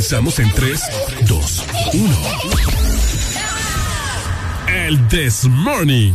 Comenzamos en 3, 2, 1. El This Morning.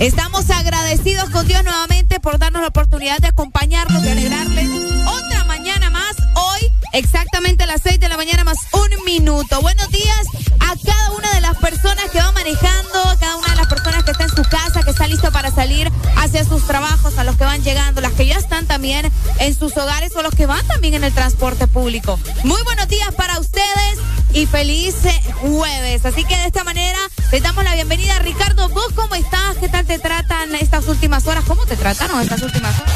Estamos agradecidos con Dios nuevamente por darnos la oportunidad de acompañarnos, de alegrarles otra mañana más. Hoy, exactamente a las 6 de la mañana más un minuto. Buenos días a cada una de las personas que va manejando, a cada una de las personas que está en su casa, que está listo para salir hacia sus trabajos, a los que van llegando, las que ya están también en sus hogares o los que van también en el transporte público. Muy buenos días para ustedes y feliz jueves. Así que de esta manera le damos la bienvenida. Ricardo, ¿vos cómo estás? ¿Qué tal te tratan estas últimas horas? ¿Cómo te trataron estas últimas horas?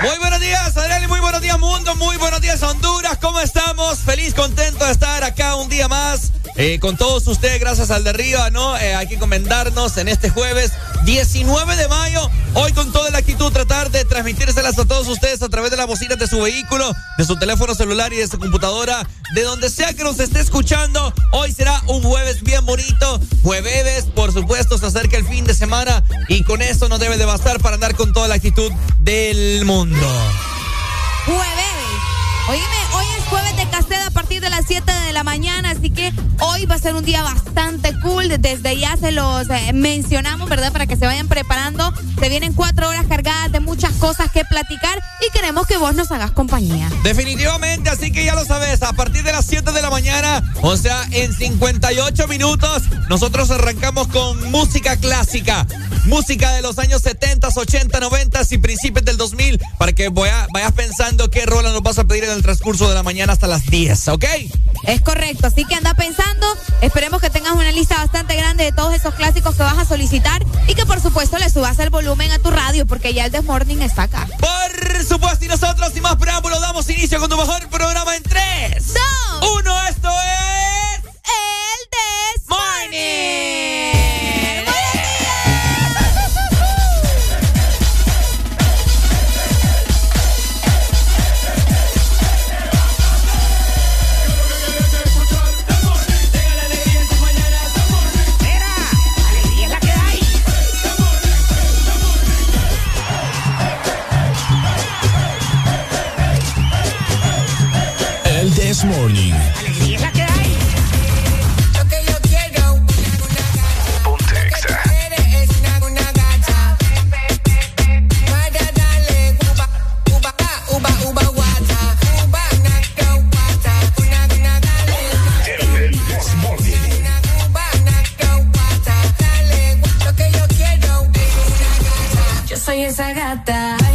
Muy buenos días, Adrián, muy buenos días, mundo. Muy buenos días, Honduras. ¿Cómo estamos? Feliz, contento de estar acá un día más. Eh, con todos ustedes, gracias al de arriba, ¿no? Eh, hay que comendarnos en este jueves 19 de mayo. Hoy con toda la actitud tratar de transmitírselas a todos ustedes a través de las bocinas de su vehículo, de su teléfono celular y de su computadora, de donde sea que nos esté escuchando. Hoy será un jueves bien bonito. Jueves, por supuesto, se acerca el fin de semana y con eso nos debe de bastar para andar con toda la actitud del mundo. Jueves. Oíme, hoy es jueves de caseta a partir de las 7 de la mañana, así que hoy va a ser un día bastante cool. Desde ya se los eh, mencionamos, ¿verdad? Para que se vayan preparando. Se vienen cuatro horas cargadas de muchas cosas que platicar y queremos que vos nos hagas compañía. Definitivamente, así que ya lo sabes, a partir de las 7 de la mañana, o sea, en 58 minutos, nosotros arrancamos con música clásica. Música de los años 70, 80, 90 y principios del 2000, para que vayas pensando qué rola nos vas a pedir en el transcurso de la mañana hasta las 10, ¿ok? Es correcto, así que anda pensando. Esperemos que tengas una lista bastante grande de todos esos clásicos que vas a solicitar y que por supuesto le subas el volumen a tu radio porque ya el Desmorning está acá. Por supuesto, y nosotros sin más preámbulos damos inicio con tu mejor programa en 3, 2, 1. Esto es. El Desmorning. This Morning. Yo soy esa gata.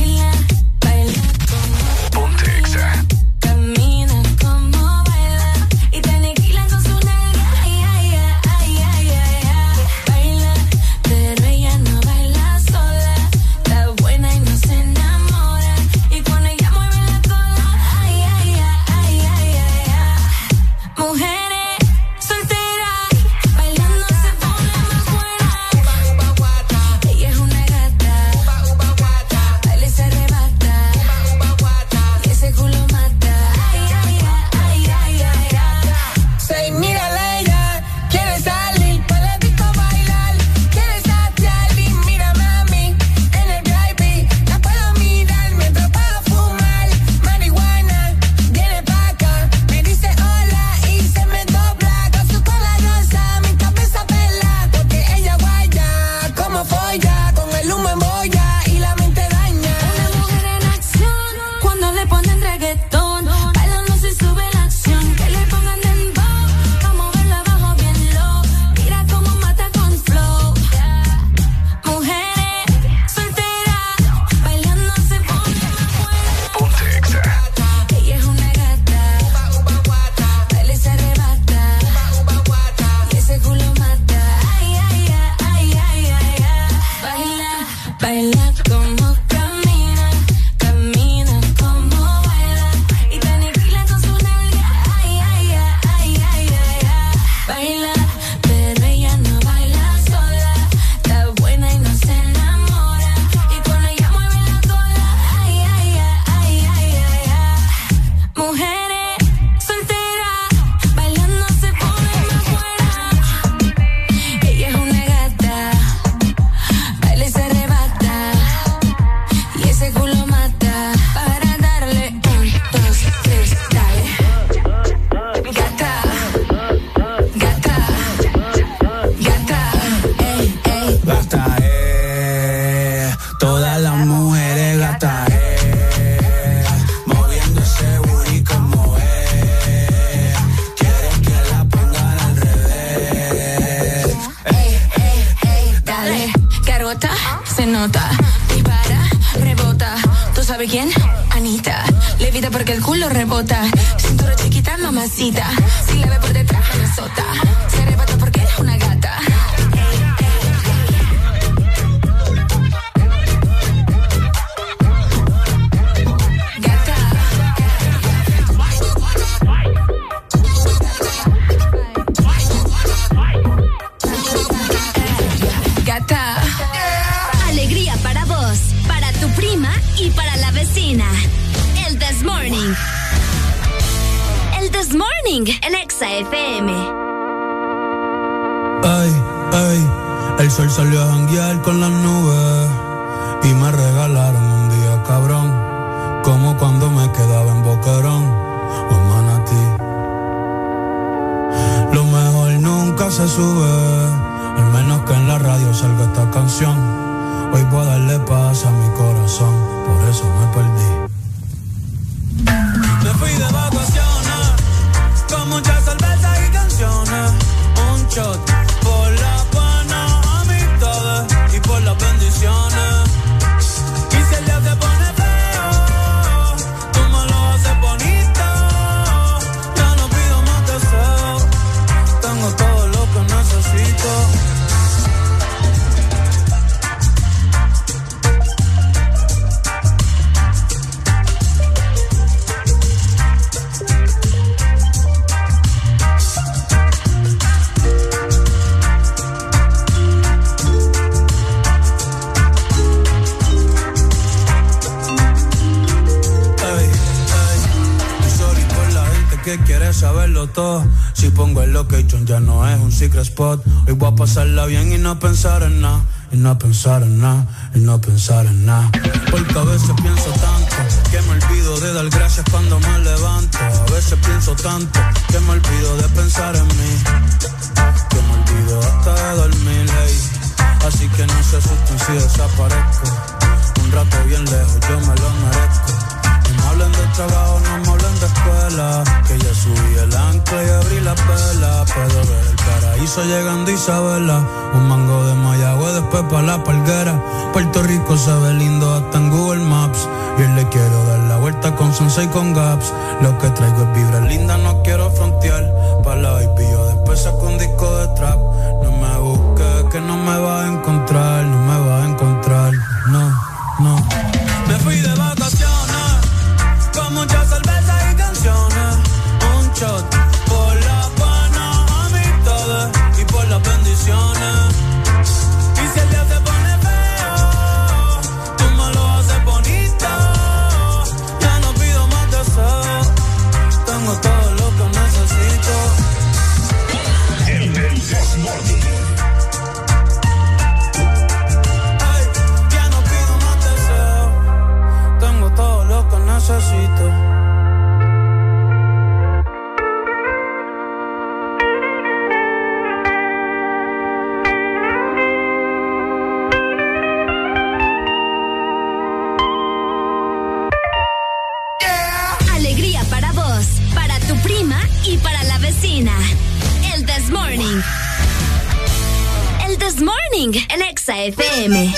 Pensar en nada y no pensar en nada. Porque a veces Para la palguera. Puerto Rico se ve lindo hasta en Google Maps. Y él le quiero dar la vuelta con Sunset y con Gaps. Lo que traigo es vibra linda, no quiero frontear. Para la IP yo después saco un disco en FM.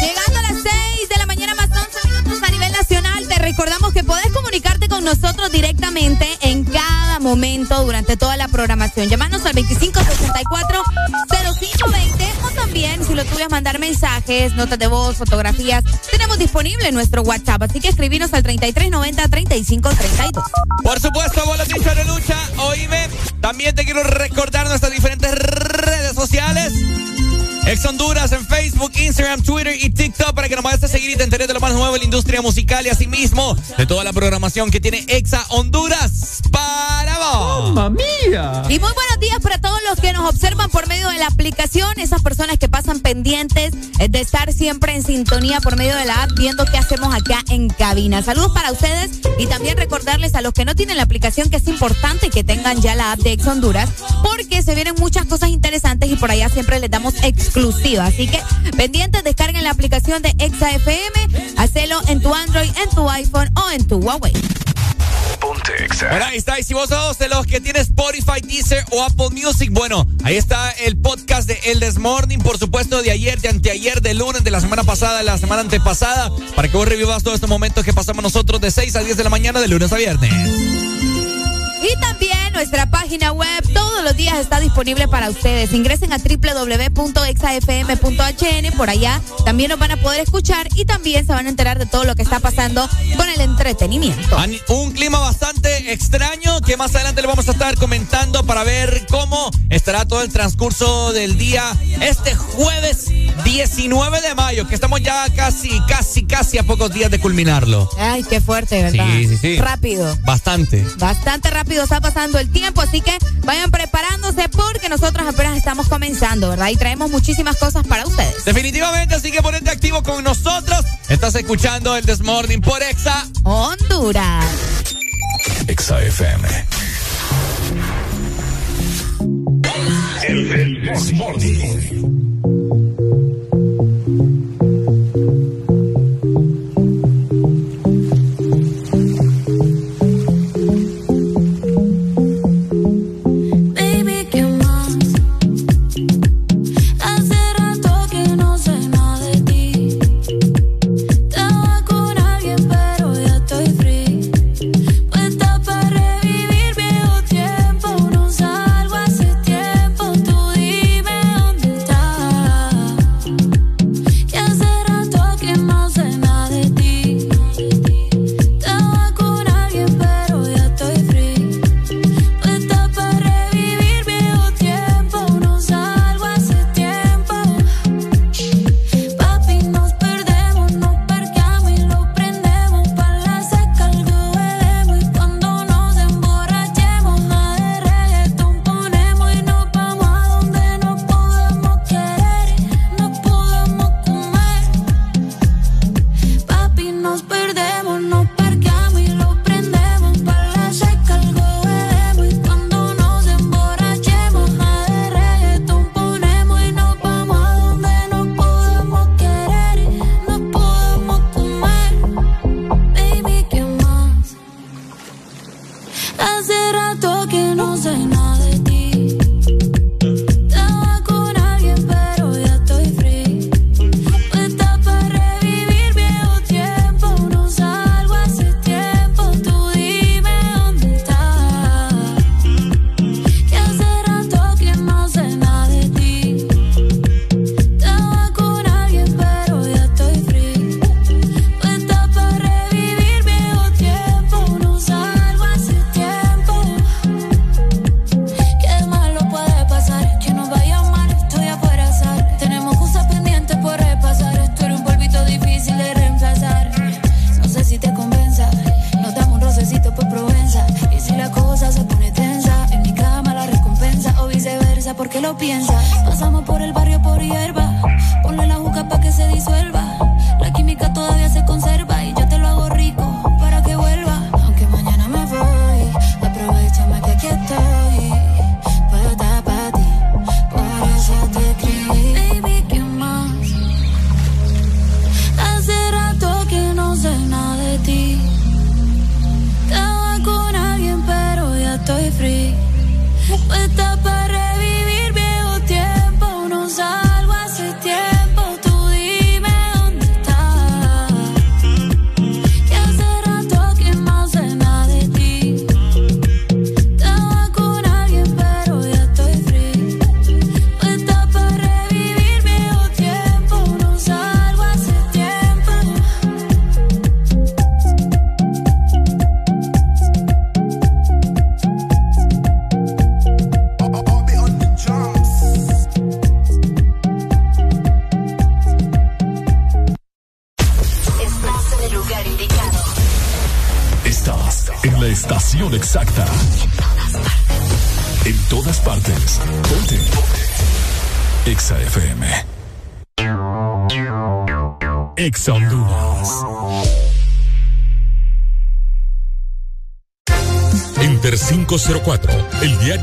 Llegando a las 6 de la mañana más 11 minutos a nivel nacional, te recordamos que podés comunicarte con nosotros directamente en cada momento durante toda la programación. Llámanos al 2564 0520 o también lo tuyo es mandar mensajes, notas de voz, fotografías. Tenemos disponible nuestro WhatsApp, así que escribinos al 3390-3532. Por supuesto, vos lo dicho lucha, oíme. También te quiero recordar nuestras diferentes sociales. Ex Honduras en Facebook, Instagram, Twitter y TikTok para que nos vayas a seguir y te enteres de lo más nuevo en la industria musical y asimismo de toda la programación que tiene Exa Honduras para vos. ¡Mamma mía! Y muy buenos días para todos los que nos observan por medio de la aplicación, esas personas que pasan pendientes eh, de estar siempre en sintonía por medio de la app, viendo qué hacemos acá en cabina. Saludos para ustedes y también recordarles a los que no tienen la aplicación que es importante que tengan ya la app de Ex Honduras, porque se vienen muchas cosas interesantes y por allá siempre les damos exclusiva. Así que pendientes, descarguen la aplicación de Exa FM, hacelo en tu Android, en tu iPhone o en tu Huawei. Bueno, ahí está. Y si vos sos de los que tienes Spotify, Deezer o Apple Music, bueno, ahí está el podcast de El This Morning, por supuesto, de ayer, de anteayer, de lunes, de la semana pasada, de la semana antepasada, para que vos revivas todos estos momentos que pasamos nosotros de 6 a 10 de la mañana, de lunes a viernes. Y también nuestra página web todos los días está disponible para ustedes. Ingresen a www.exafm.hn. Por allá también nos van a poder escuchar y también se van a enterar de todo lo que está pasando con el entretenimiento. Un clima bastante extraño que más adelante le vamos a estar comentando para ver cómo estará todo el transcurso del día este jueves 19 de mayo, que estamos ya casi, casi, casi a pocos días de culminarlo. Ay, qué fuerte, ¿verdad? Sí, sí, sí. Rápido. Bastante. Bastante rápido está pasando el tiempo, así que vayan preparándose porque nosotros apenas estamos comenzando, ¿verdad? Y traemos muchísimas cosas para ustedes. Definitivamente, así que ponete activo con nosotros. Estás escuchando el Desmorning por Exa. Honduras. Exa FM. El This Morning.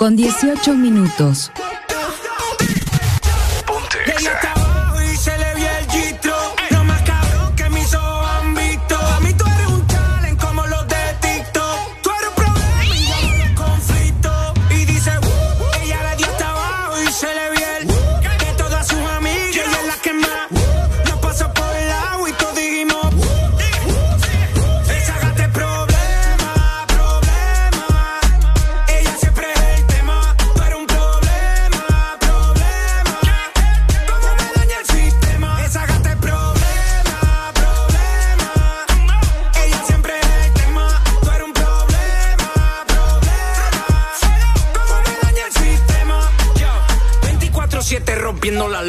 Con 18 minutos.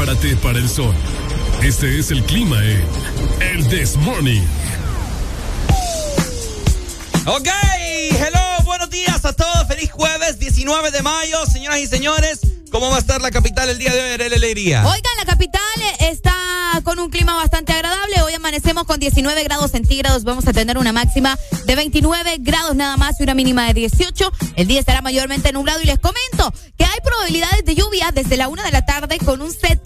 Prepárate para el sol. Este es el clima en El This Morning. Ok, hello, buenos días a todos. Feliz jueves 19 de mayo, señoras y señores. ¿Cómo va a estar la capital el día de hoy, Arely Alegría? Oigan, la capital está con un clima bastante agradable. Hoy amanecemos con 19 grados centígrados. Vamos a tener una máxima de 29 grados nada más y una mínima de 18. El día estará mayormente nublado y les comento que hay probabilidades de lluvia desde la una de la tarde con un 70%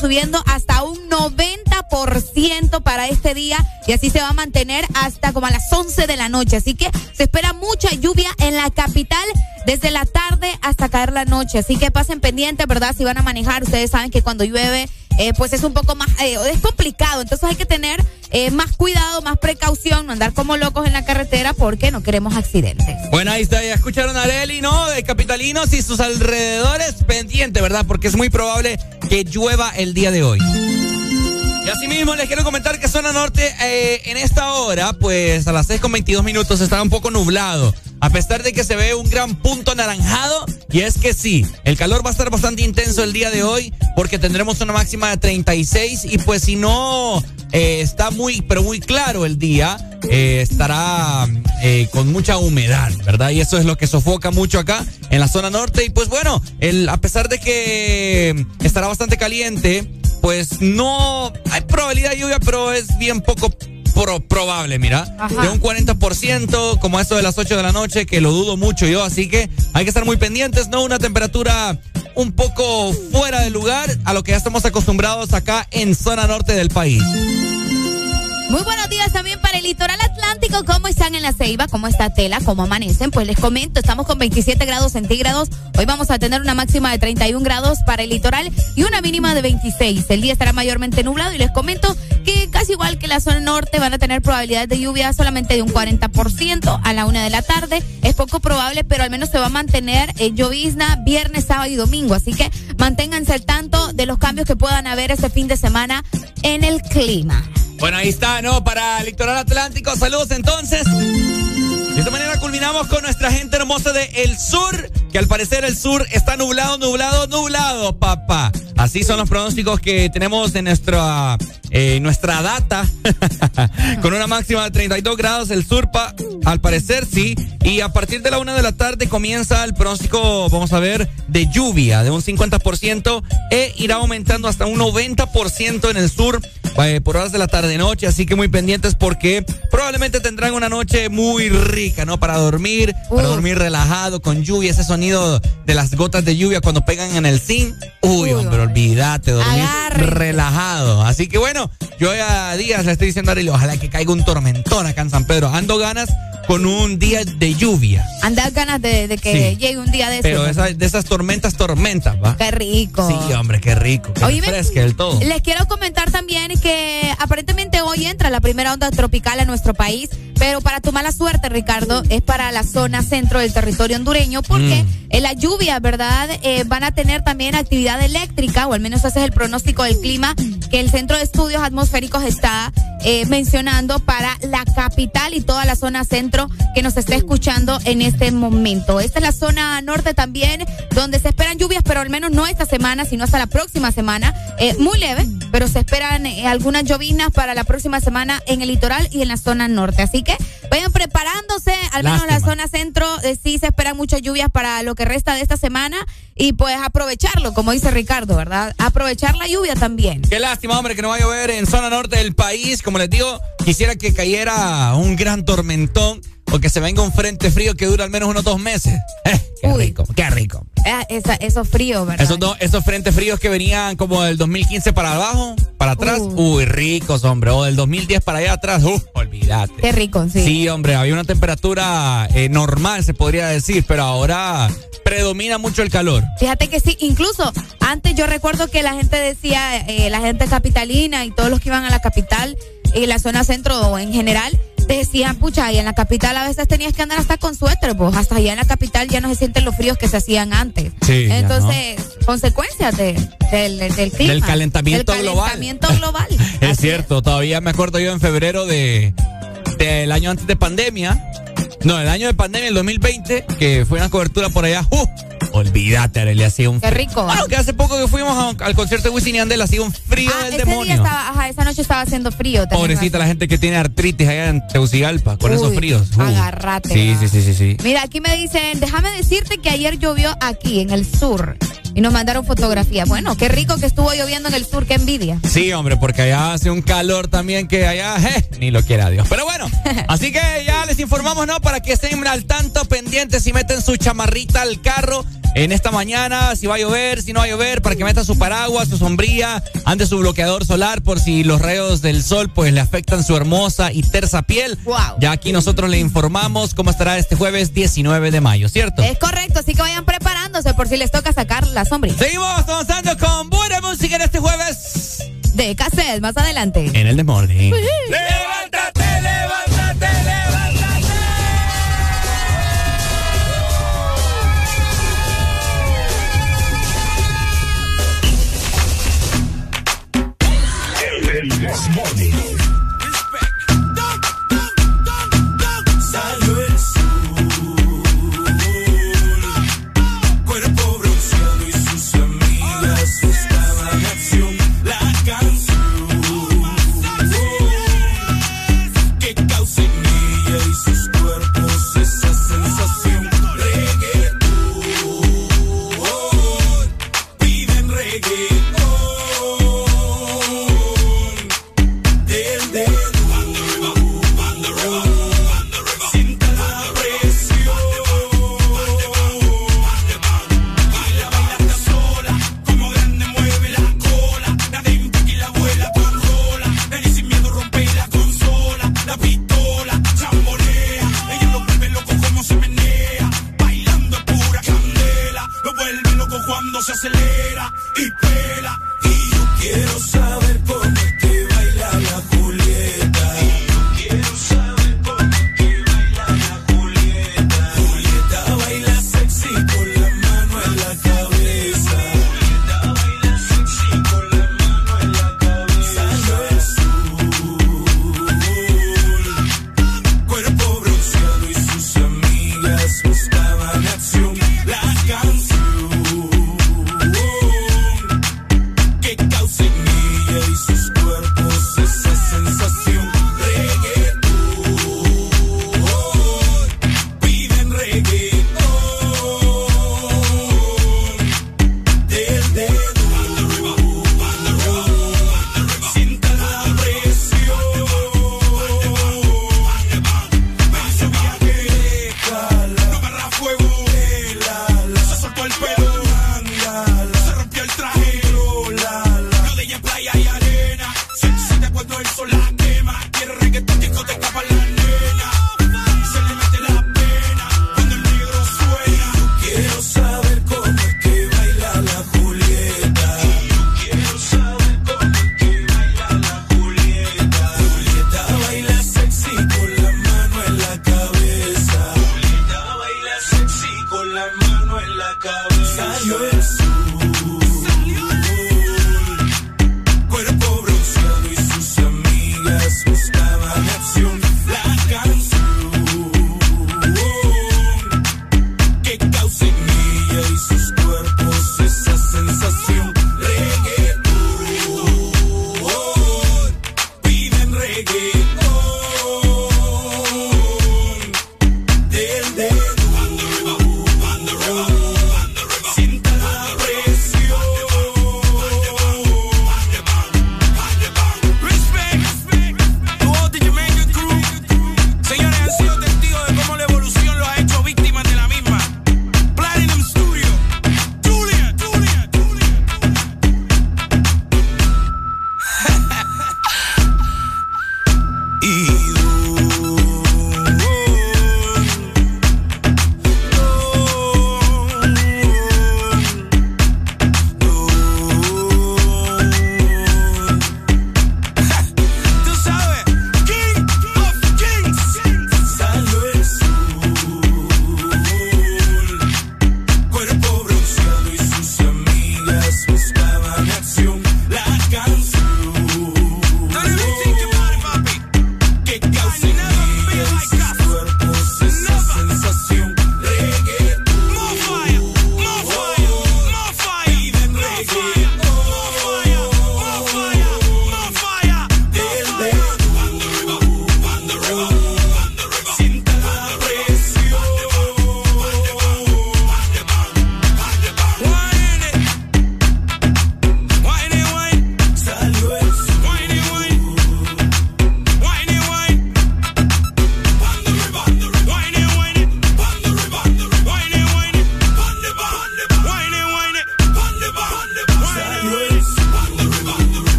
subiendo hasta un 90% para este día y así se va a mantener hasta como a las 11 de la noche. Así que se espera mucha lluvia en la capital desde la tarde hasta caer la noche. Así que pasen pendientes, ¿verdad? Si van a manejar, ustedes saben que cuando llueve, eh, pues es un poco más, eh, es complicado. Entonces hay que tener eh, más cuidado, más precaución, no andar como locos en la carretera porque no queremos accidentes. Bueno, ahí está, ya escucharon a Arely, ¿no? De Capitalinos y sus alrededores pendiente, ¿verdad? Porque es muy probable que llueva el día de hoy. Y asimismo les quiero comentar que zona norte en esta hora, pues a las 6 con 22 minutos está un poco nublado. A pesar de que se ve un gran punto anaranjado, y es que sí, el calor va a estar bastante intenso el día de hoy, porque tendremos una máxima de 36, y pues si no eh, está muy, pero muy claro el día, eh, estará eh, con mucha humedad, ¿verdad? Y eso es lo que sofoca mucho acá en la zona norte. Y pues bueno, el, a pesar de que estará bastante caliente, pues no hay probabilidad de lluvia, pero es bien poco pro- probable, mira. Ajá. De un 40%, como eso de las 8 de la noche, que lo dudo mucho yo, así que hay que estar muy pendientes, ¿no? Una temperatura un poco fuera de lugar a lo que ya estamos acostumbrados acá en zona norte del país. Muy buenos días también para el litoral atlántico. ¿Cómo están en la ceiba? ¿Cómo está Tela? ¿Cómo amanecen? Pues les comento, estamos con 27 grados centígrados. Hoy vamos a tener una máxima de 31 grados para el litoral y una mínima de 26. El día estará mayormente nublado y les comento que casi igual que la zona norte van a tener probabilidades de lluvia solamente de un 40% a la una de la tarde. Es poco probable, pero al menos se va a mantener llovizna viernes, sábado y domingo. Así que manténganse al tanto de los cambios que puedan haber este fin de semana en el clima. Bueno, ahí está, ¿no? Para el litoral atlántico, saludos entonces. De esta manera culminamos con nuestra gente hermosa de El Sur, que al parecer el sur está nublado, nublado, nublado, papá. Así son los pronósticos que tenemos en nuestra, eh, nuestra data, con una máxima de 32 grados el sur, pa, al parecer sí. Y a partir de la una de la tarde comienza el pronóstico, vamos a ver, de lluvia de un 50% e irá aumentando hasta un 90% en el sur eh, por horas de la tarde-noche. Así que muy pendientes porque probablemente tendrán una noche muy rica, ¿no? Para dormir, para dormir relajado, con lluvia, ese sonido de las gotas de lluvia cuando pegan en el zinc. Uy, hombre, olvídate, dormir relajado. Así que bueno, yo a Díaz le estoy diciendo a Arely, ojalá que caiga un tormentón acá en San Pedro. Ando ganas con un día de lluvia. Andas ganas de, de que Sí. llegue un día de eso. Pero esa- de esas tormentas, tormentas, ¿va? Qué rico. Sí, hombre, qué rico. Que Oíme, del todo. Les quiero comentar también que aparentemente hoy entra la primera onda tropical a nuestro país, pero para tu mala suerte, Ricardo, es para la zona centro del territorio hondureño, porque Mm. en la lluvia, ¿verdad? Eh, van a tener también actividad eléctrica, o al menos ese es el pronóstico del clima que el Centro de Estudios Atmosféricos está eh, mencionando para la capital y toda la zona centro que nos está escuchando en este momento. Esta es la zona norte también, donde se esperan lluvias, pero al menos no esta semana, sino hasta la próxima semana. Eh, muy leve, pero se esperan eh, algunas llovinas para la próxima semana en el litoral y en la zona norte. Así que vayan preparándose, al menos en la zona centro eh, sí se esperan muchas lluvias para lo que resta de esta semana y pues aprovecharlo, como dice Ricardo, ¿verdad? Aprovechar la lluvia también. Qué lástima, hombre, que no va a llover en zona norte del país. Como les digo, quisiera que cayera un gran tormentón o que se venga un frente frío que dura al menos unos dos meses. Eh, qué rico, qué rico. Eh, esa- esos fríos, ¿verdad? Esos, dos- esos frentes fríos que venían como del 2015 para abajo, para atrás, Uh. uy, ricos, hombre. O del 2010 para allá atrás, uh, olvídate. Qué rico, sí. Sí, hombre, había una temperatura eh, normal, se podría decir, pero ahora predomina mucho el calor. Fíjate que sí, incluso antes yo recuerdo que la gente decía, eh, la gente capitalina y todos los que iban a la capital y la zona centro en general, decían, pucha, y en la capital a veces tenías que andar hasta con suéter, pues hasta allá en la capital ya no se sienten los fríos que se hacían antes. Sí, Entonces, consecuencias de, del, del clima. Del calentamiento del global. calentamiento global. Es cierto, todavía me acuerdo yo en febrero de del año antes de pandemia. No, el año de pandemia, el 2020, que fue una cobertura por allá. ¡uh! Olvídate, le hacía un Qué rico. Bueno, que hace poco que fuimos a- al concierto de Wisin y Yandel, hacía un frío Ah, del ese demonio. día estaba, ajá, esa noche estaba haciendo frío. Pobrecita la gente que tiene artritis allá en Tegucigalpa, con esos fríos. Uh. agárrate, Sí, sí, sí, sí, sí. Mira, aquí me dicen, déjame decirte que ayer llovió aquí, en el sur. Y nos mandaron fotografías. Bueno, qué rico que estuvo lloviendo en el sur, qué envidia. Sí, hombre, porque allá hace un calor también que allá, je, ni lo quiera Dios. Pero bueno, así que ya les informamos, ¿no? Para que estén al tanto, pendientes, si meten su chamarrita al carro en esta mañana, si va a llover, si no va a llover, para que metan su paraguas, su sombría, ande su bloqueador solar por si los rayos del sol pues le afectan su hermosa y tersa piel. Wow. Ya aquí nosotros le informamos cómo estará este jueves 19 de mayo, ¿cierto? Es correcto, así que vayan preparándose por si les toca sacar la sombra. Seguimos avanzando con buena música en este jueves. De cassette, más adelante. En el The Morning. Levántate, levántate, levántate. El Desmorning.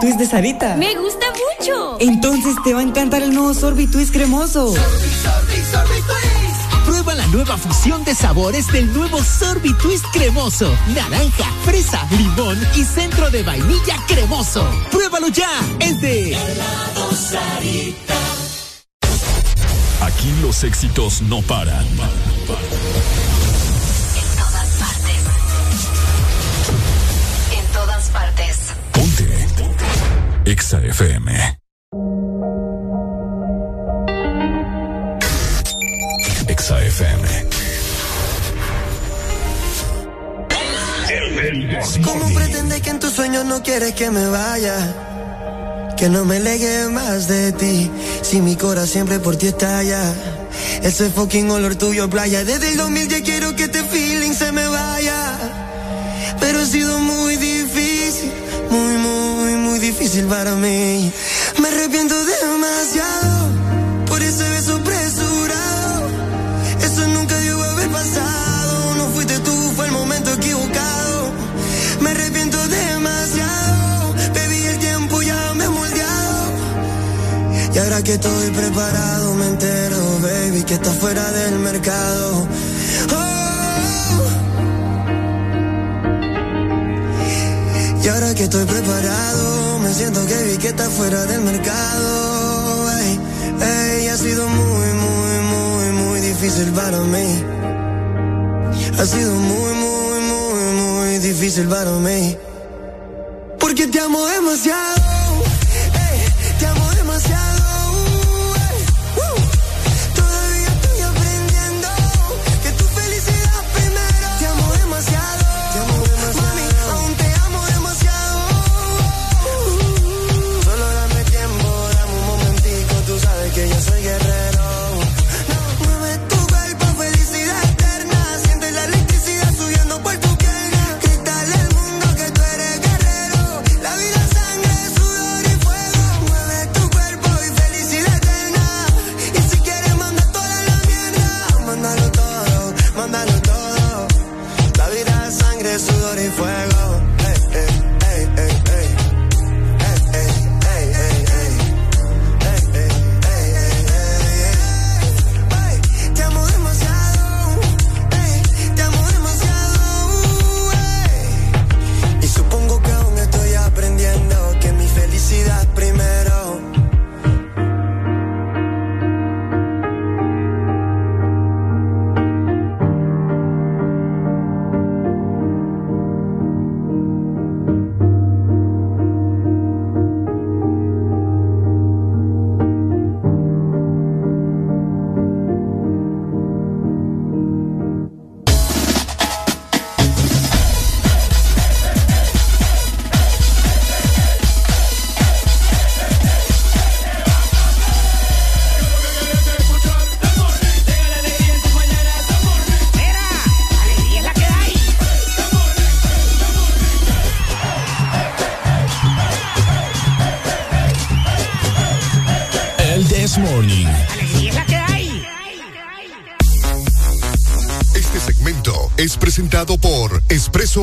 Sorbitwist de Sarita? Me gusta mucho. Entonces te va a encantar el nuevo sorbitwist cremoso. Prueba la nueva fusión de sabores del nuevo Sorbitwist cremoso. Naranja, fresa, limón y centro de vainilla cremoso. Pruébalo ya. Es de Aquí los éxitos no paran. En todas FM. EXA FM. ¿Cómo pretendes que en tus sueños no quieres que me vaya? Que no me legue más de ti. Si mi corazón siempre por ti estalla. Ese fucking olor tuyo playa. Desde el 2000 ya quiero que este feeling se me Me arrepiento demasiado. Por ese beso apresurado. Eso nunca debió haber pasado. No fuiste tú, fue el momento equivocado. Me arrepiento demasiado. Baby, el tiempo ya me ha moldeado. Y ahora que estoy preparado, me entero, baby, que está fuera del mercado. Ahora que estoy preparado, me siento que vi que está fuera del mercado. Ey, ey, ha sido muy, muy, muy, muy difícil para mí. Ha sido muy, muy, muy, muy difícil para mí.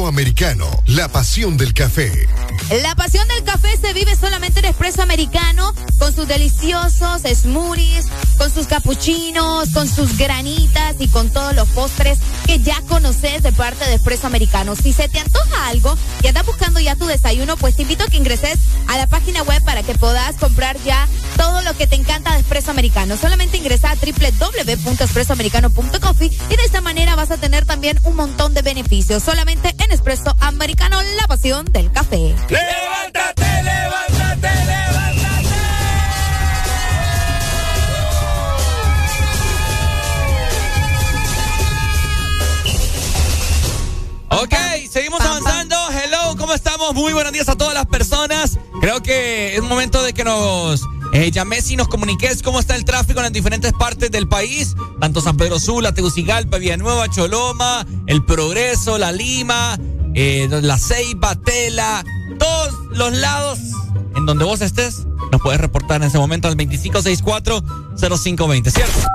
Americano, la pasión del café. La pasión del café se vive solamente en Espresso Americano. sus deliciosos smoothies, con sus capuchinos, con sus granitas y con todos los postres que ya conoces de parte de Espresso Americano. Si se te antoja algo y andas buscando ya tu desayuno, pues te invito a que ingreses a la página web para que puedas comprar ya todo lo que te encanta de Espresso Americano. Solamente ingresa a www.espressoamericano.coffee y de esta manera vas a tener también un montón de beneficios. Solamente en Espresso Americano, la pasión del café. ¡Levántate, Muy buenos días a todas las personas. Creo que es momento de que nos eh, llames y nos comuniques cómo está el tráfico en las diferentes partes del país. Tanto San Pedro Sula, Tegucigalpa, Villanueva, Choloma, El Progreso, La Lima, eh, La Ceiba, Tela, todos los lados en donde vos estés. Nos puedes reportar en ese momento al 2564-0520, ¿cierto?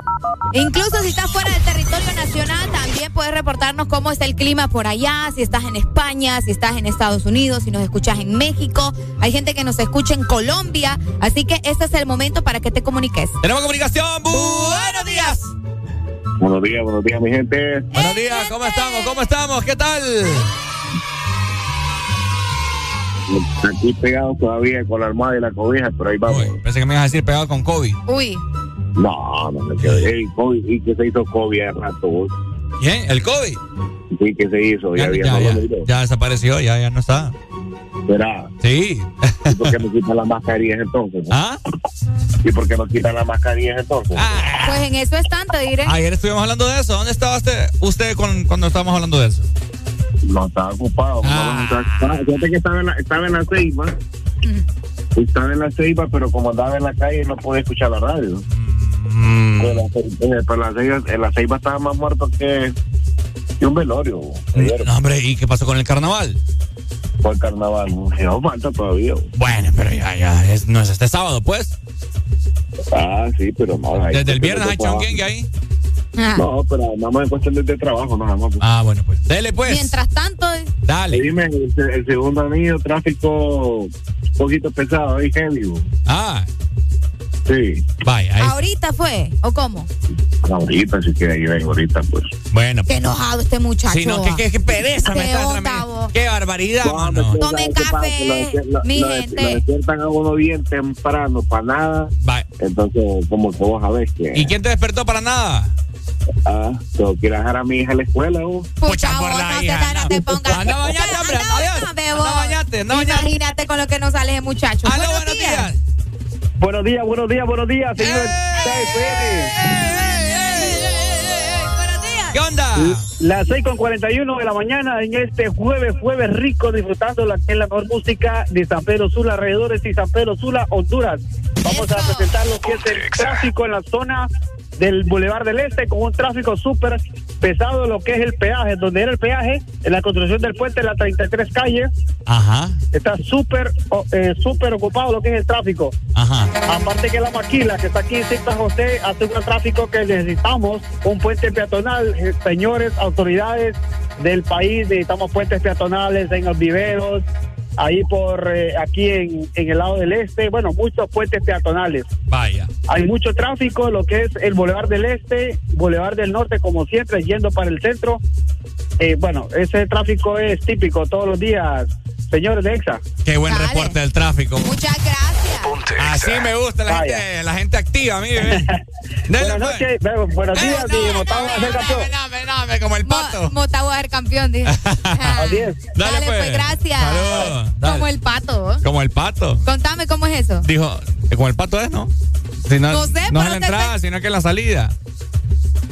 Incluso si estás fuera del territorio nacional, también puedes reportarnos cómo está el clima por allá, si estás en España, si estás en Estados Unidos, si nos escuchas en México. Hay gente que nos escucha en Colombia, así que este es el momento para que te comuniques. Tenemos comunicación. Buenos días. Buenos días, buenos días, mi gente. Buenos días, ¿cómo estamos? ¿Cómo estamos? ¿Qué tal? Aquí pegados todavía con la almohada y la cobija, pero ahí vamos. Pensé que me ibas a decir pegado con COVID. Uy. No, no me quedo. COVID, ¿Y que se hizo COVID hace rato? vos? ¿Quién? ¿El COVID? Sí, que se hizo. Ya, Ya, había ya, no ya, ya desapareció, ya, ya no está. ¿Será? Sí. ¿Y por qué no quitan las mascarillas entonces? ¿Ah? ¿Y por qué no quitan las mascarillas entonces? Pues en eso están, te diré. Ayer estuvimos hablando de eso. ¿Dónde estaba usted, usted con- cuando estábamos hablando de eso? No, estaba ocupado. Ah. No, estaba- Fíjate que estaba en la, estaba en la ceiba. Estaba en la ceiba, pero como andaba en la calle no podía escuchar la radio. Mm. Pero, la, ce- pero la ceiba, en la ceiba estaba más muerto que, que un velorio. ayer. No, hombre, ¿y qué pasó con el carnaval? Fue el carnaval. No, falta todavía. Bueno, pero ya, ya, es- no es este sábado, pues. Ah, sí, pero no. ahí- Desde el viernes hay trabajo. chonguengue ahí. No, pero nada más en cuestión de, trabajo, nada más. Ah, bueno, pues. Dele, pues. Mientras tanto, Dale. Dime, el, el segundo anillo, tráfico un poquito pesado ahí, heavy. Ah, Sí, vaya. ahí- ¿ahorita fue? ¿O cómo? ahorita, si quiere ir ahorita, pues. Bueno. Qué enojado este muchacho. Sí, no, qué, qué, qué pereza me está onda. Qué barbaridad, mano. pues, Tomen café, Lo despier- lo- mi lo gente. Lo despiertan a uno bien temprano, para nada. Vaya. Entonces, como que vos sabés que. ¿Y quién te despertó para nada? Ah, tengo que ir a dejar a mi hija a la escuela, vos. Pucha, por vos la no te, hija, no no. te pongas. Anda, bañate, hombre, Anda, adiós. bañate, Anda, bañate. Imagínate con lo que nos sale ese muchacho. Aló, Buenos buenos días. Días. Buenos días, buenos días, buenos días, señor. ¿Qué onda? Las 6 con 41 de la mañana en este jueves, jueves rico, disfrutando la, en la mejor música de San Pedro Sula, alrededores y San Pedro Sula, Honduras. Vamos a presentar lo que es el tráfico en la zona del Boulevard del Este con un tráfico súper pesado, lo que es el peaje, donde era el peaje, en la construcción del puente de la 33 calle, Ajá, está súper eh, súper ocupado lo que es el tráfico. ajá. Aparte que la maquila que está aquí en San José hace un tráfico que necesitamos un puente peatonal. Eh, Señores, autoridades del país, necesitamos puentes peatonales en los viveros, ahí por eh, aquí en, en el lado del este, bueno, muchos puentes peatonales. Vaya. Hay mucho tráfico, lo que es el Boulevard del Este, Boulevard del Norte, como siempre, yendo para el centro. Eh, bueno, ese tráfico es típico todos los días, señores de EXA. Qué buen Dale. reporte del tráfico. Muchas gracias. Así me gusta la Vaya. gente, la gente activa. Dele, Buenas pues. noches, bueno, buenos Eh, días, y Motagua va a ser campeón. Dame, como el pato. Mo- Motagua el campeón, dice. Ah. Así es. Dale, pues, gracias. Saludos. Dale. Como el pato. Como el pato. Contame cómo es eso. Dijo, como el pato es, ¿no? Si no, No sé, no es ¿por en la entrada, sino que en la salida.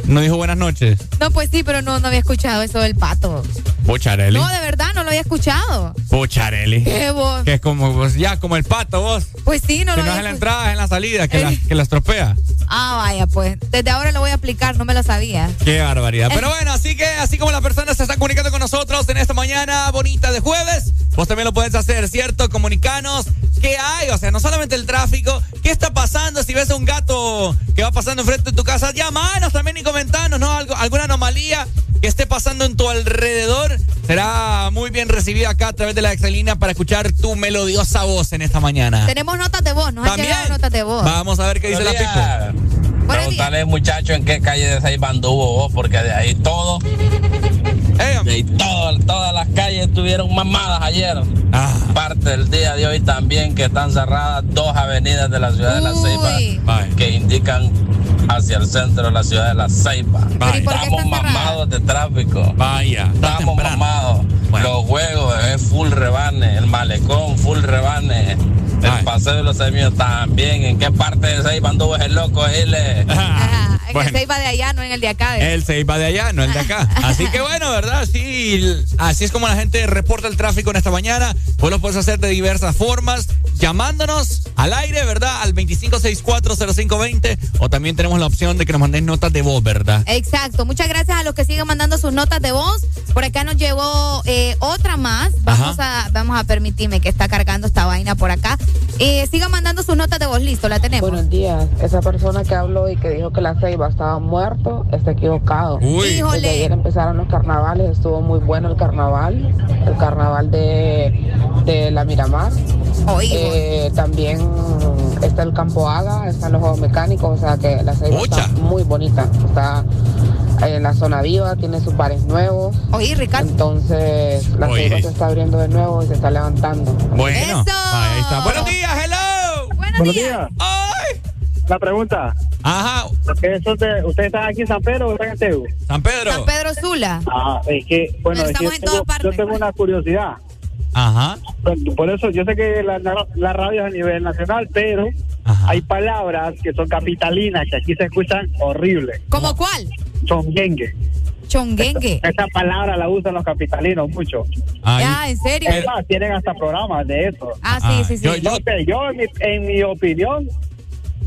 No dijo buenas noches. No, pues sí, pero no, no había escuchado eso del pato. Pucharelli. No, de verdad, no lo había escuchado. Pucharelli. ¿Qué vos? Que es como, pues, ya, como el pato, vos. Pues sí, no que lo no es en la entrada, es en la salida, que, la, Eh. que la estropea. Ah, vaya, pues. Desde ahora lo voy a aplicar, no me lo sabía. Qué barbaridad. Eh. Pero bueno, así que así como las personas se están comunicando con nosotros en esta mañana bonita de jueves, vos también lo puedes hacer, ¿cierto? Comunicanos qué hay, o sea, no solamente el tráfico, qué está pasando, si ves a un gato que va pasando enfrente de tu casa, llámanos también y comentanos, ¿no? Algo, alguna anomalía que esté pasando en tu alrededor. Será muy bien recibida acá a través de la excelina para escuchar tu melodiosa voz en esta mañana. Tenemos notas de voz, nos También. notas de voz. Vamos a ver qué dice la Pico. Preguntarle, muchacho, en qué calle de Ceiba anduvo vos, porque de ahí todo. Ahí todo, todas las calles estuvieron mamadas ayer. Ah. Parte del día de hoy también que están cerradas dos avenidas de la ciudad de La Ceiba que indican hacia el centro de la ciudad de La Ceiba. Estamos mamados de tráfico. Vaya. Estamos mamados. Los juegos es full rebane, el malecón full rebane. El paseo de los semios también. ¿En qué parte de Ceiba anduvo ese loco, Gile? En el se iba de allá, no en el de acá. ¿eh? Él se iba de allá, no el de acá. Así que bueno, ¿verdad? Sí, así es como la gente reporta el tráfico en esta mañana. Vos lo puedes hacer de diversas formas, llamándonos al aire, ¿verdad? Al 25640520 o también tenemos la opción de que nos mandéis notas de voz, ¿verdad? Exacto. Muchas gracias a los que siguen mandando sus notas de voz. Por acá nos llegó eh, otra más. Vamos a, vamos a permitirme que está cargando esta vaina por acá. Eh, sigan mandando sus notas de voz. Listo, la tenemos. Buenos días. Esa persona que habló y que dijo que la Ceiba estaba muerto está equivocado. Uy. Híjole. Desde ayer empezaron los carnavales, estuvo muy bueno el carnaval, el carnaval de, de la Miramar. Eh, también está el Campo Haga, están los juegos mecánicos, o sea que la Ceiba está muy bonita. Está en la zona viva, tiene sus bares nuevos. Oye, Ricardo. Entonces la. Ceiba se está abriendo de nuevo y se está levantando. Bueno, ahí está. Buenos días, hello. Buenos, días. La pregunta. Ajá. ¿Ustedes, son de- ¿Ustedes están aquí en San Pedro o están en Tegu? San Pedro. San Pedro Sula. Ah, es que, bueno, es que en tengo- yo tengo una curiosidad. Ajá. Por- Por eso yo sé que la, la, radio es a nivel nacional, pero hay palabras que son capitalinas que aquí se escuchan horribles. ¿Cómo cuál? Chonguengue. Chonguengue. Esa palabra la usan los capitalinos mucho. Ah, ¿en serio? Es más, tienen hasta programas de eso. Ah, sí, sí, sí. Yo, yo sé, yo en mi, en mi opinión,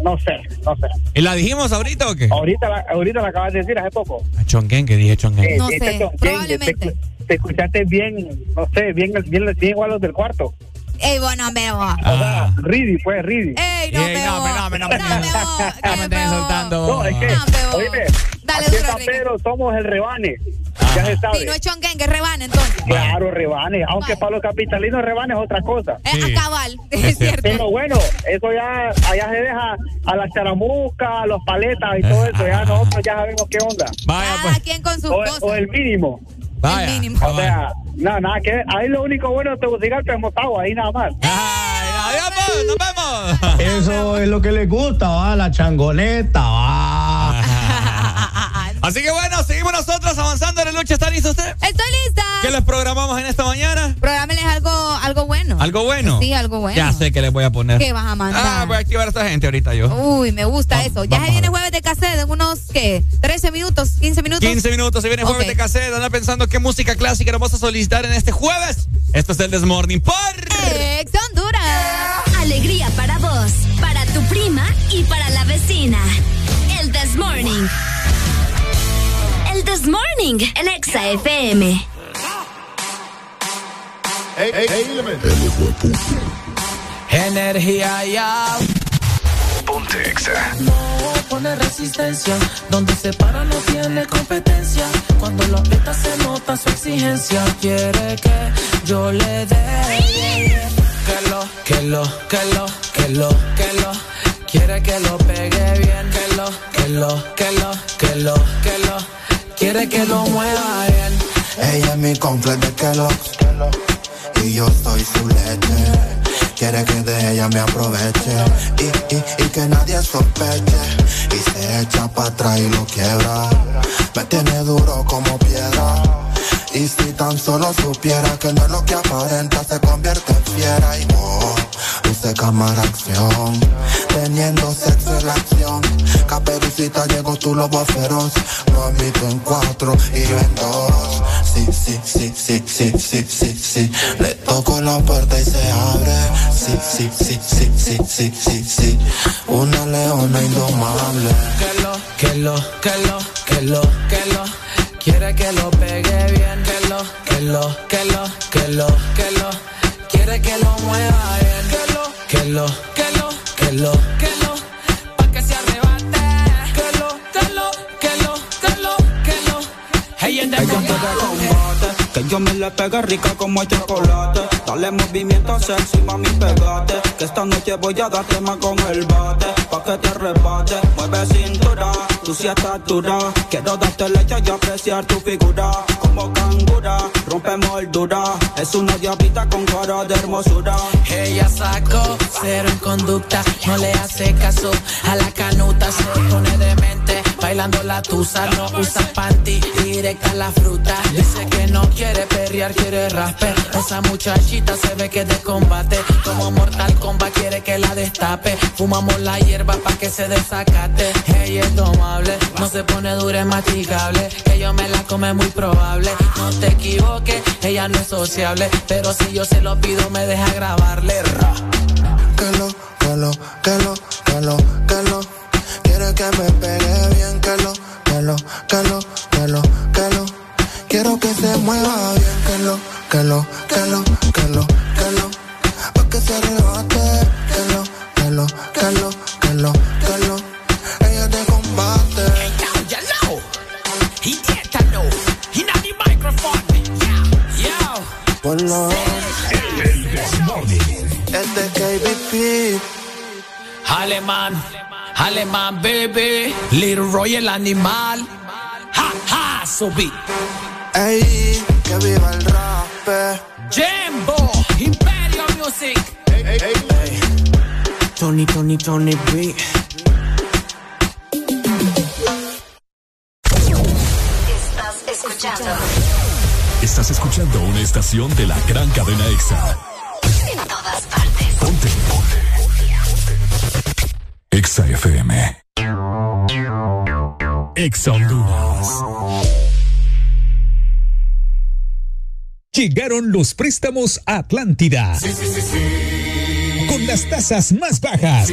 no sé, no sé. ¿Y la dijimos ahorita o qué? Ahorita la, ahorita la acabas de decir hace poco. Chonguen, que dije Chonguen. Eh, este chonguengue, Te, te escuchaste bien, no sé, bien, bien, bien igual los del cuarto. Ey, bueno, me voy. O sea, Ridi, fue Ridi. Ey, no me voy. no, me, no, me, estén insultando. No, es que, oíme, Dale aquí duro, Pedro somos el rebane. Ya se sabe. Si no es chonguengue, rebane entonces. Claro, rebane. Aunque para los capitalinos rebane es otra cosa. Es a cabal, es cierto. Pero bueno, eso ya allá se deja a las charamuscas, a los paletas y todo eso. Ya nosotros ya sabemos qué onda. Vaya, Cada quien con sus O, cosas. o el mínimo. Vaya. O sea, nada, nada que ver. Ahí lo único bueno de Tegucigalpa es Motagua, ahí nada más. Adiós, pues, nos vemos. Eso es lo que le gusta, va, la changoneta, va. Así que bueno, seguimos nosotros avanzando en el lucha. ¿Está listo usted? Estoy lista. ¿Qué les programamos en esta mañana? Prográmenles algo, algo bueno. ¿Algo bueno? Sí, algo bueno. Ya sé que les voy a poner. ¿Qué vas a mandar? Ah, voy a activar a esta gente ahorita yo. Uy, me gusta eso. Ya se viene jueves de cassette en unos, ¿qué? 13 minutos, 15 minutos. 15 minutos, se viene jueves Ok. de cassette. Anda pensando qué música clásica nos vamos a solicitar en este jueves. Esto es el Desmorning por Ex Honduras. Alegría para vos, para tu prima y para la vecina. El This Morning. This Morning, el Exa FM. Energía ya. Ponte Exa. No pone resistencia. Donde se para no tiene competencia. Cuando lo aprieta se nota su exigencia. Quiere que yo le dé. Que lo, que lo, que lo, que lo, que lo. Quiere que lo pegue bien. Que lo, que lo, que lo, que lo, que lo. Quiere que lo mueva bien. Ella es mi complex de Kellogg's Y yo soy su leche. Quiere que de ella me aproveche. Y, y, y que nadie sospeche. Y se echa para atrás y lo quiebra. Me tiene duro como piedra y si tan solo supiera que no es lo que aparenta se convierte en fiera y oh, luce cámara acción, teniendo sexo en la acción. Caperucita llegó tu lobo feroz, lo admito en cuatro y yo en dos. Sí, sí, sí, sí, sí, sí, sí, sí. Le toco la puerta y se abre. Sí, sí, sí, sí, sí, sí, sí, sí. Una leona indomable. que lo, que lo, que lo, que lo, que lo. Quiere que lo pegue bien, que lo, que lo, que lo, que lo, que lo. Quiere que lo mueva bien, que lo, que lo, que lo, que lo, que lo. Que yo me le pegue rica como el chocolate. Dale movimiento sexy, mami, pegate. Que esta noche voy a darte más con el bate. Pa' que te rebate, mueve cintura. Tú sí estás dura. Quiero darte leche y apreciar tu figura. Como cangura, rompe moldura. Es una diablita con cara de hermosura. Ella sacó cero en conducta. No le hace caso a la canuta. Se pone demente. Bailando la tusa, no usa panty, directa la fruta. Dice que no quiere perrear, quiere raspe. Esa muchachita se ve que de combate. Como Mortal Kombat quiere que la destape. Fumamos la hierba pa' que se desacate. Ella es domable, no se pone dura, es masticable. Que yo me la come muy probable. No te equivoques, ella no es sociable. Pero si yo se lo pido, me deja grabarle. Que lo, que lo, que lo, que. Quiere que me pegue que lo, que lo, que lo, que lo, que lo. Quiero que se mueva bien, que lo, que lo, que lo, que lo, que lo. Pa' que se rebate, que lo, que lo, que lo, que lo, que lo. Ella te combate. Ya lo, he get to know. He not the microphone. Yeah, yo. Ponlo. Este KBP. Alemán, alemán, baby. Little Roy el animal. Ha, ha, subí. Ey, que viva el rap. Jimbo, Imperio Music. Tony, Tony, Tony B. Estás escuchando Estás escuchando una estación de la gran cadena EXA. en todas partes. Ponte. EXA FM. EXA Honduras. Llegaron los préstamos Atlántida. Con las tasas más bajas.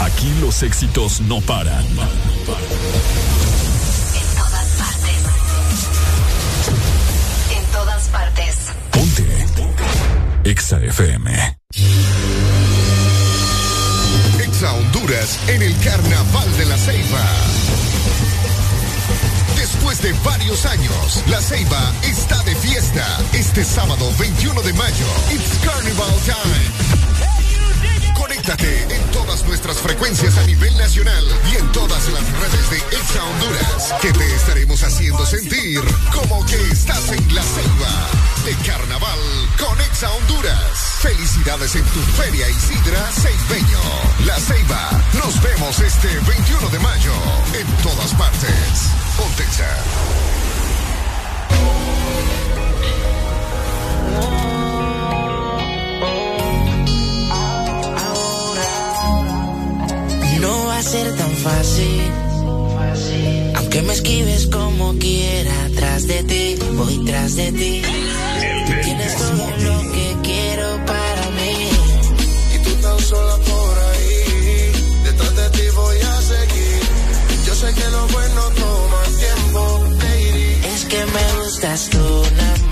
Aquí los éxitos no paran. En todas partes. En todas partes. Ponte. EXA FM. Exa Honduras en el Carnaval de la Ceiba. Después de varios años, La Ceiba está de fiesta. Este sábado 21 de mayo, It's Carnival Time. En todas nuestras frecuencias a nivel nacional y en todas las redes de Exa Honduras, que te estaremos haciendo sentir como que estás en la selva de carnaval con Exa Honduras. Felicidades en tu Feria Isidra Ceibeño. La Ceiba. Nos vemos este 21 de mayo en todas partes. Ponte va a ser tan fácil. Aunque me esquives como quiera, tras de ti, voy tras de ti. Tienes todo lo que quiero para mí. Y tú tan sola por ahí. Detrás de ti voy a seguir. Yo sé que lo bueno toma tiempo, lady. Es que me gustas tú nada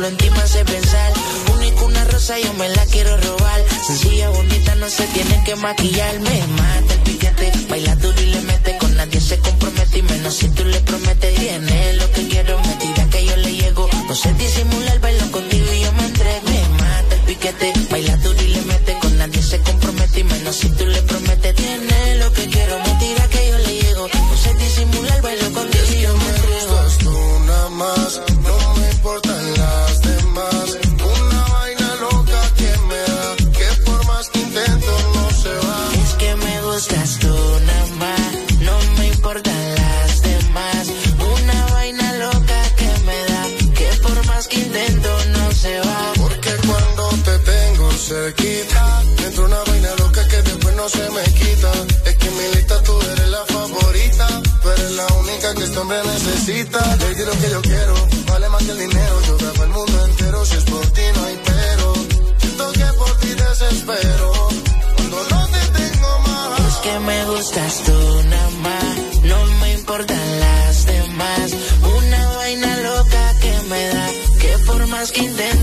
solo en ti me hace. Único una rosa, yo me la quiero robar. Sencilla, bonita, no se tiene que maquillar. Me mata el piquete. Baila duro y le mete, con nadie se compromete y menos si tú le prometes. Tiene lo que quiero, me tira que yo le llego. No sé disimular, bailo contigo y yo me entrego. Me mata el piquete, baila duro y le mete, con nadie se compromete y menos si tú le prometes. Tiene se me quita. Es que en mi lista tú eres la favorita, tú eres la única que este hombre necesita. Le di lo que yo quiero, vale más que el dinero. Yo grabo el mundo entero, si es por ti no hay pero. Siento que por ti desespero, cuando no te tengo más. Es que me gustas tú nada más, no me importan las demás. Una vaina loca que me da, que por más que intento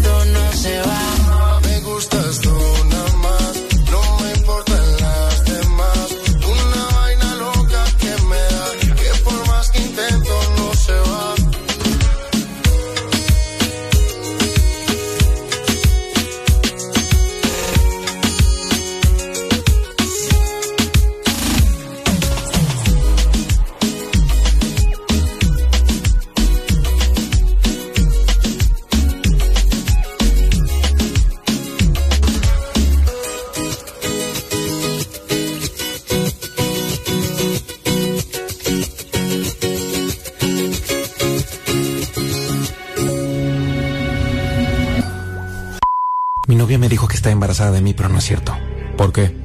está embarazada de mí, pero no es cierto. ¿Por qué?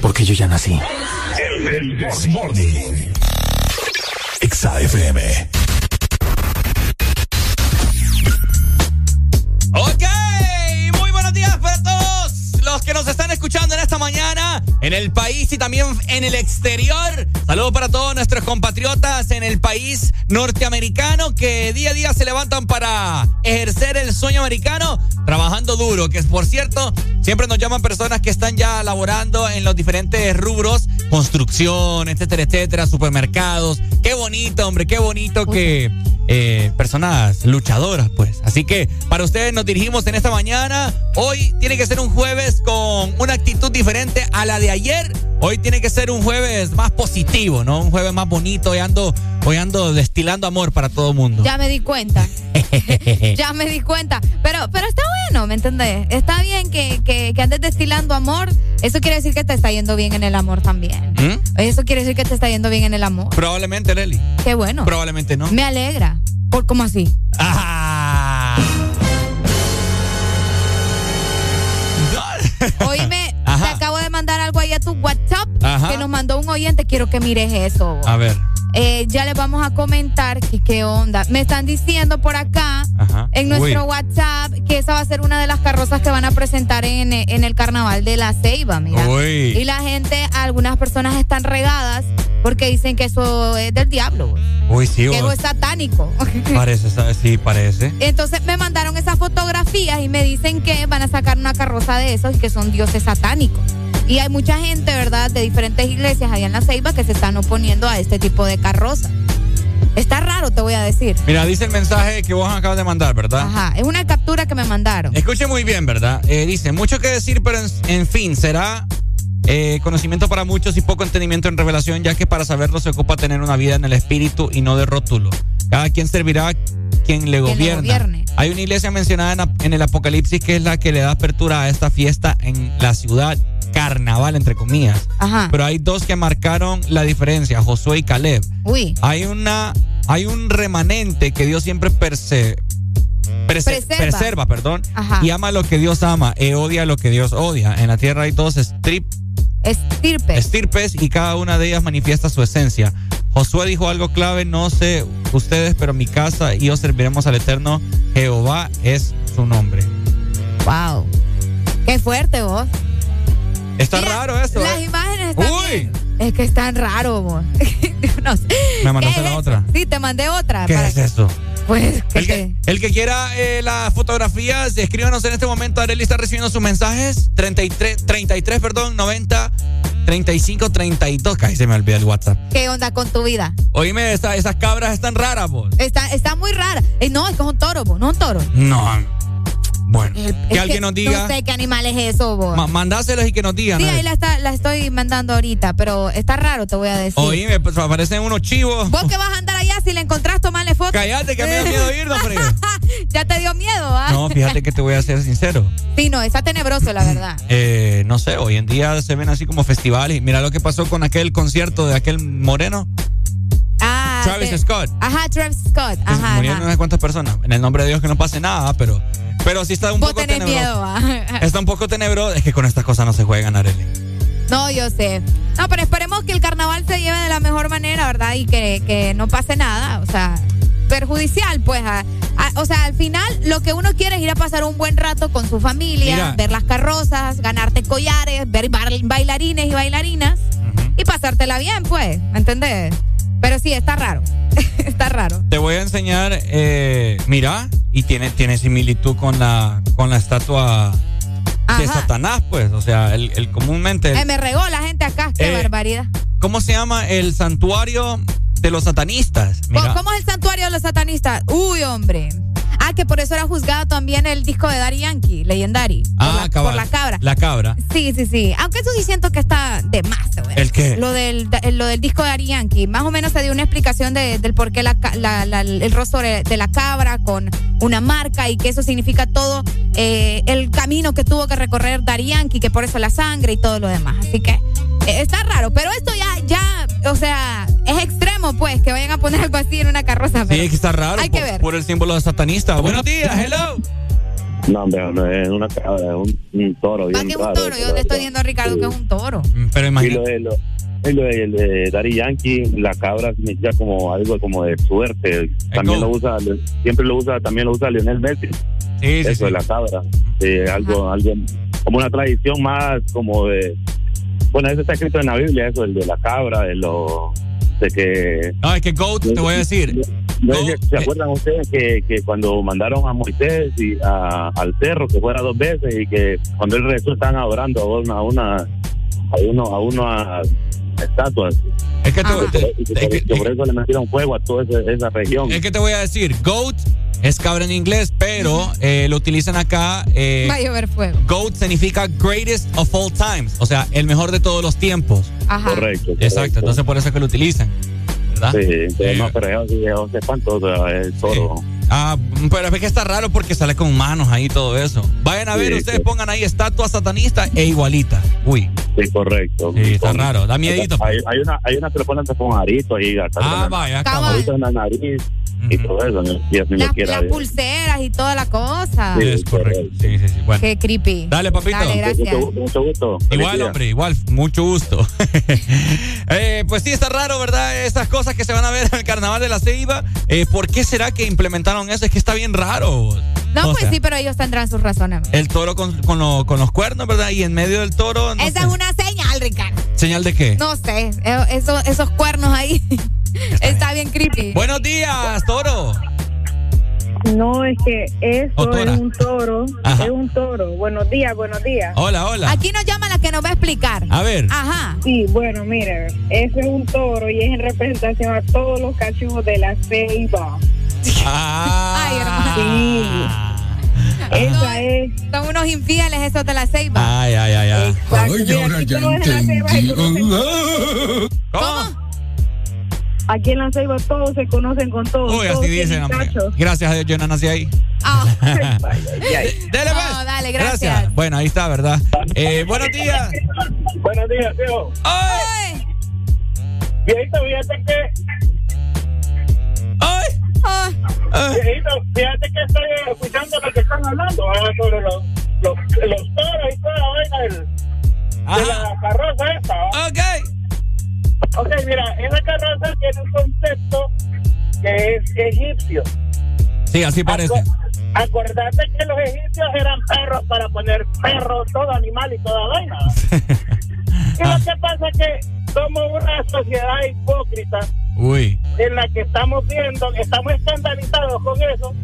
Porque yo ya nací. El Morning. Exa. En el país y también en el exterior. Saludos para todos nuestros compatriotas en el país norteamericano que día a día se levantan para ejercer el sueño americano, trabajando duro, que por cierto, siempre nos llaman personas que están ya laborando en los diferentes rubros, construcción, etcétera, etcétera, supermercados. Qué bonito, hombre, qué bonito que eh, personas luchadoras, pues. Así que para ustedes nos dirigimos en esta mañana. Hoy tiene que ser un jueves con una actitud diferente a la de ayer. Hoy tiene que ser un jueves más positivo, ¿no? Un jueves más bonito. Hoy ando, hoy ando destilando amor para todo el mundo. Ya me di cuenta. ya me di cuenta. Pero, pero está bueno, ¿me entendés? Está bien que, que, que andes destilando amor. Eso quiere decir que te está yendo bien en el amor también. ¿Mm? Eso quiere decir que te está yendo bien en el amor. Probablemente, Leli. Qué bueno. Probablemente no. Me alegra. ¿Por cómo así? Ah. Oíme, mandar algo ahí a tu WhatsApp Ajá. que nos mandó un oyente. Quiero que mires eso. A ver. Eh, ya les vamos a comentar que qué onda. Me están diciendo por acá Ajá. en nuestro Uy. WhatsApp que esa va a ser una de las carrozas que van a presentar en, en el carnaval de la Ceiba, mira. Uy. Y la gente, algunas personas están regadas porque dicen que eso es del diablo. Uy, sí, que eso vos. es satánico. Parece, sí, parece. Entonces me mandaron esas fotografías y me dicen que van a sacar una carroza de esos y que son dioses satánicos. Y hay mucha gente, ¿verdad?, de diferentes iglesias allá en la Ceiba que se están oponiendo a este tipo de carroza. Está raro, te voy a decir. Mira, dice el mensaje que vos acabas de mandar, ¿verdad? Ajá, es una captura que me mandaron. Escuche muy bien, ¿verdad? Eh, dice, mucho que decir, pero en, en fin, será eh, conocimiento para muchos y poco entendimiento en revelación, ya que para saberlo se ocupa tener una vida en el espíritu y no de rótulo. Cada quien servirá a quien le gobierna. gobierne. Hay una iglesia mencionada en, en el Apocalipsis que es la que le da apertura a esta fiesta en la ciudad carnaval, entre comillas. Ajá. Pero hay dos que marcaron la diferencia, Josué y Caleb. Uy. Hay una, hay un remanente que Dios siempre perse- perse- Preserva. preserva, perdón, Ajá. y ama lo que Dios ama e odia lo que Dios odia. En la tierra hay dos strip, Estirpe. estirpes y cada una de ellas manifiesta su esencia. Josué dijo algo clave, no sé ustedes, pero mi casa y yo serviremos al Eterno. Jehová es su nombre. Wow. Qué fuerte vos. Está raro eso. Las ¿eh? imágenes están Uy. Es que están raros, no sé. Me mandaste ¿Qué la es otra. Sí, te mandé otra. ¿Qué para es que- eso? Pues, ¿qué El que, te- el que quiera eh, las fotografías, escríbanos en este momento. Arely está recibiendo sus mensajes. 33, 33 perdón, 90 3532. Casi se me olvida el WhatsApp. ¿Qué onda con tu vida? Oíme, esas cabras están raras, vos. Está, está muy rara. Eh, no, es que es un toro, vos, no un toro. No. Bueno, que alguien nos diga. No sé qué animal es eso, vos. mandáselos y que nos digan. Sí, ahí la, está, la estoy mandando ahorita, pero está raro, te voy a decir. Oíme, pues aparecen unos chivos. ¿Vos que vas a andar allá si le encontrás, tomarle fotos? Cállate, que me da miedo ir, no ya te dio miedo, ¿ah? No, fíjate que te voy a ser sincero. Sí, no, está tenebroso, la verdad. Eh, no sé, hoy en día se ven así como festivales. Mira lo que pasó con aquel concierto de aquel moreno. Ah, Travis Scott. Ajá, Travis Scott. Ajá. Murieron unas cuantas personas. En el nombre de Dios que no pase nada, pero pero sí está un poco tenebroso. Miedo, está un poco tenebroso. Es que con estas cosas no se juegan, Arely. No, yo sé. No, pero esperemos que el carnaval se lleve de la mejor manera, ¿verdad? Y que, que no pase nada. O sea, perjudicial, pues. o sea, al final lo que uno quiere es ir a pasar un buen rato con su familia, ver las carrozas, ganarte collares, ver bailarines y bailarinas y pasártela bien, pues. ¿Me entendés? Pero sí, está raro. está raro. Te voy a enseñar, eh, mira, y tiene, tiene similitud con la, con la estatua de Satanás, pues. O sea, el, comúnmente. me regó la gente acá, qué eh, barbaridad. ¿Cómo se llama? El santuario de los satanistas. ¿Cómo es el santuario de los satanistas? Uy, hombre. Ah, que por eso era juzgado también el disco de Daddy Yankee, Legendary. Ah, por la, cabra. La cabra. Sí, sí, sí. Aunque eso sí siento que está de más. Güey. ¿El qué? Lo del, lo del disco de Daddy Yankee. Más o menos se dio una explicación de, del por qué la, el rostro de la cabra con una marca y que eso significa todo eh, el camino que tuvo que recorrer Daddy Yankee, que por eso la sangre y todo lo demás. Así que eh, está raro, pero esto ya, ya, o sea, es extremo, pues, que vayan a poner algo así en una carroza. Sí, que está raro. Hay que ver. Por el símbolo de satanista Buenos días, hello. No, hombre, no es una cabra, es un, toro. ¿Para qué es un toro? Yo te estoy diciendo a Ricardo que es un toro. Mm, pero imagínate. Y lo de, de, Daddy Yankee, la cabra significa como algo como de suerte. También lo usa, siempre lo usa, también lo usa Lionel Messi. Sí, Eso de la cabra. Sí, algo, algo, como una tradición más como de. Bueno, eso está escrito en la Biblia, eso, el de la cabra, de lo. de que. No, es que Goat, te voy a decir. ¿Se acuerdan ustedes que, que, cuando mandaron a Moisés y al cerro que fuera dos veces y que cuando él regresó estaban adorando a una a una a uno a una estatuas? Es que, te, por, eso le metieron fuego a toda esa, región. Es que te voy a decir, goat es cabra en inglés, pero eh, lo utilizan acá. Eh, Va a llover fuego. Goat significa greatest of all times, o sea, el mejor de todos los tiempos. Ajá. Correcto. Exacto, entonces por eso es que lo utilizan. Sí, no, pero es espantoso, el toro. Ah, pero es que está raro porque sale con manos ahí todo eso. Vayan a ver, ustedes pongan ahí estatua satanista e igualita. Uy. Sí, correcto. Sí, está raro, da miedito. Hay, hay, una, hay una que le ponen con arito ahí. Ah, vaya, Arito en la nariz y todo eso. las pulseras y toda la cosa. Sí, es correcto. Sí, sí, sí. Bueno. Qué creepy. Dale, papito. Dale, gracias. Mucho, gusto. Igual, hombre, igual. Mucho gusto. eh, pues sí, está raro, ¿verdad? Estas cosas que se van a ver en el carnaval de la Ceiba. Eh, ¿Por qué será que implementaron eso? Es que está bien raro. No, pues sí, pero ellos tendrán sus razones. El toro con, con, con, los cuernos, ¿verdad? Y en medio del toro. Esa es una señal, Ricardo. ¿Señal de qué? No sé. Eh, esos, esos cuernos ahí. Está, bien. creepy. Buenos días, toro. No, es que eso es un toro. Es un toro. Buenos días, buenos días. Hola, hola. Aquí nos llama la que nos va a explicar. A ver. Ajá. Sí, bueno, mire, ese es un toro y es en representación a todos los cachorros de la ceiba. Ah. Ay, hermano. Sí. Esa es. Son unos infieles esos de la ceiba. Ay, ay, ay, ay. Exacto. Ay, ahora ya entendí. ¿Cómo? Aquí en la Ceiba todos se conocen con todos. Uy, así dicen, Gracias a Dios, yo no nací ahí. Oh. dale, pues. dale, gracias. Bueno, ahí está, ¿verdad? Eh, buenos días. Buenos días, tío. ¡Ay! Viejito, fíjate que. ¡Ay! ¡Ay! Viejito, fíjate que estoy escuchando lo que están hablando sobre los, los, los toros y toda la vaina del, de la carroza esta. Ok. Ok, mira, esa carroza tiene un concepto que es egipcio. Sí, así parece. acordate que los egipcios eran perros para poner perros, todo animal y toda vaina. y lo que pasa es que somos una sociedad hipócrita Uy. en la que estamos viendo, estamos escandalizados con eso,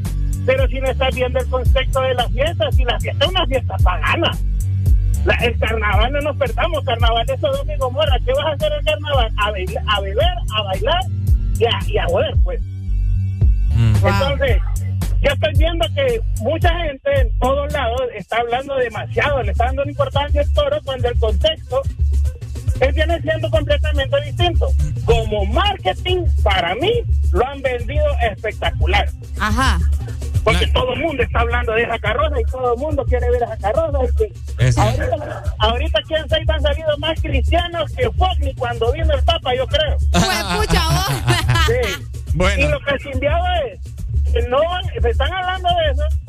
pero si no estás viendo el concepto de la fiesta, si la fiesta es una fiesta pagana. El carnaval no nos perdamos, carnaval de eso domingo morra. ¿Qué vas a hacer el carnaval? A, beber, a, beber, a bailar y a, y a joder, pues. Mm. Entonces, yo estoy viendo que mucha gente en todos lados está hablando demasiado, le está dando importancia al toro cuando el contexto él viene siendo completamente distinto. Como marketing, para mí, lo han vendido espectacular. Ajá. Porque todo el mundo está hablando de esa carroza y todo el mundo quiere ver esa carroza. ahorita, ahorita aquí en han salido más cristianos que Fogni cuando vino el Papa, yo creo. Pues escucha vos. Sí. Bueno. Y lo que se es que no, se están hablando de eso,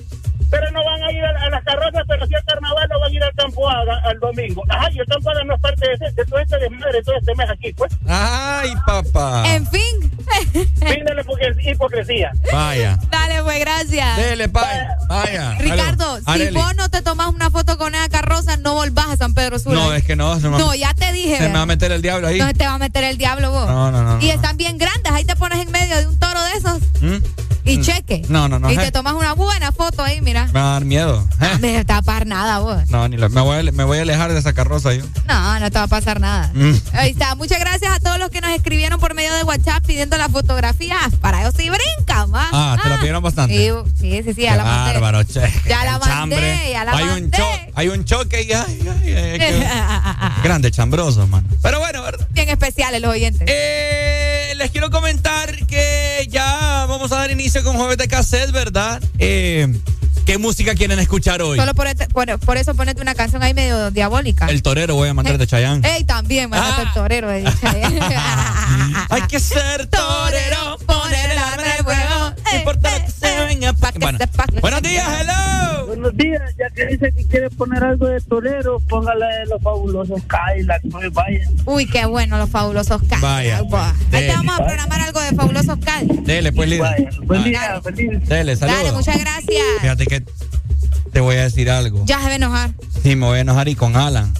pero no van a ir a, las carrozas, pero si el carnaval no van a ir al campo al domingo. Ajá, y el campo no es parte de, ese, de todo este desmadre, todo este mes aquí, pues. Ay, papá. En fin. fin de la hipocresía. Vaya. Dale, pues, gracias. Dale, vaya. vaya. Ricardo, si vos no te tomas una foto con esa carroza, no volvás a San Pedro Sula. No, es que no. No, no ya te dije. Se me va a meter el diablo ahí. No, te va a meter el diablo vos. No, no, no. Y están bien grandes, ahí te pones en medio de un toro de esos. ¿Mm? Y mm. cheque. No, no, no. Y te tomas una buena foto ahí, mira. Me va a dar miedo. No ¿Eh? me tapar nada, vos. No, ni me, voy a, me voy a alejar de esa carroza yo. No, no te va a pasar nada. Mm. Ahí está. Muchas gracias a todos los que nos escribieron por medio de WhatsApp pidiendo las fotografías. Para ellos sí brincan, ¿va? Ah, te lo ah. pidieron bastante. Sí, sí, sí, ya la mandé. Bárbaro, che. Ya la mandé, ya la hay mandé. Un cho hay un choque y ay, ay, ay, grande, chambroso, man. Pero bueno, ¿verdad? Bien especiales los oyentes. Eh, les quiero comentar que ya vamos a dar inicio con Jueves de Cassette, ¿verdad? Eh, ¿Qué música quieren escuchar hoy? Solo por, este, por, eso ponete una canción ahí medio diabólica. El torero voy a mandar de Chayanne. Ey, también, mandate ah. el torero de Chayanne. Hay que ser torero, poner el arma el juego. No importa que se venga pa' que bueno. Buenos días, hello. Buenos días, ya que dice que quiere poner algo de torero, póngale los fabulosos Cadillac, no vaya. Uy, qué bueno los fabulosos Cadillac. Vaya. Ahí te vamos a programar algo de fabulosos Cadillac. Dele, pues, líder. Buen día, feliz. Dele, saludos. Dale, muchas gracias. Fíjate que te voy a decir algo. Ya se va a enojar. Sí, me voy a enojar y con Alan.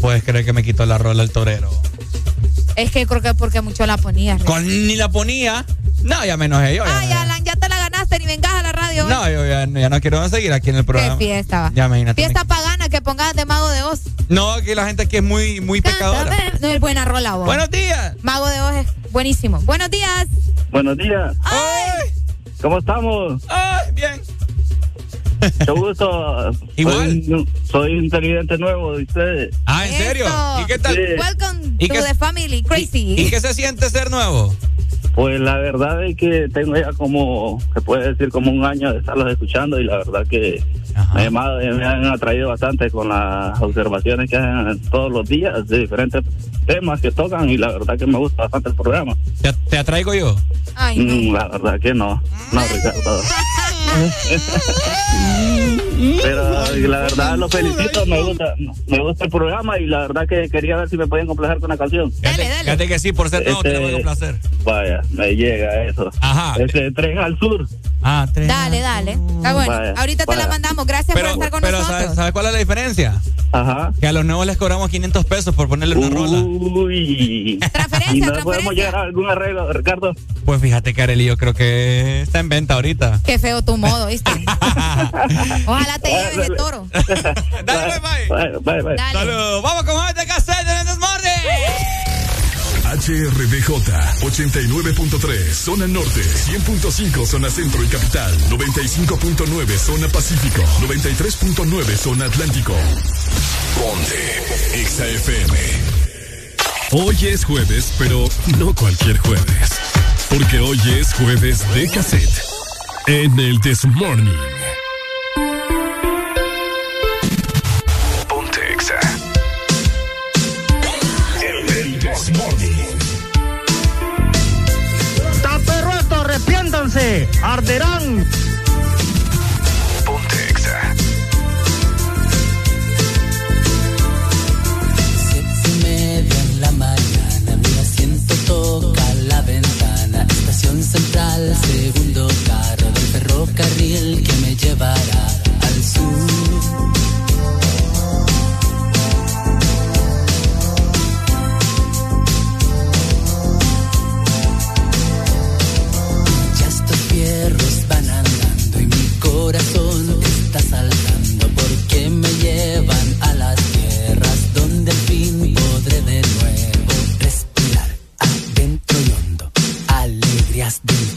Puedes creer que me quitó la rola el torero. Es que creo que porque mucho la ponía. Con, ni la ponía. No, ya me enojé yo. Ay, Alan, ya te la ganaste, ni vengas a la radio. No, yo ya, no quiero seguir aquí en el programa. Qué fiesta. Ya imagínate. Fiesta pagana que pongas de Mago de Oz. No, que la gente aquí es muy, muy pecadora. No es buena rola, vos. Buenos días. Mago de Oz es buenísimo. Buenos días. Buenos días. Ay. ¿Cómo estamos? Ay, bien. Mucho gusto. Igual. Soy, soy un televidente nuevo de ustedes. Ah, ¿en serio? ¿Y qué tal? Welcome to the family, crazy. ¿Y, qué se siente ser nuevo? Pues la verdad es que tengo ya como, se puede decir, como un año de estarlos escuchando y la verdad que me, me, han atraído bastante con las observaciones que hacen todos los días de diferentes temas que tocan y la verdad que me gusta bastante el programa. ¿Te, te atraigo yo? Ay, no. Mm, la verdad que no. No, Ricardo. Pero la verdad lo felicito, me gusta, me gusta el programa y la verdad que quería ver si me podían complacer con una canción. Dale, dale. Fíjate que sí, por ser nuevo te voy a complacer. Vaya, me llega eso. Ajá. Ese tren al sur. Ah, tren. Dale, dale. Está bueno. Ahorita te la mandamos. Gracias por estar con pero nosotros. ¿sabes, cuál es la diferencia? Ajá. Que a los nuevos les cobramos 500 pesos por ponerle una rola. Uy. Transferencia, ¿Y no transferencia. podemos llegar a algún arreglo, Ricardo? Pues fíjate, Arely, yo creo que está en venta ahorita. Qué feo tu modo, ¿viste? Ojalá te lleves de toro. Dale, bye, bye. Bye, bye. Saludos. Vamos con Juan de Cassette en el. HRDJ 89.3 Zona Norte 100.5 Zona Centro y Capital 95.9 Zona Pacífico 93.9 Zona Atlántico Ponte XAFM Hoy es jueves, pero no cualquier jueves. Porque hoy es jueves de cassette. En el This Morning. Ponte Exa. En el This Morning. Taperroto, arrepiéntanse. Arderán. central, segundo carro del ferrocarril que me llevará al sur. Ya estos fierros van andando y mi corazón está saltando porque me llevan a las just do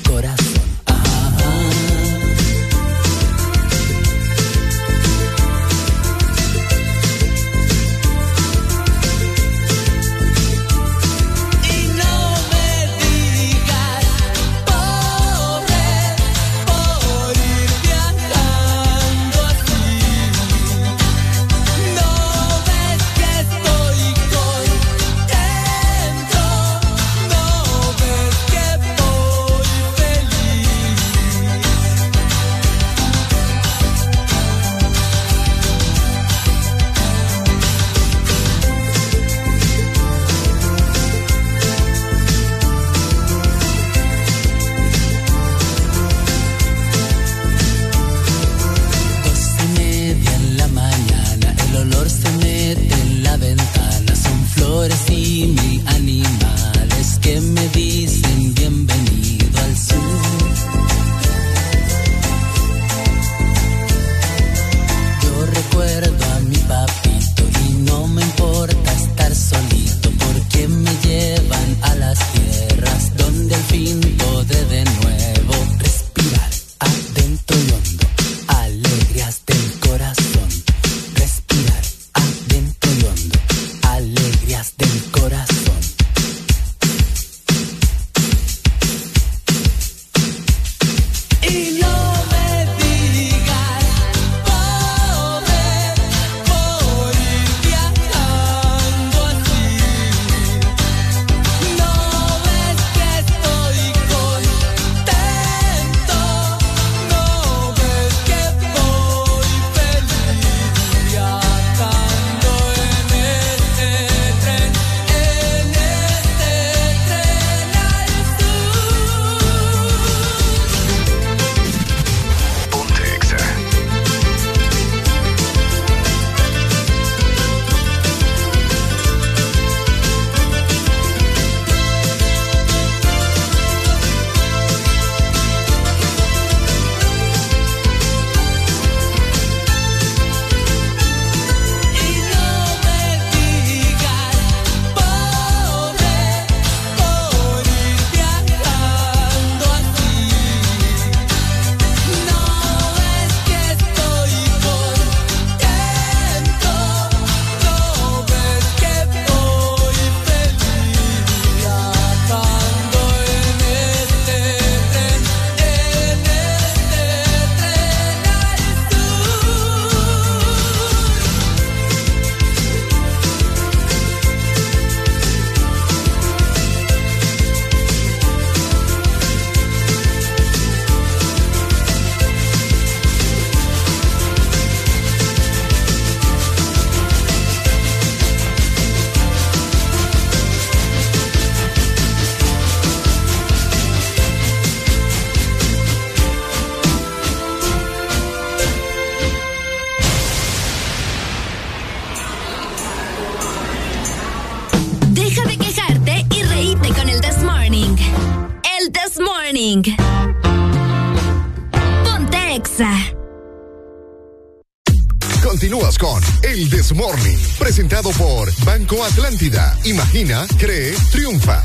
Atlántida. Imagina, cree, triunfa.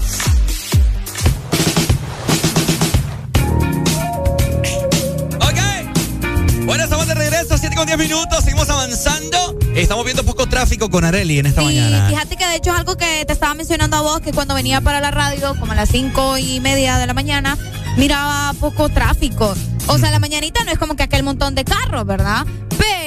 Bueno, estamos de regreso, 7 con 10 minutos, seguimos avanzando. Estamos viendo poco tráfico con Areli en esta mañana. Fíjate que de hecho es algo que te estaba mencionando a vos, que cuando venía para la radio, como a las 5 y media de la mañana, miraba poco tráfico. O sea, la mañanita no es como que aquel montón de carros, ¿verdad?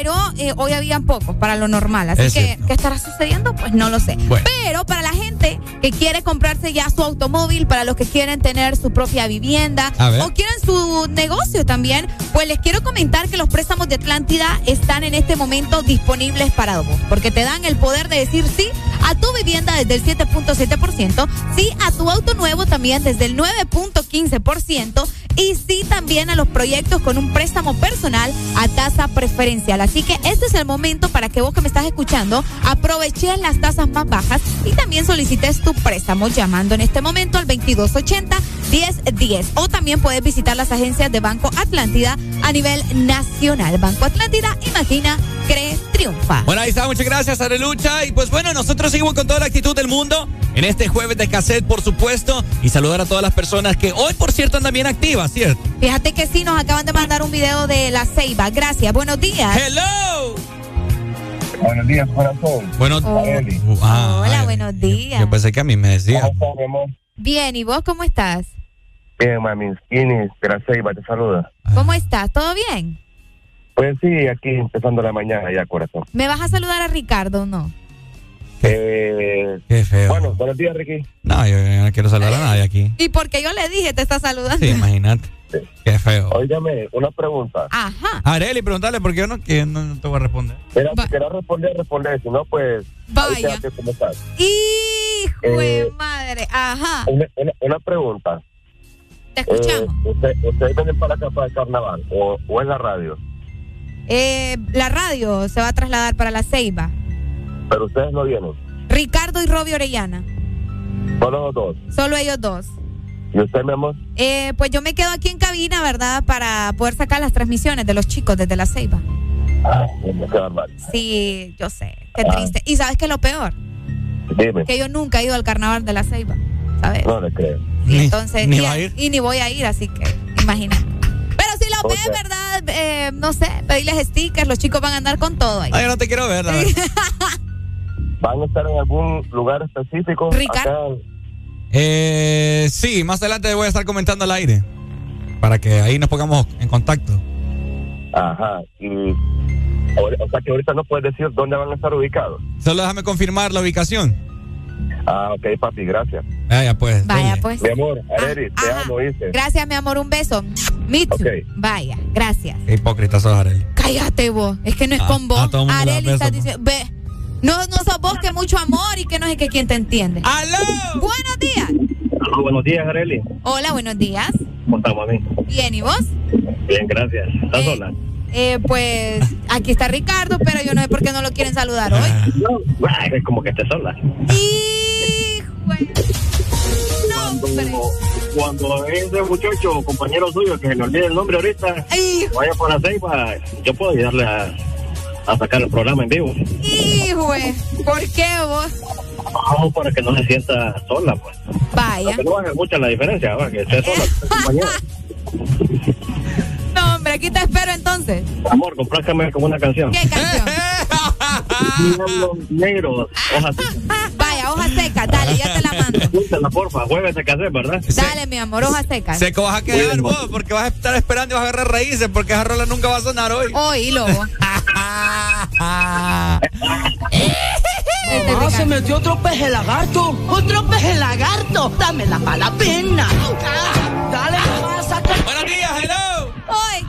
Pero eh, hoy habían pocos para lo normal. Así que, ¿qué estará sucediendo? Pues no lo sé. Pero para la gente que quiere comprarse ya su automóvil, para los que quieren tener su propia vivienda o quieren su negocio también, pues les quiero comentar que los préstamos de Atlántida están en este momento disponibles para vos. Porque te dan el poder de decir sí a tu vivienda desde el 7.7%, sí a tu auto nuevo también desde el 9.15% y sí también a los proyectos con un préstamo personal a tasa preferencial. Así que este es el momento para que vos que me estás escuchando aproveches las tasas más bajas y también solicites tu préstamo llamando en este momento al 2280 1010 o también puedes visitar las agencias de Banco Atlántida a nivel nacional. Banco Atlántida, imagina, cree, triunfa. Bueno, ahí está, muchas gracias, Arelucha. Y pues bueno, nosotros seguimos con toda la actitud del mundo en este jueves de cassette, por supuesto, y saludar a todas las personas que hoy, por cierto, andan bien activas, ¿cierto? Fíjate que sí, nos acaban de mandar un video de la Ceiba. Gracias, buenos días. Hello. Buenos días, corazón. Buenos uh, ah, Hola, buenos días. Yo, pensé que a mí me decía. Bien, ¿y vos cómo estás? Bien, mami. Inés de la Ceiba te saluda. ¿Cómo estás? ¿Todo bien? Pues sí, aquí empezando la mañana ya, corazón. ¿Me vas a saludar a Ricardo o no? Eh, Qué feo. Bueno, buenos días, Ricky. No, yo, no quiero saludar a nadie aquí. Y porque yo le dije, te está saludando. Sí, imagínate. Qué feo. Óigame, una pregunta. Ajá. Areli, preguntarle porque yo no, que no, te voy a responder. Mira, si quieres responder, responder. Si no, pues. Vaya. ¿Cómo estás? Hijo de eh, madre. Ajá. Una, una, pregunta. Te escuchamos. Eh, usted, ¿Ustedes vienen para acá para el carnaval o, o en la radio? Eh, la radio se va a trasladar para la Ceiba. Pero ustedes no vienen. Ricardo y Robbie Orellana. Solo los dos. Solo ellos dos. ¿Y usted, mi amor? Eh, pues yo me quedo aquí en cabina, ¿verdad? Para poder sacar las transmisiones de los chicos desde la Ceiba. Ah, qué barbaridad. Sí, yo sé. Qué triste. ¿Y sabes qué es lo peor? Dime. Que yo nunca he ido al carnaval de la Ceiba. ¿Sabes? No le creo. Y entonces, ni, y, ni voy a ir, así que imagínate. Pero si lo ves, ¿verdad? Eh, no sé, pedirles stickers, los chicos van a andar con todo ahí. Ay, yo no te quiero ver, la ¿Van a estar en algún lugar específico? Ricardo. Eh, sí, más adelante voy a estar comentando al aire. Para que ahí nos pongamos en contacto. Ajá. Y, o sea que ahorita no puedes decir dónde van a estar ubicados. Solo déjame confirmar la ubicación. Ah, ok, papi, gracias. Vaya, pues. Vaya, pues. Mi amor, Areli, te amo, dice. Gracias, mi amor, un beso. Mitsu. Okay. Vaya, gracias. Qué hipócrita sos, Areli. Cállate vos, es que no es ah, con vos. Areli está diciendo, ve no, no sos vos que mucho amor y que no sé que quién te entiende. ¡Aló! Buenos días. buenos días, Areli. Hola, buenos días. ¿Cómo estamos, mí? Bien, ¿y vos? Bien, gracias. ¿Estás eh, sola? Eh, pues aquí está Ricardo, pero yo no sé por qué no lo quieren saludar hoy. No, es como que esté sola. Hijo. No, cuando, es ese muchacho, compañero suyo, que se me olvide el nombre ahorita, vaya por la ceiba, yo puedo ayudarle a a sacar el programa en vivo. Hijo, ¿por qué vos? Vamos para que no se sienta sola, pues. Vaya. Que no haga mucha la diferencia, que esté sola, No, hombre, aquí te espero entonces. Amor, comprácame con una canción. ¿Qué canción? negros, hojas Vaya, hojas secas, dale, ya te la mando. Escúchala, porfa, jueves de casé, ¿verdad? Dale, mi amor, hojas secas. Seco vas a quedar vos, porque vas a estar esperando y vas a agarrar raíces, porque esa rola nunca va a sonar hoy. Hoy, lobo. Mamá, se metió otro peje lagarto. Otro peje lagarto. Dame la pena. Dale, mamá, saca. Buenos días, hello. Hoy.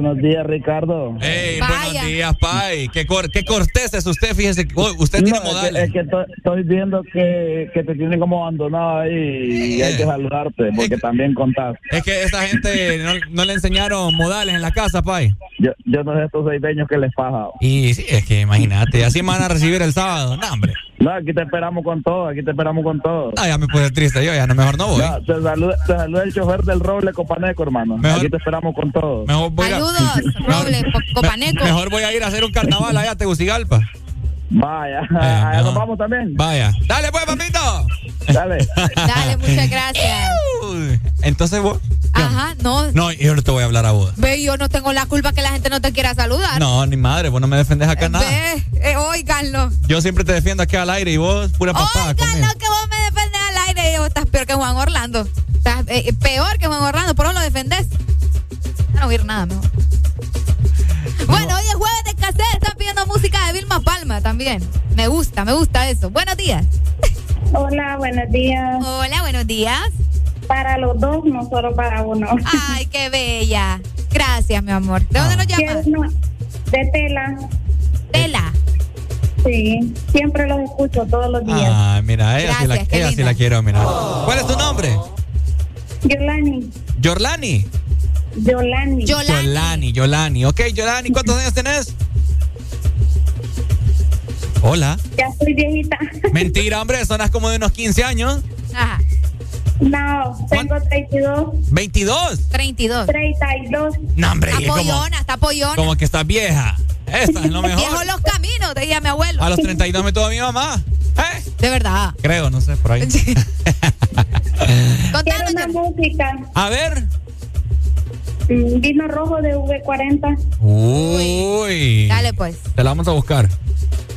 Buenos días, Ricardo. Hey, buenos días, Pai. Qué, cor qué cortés es usted, fíjese. Usted tiene modales. Es que, estoy viendo que, que, te tienen como abandonado ahí y hay que saludarte porque también contás. Es que esta gente no, no, le enseñaron modales en la casa, Pai. Yo, yo no sé estos seis peños que les paja. Y sí, es que imagínate, así me van a recibir el sábado. No, hombre. No, aquí te esperamos con todo, aquí te esperamos con todo. Ah, ya me puse triste yo, ya no, mejor no voy. No, te saluda, te saluda el chofer del Roble Copaneco, hermano. Aquí te esperamos con todo. Mejor voy Saludos, a, Roble Copaneco. Mejor voy a ir a hacer un carnaval allá a Tegucigalpa. Vaya, allá nos vamos también. Vaya. Dale pues, papito. Dale. Dale, muchas gracias. Entonces vos. Ajá, no. No, yo no te voy a hablar a vos. Ve, yo no tengo la culpa que la gente no te quiera saludar. No, ni madre, vos no me defendes acá nada. Ve, eh, oíganlo. Yo siempre te defiendo aquí al aire y vos, pura papá. Oíganlo que vos me defendes al aire y vos estás peor que Juan Orlando. Estás eh, peor que Juan Orlando, por eso lo defendés. No oír nada mejor. Bueno, hoy es jueves de cassette, están pidiendo música de Vilma Palma también. Me gusta, me gusta eso. Buenos días. Hola, buenos días. Hola, buenos días. Para los dos, no solo para uno. Ay, qué bella. Gracias, mi amor. ¿De dónde nos llamas? De Tela. Tela. Sí, siempre los escucho todos los días. Ah, mira, ella, sí, la, ella sí la quiero, mira. ¿Cuál es tu nombre? Yorlani. ¿Yorlani? Yolani. Yolani. Yolani, Ok, Yolani, ¿cuántos años tenés? Hola. Ya soy viejita. Mentira, hombre, sonas como de unos 15 años. Ajá. No, tengo 32. ¿22? 32. 32. No, hombre. Está pollona, está pollona. Como que estás vieja. Esta es lo mejor. Viejo los caminos, te decía mi abuelo. A los 32 me tuvo mi mamá. ¿Eh? De verdad. Creo, no sé, por ahí. Contanos una música. A ver. Vino rojo de V40. Uy. Dale, pues. Te la vamos a buscar.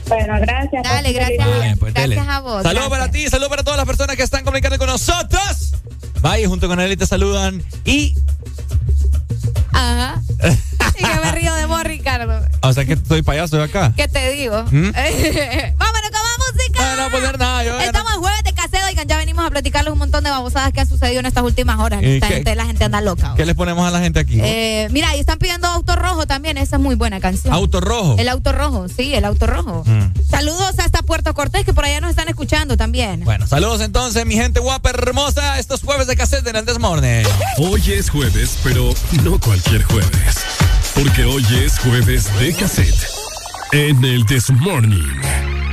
Bueno, gracias. Dale, gracias. pues, gracias a vos. Saludos para ti, saludos para todas las personas que están comunicando con nosotros. Vaya, junto con él y te saludan. Y. Ajá. y que me río de vos, Ricardo. O sea que soy payaso de acá. ¿Qué te digo? ¿Mm? Vámonos con más música. No, no poner nada. Yo Estamos en jueves de Ya venimos a platicarles un montón de babosadas que han sucedido en estas últimas horas. Esta gente, la gente anda loca. ¿Qué les ponemos a la gente aquí? Eh, mira, y están pidiendo Auto Rojo también. Esa es muy buena canción. ¿Auto Rojo? El Auto Rojo, sí, el Auto Rojo. Mm. Saludos hasta Puerto Cortés, que por allá nos están escuchando también. Bueno, saludos entonces, mi gente guapa, hermosa. Estos jueves de cassette en el Desmorne. Hoy es jueves, pero no cualquier jueves. Porque hoy es jueves de cassette en el Desmorning.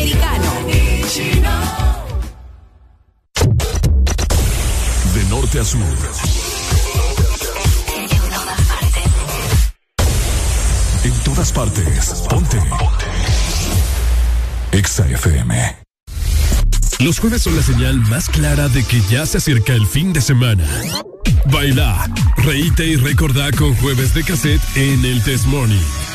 Americano. De norte a sur. En todas partes. Ponte. Exa FM. Los jueves son la señal más clara de que ya se acerca el fin de semana. Baila, reíte y recordá con jueves de cassette en el Test Morning.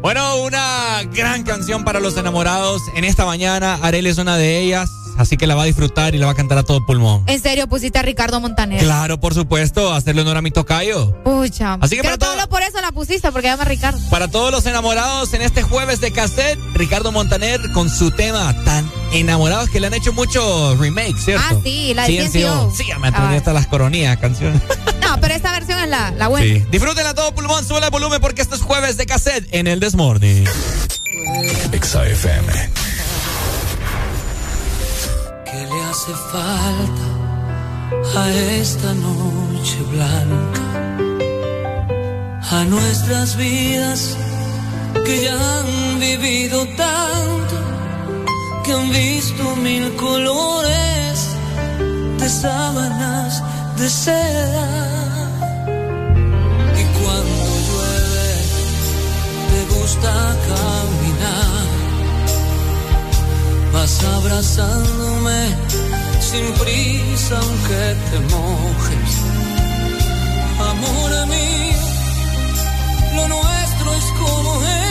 Bueno, una gran canción para los enamorados. En esta mañana, Arel es una de ellas. Así que la va a disfrutar y la va a cantar a todo pulmón. ¿En serio pusiste a Ricardo Montaner? Claro, por supuesto, hacerle honor a mi tocayo. Pucha. Así que Creo para que solo por eso la pusiste, porque llama Ricardo. Para todos los enamorados en este jueves de cassette, Ricardo Montaner con su tema tan enamorados que le han hecho muchos remakes, ¿cierto? Ah, sí, la de sí, CNCO. me atreví hasta las coronías, canciones. No, pero esta versión es la, la buena. Sí. Disfrútenla a todo pulmón, sube el volumen porque esto es jueves de cassette en el Desmorning. Exa FM. ¿Qué le hace falta a esta noche blanca? A nuestras vidas que ya han vivido tanto, que han visto mil colores de sábanas de seda. Y cuando llueve, te gusta caminar. Vas abrazándome sin prisa aunque te mojes. Amor mío, lo nuestro es como es.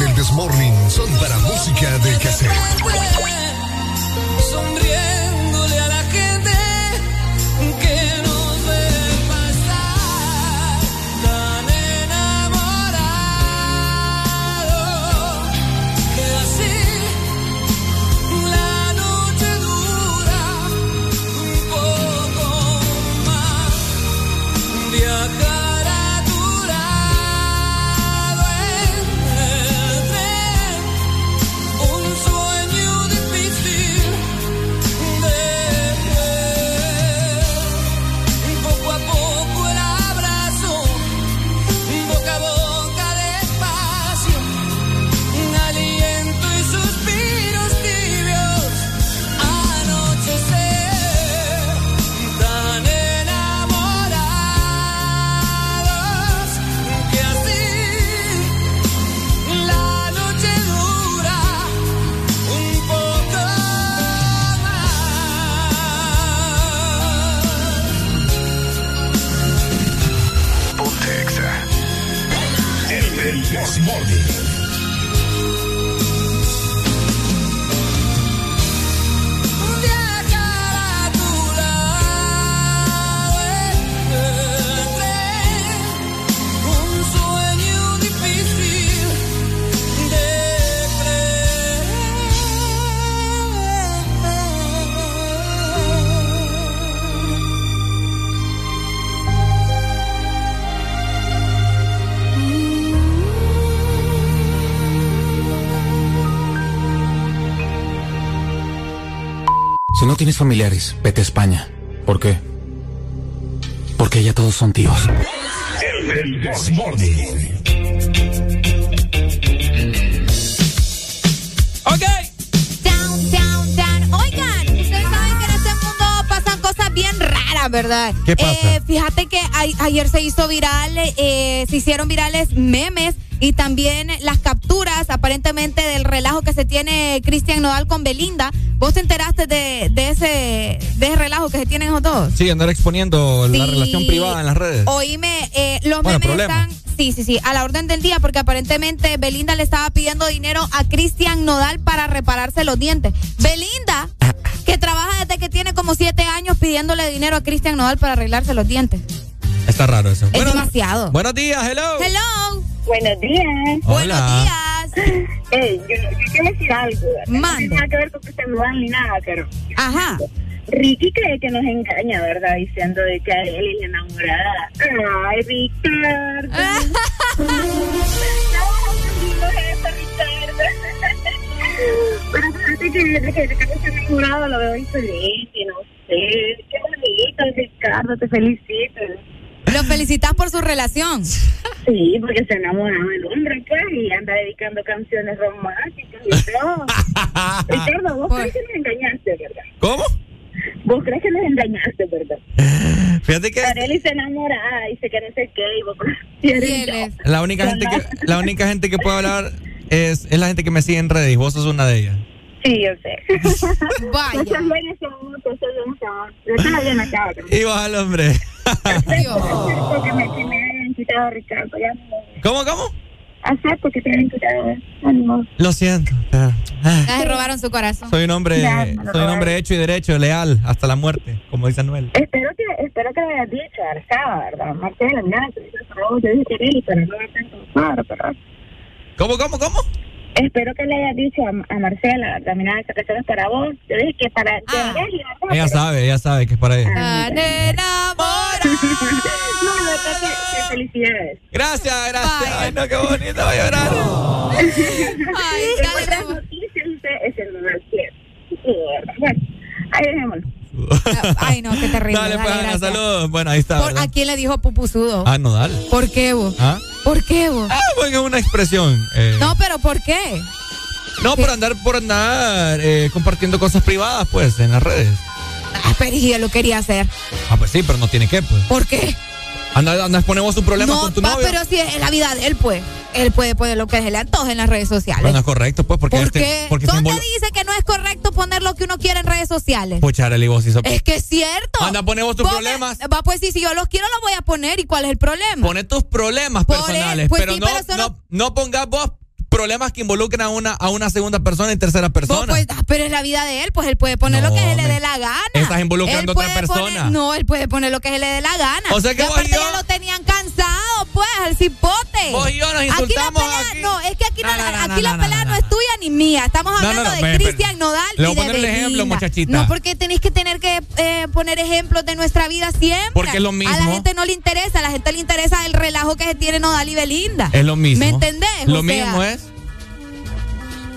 En el Desmorning son para música de cassette. Tienes familiares, vete a España. ¿Por qué? Porque ya todos son tíos. El. Ok. Down, down, down. Oigan, ustedes saben que en este mundo pasan cosas bien raras, ¿verdad? ¿Qué pasa? Eh, fíjate que a- ayer se hizo viral, eh, se hicieron virales memes y también las capturas aparentemente del relajo que se tiene Cristian Nodal con Belinda. ¿Vos te enteraste de, de ese de ese relajo que se tienen esos dos? Sí, andar exponiendo la relación privada en las redes. Oíme, eh, los Bueno, memes problema. están, sí, sí, sí, a la orden del día, porque aparentemente Belinda le estaba pidiendo dinero a Cristian Nodal para repararse los dientes. Belinda, que trabaja desde que tiene como siete años pidiéndole dinero a Cristian Nodal para arreglarse los dientes. Está raro eso. Es Bueno, demasiado. buenos días, hello. Hello. Buenos días. Buenos Hola. días. Ey, yo, yo quiero decir algo. ¿verdad? No tiene nada que ver con que se mudan ni nada, pero Ajá. Ricky cree que nos engaña, ¿verdad? Diciendo de que a él es la enamorada. Ay, Ricardo. no, no es eso, Ricardo. Pero fíjate que que Ricardo se ha enamorado lo veo infeliz y no sé. Qué bonito, Ricardo, te felicito. Lo felicitas por su relación. Sí, porque se enamoró del hombre, pues, y anda dedicando canciones románticas y todo. Ricardo, vos crees que nos engañaste, ¿verdad? ¿Cómo? Vos crees que nos engañaste, ¿verdad? Fíjate que Arely se enamora, dice que no sé qué, y vos y la única gente que la única gente que puede hablar es, es la gente que me sigue en redes y vos sos una de ellas. Sí, yo sé. Vaya. La bien acá, ¿verdad? Y vas al hombre. Porque me, que me hayan quitado a Ricardo, ya no. ¿Cómo, cómo? Acepto que te. Ánimo. Lo siento. ah, Ya se robaron su corazón. soy un hombre, Ya, lo soy un hombre hecho y derecho, leal hasta la muerte, como dice Anuel. Espero que, espero que le hayas dicho Arcaba, ¿verdad? Marcela, mira, te dices, "Oh, yo dije que pero no me tanto claro, pero... ¿Cómo, cómo, cómo? Espero que le hayas dicho a, a Marcela, ¿verdad? Mira, esta canción es para vos. Yo dije que para... que Arely, ¿verdad? Ella sabe, ella sabe que es para ella. Tan enamorada. No, de verdad que, que felicidades. Gracias, gracias. Ay, no, qué bonito, voy a llorar. Ay, dale, noticias, usted es el número 7. Sí, ¿verdad? Bueno, ahí dejémoslo. Ay, no, qué terrible. Dale, pues, Ana, gracias. saludos. Bueno, ahí está. ¿Por, ¿verdad? ¿A quién le dijo pupusudo? Ah, no, dale. ¿Por qué vos? ¿Ah? ¿Por qué vos? Ah, bueno, es una expresión. eh, No, pero ¿por qué? no, por andar, por andar eh, compartiendo cosas privadas, pues, en las redes. Ah, pero y él lo quería hacer. Ah, pues sí, pero no tiene que, pues. ¿Por qué? Anda, anda, ponemos sus problemas No, con tu pa, novio. pero si es la vida de él, pues. Él puede poner lo que se le antoje en las redes sociales. Bueno, es correcto, pues, porque ¿Por este, qué? porque ¿Dónde invol- dice que no es correcto poner lo que uno quiere en redes sociales? Pucha, Arely, vos hizo- Es que es cierto. Anda, pone vos tus Pone- problemas. Va, pues sí, si yo los quiero, los voy a poner. ¿Y cuál es el problema? Pone tus problemas Por personales, pues pero, sí, no, pero eso no- no, no pongas vos problemas que involucren a una, a una segunda persona y tercera Vos, persona. pues, ah, pero es la vida de él, pues él puede poner lo que se le hombre. dé la gana. Estás involucrando Él a otra puede poner- persona. no, él puede poner lo que se le dé la gana. O sea que y vos aparte y yo- ya lo tenían cansado, pues, al cipote. Vos y yo nos Aquí la insultamos pelea, aquí. no, es que aquí, No, la, no, no, aquí la pelea no, es tuya ni mía. Estamos hablando de Cristian Nodal le voy a poner el ejemplo, muchachita. No, porque tenéis que tener que eh, poner ejemplos de nuestra vida siempre. Porque es lo A mismo. la gente no le interesa, a la gente le interesa el relajo que se tiene Nodal y Belinda. Es lo mismo. ¿Me entendés? Lo O sea, mismo es.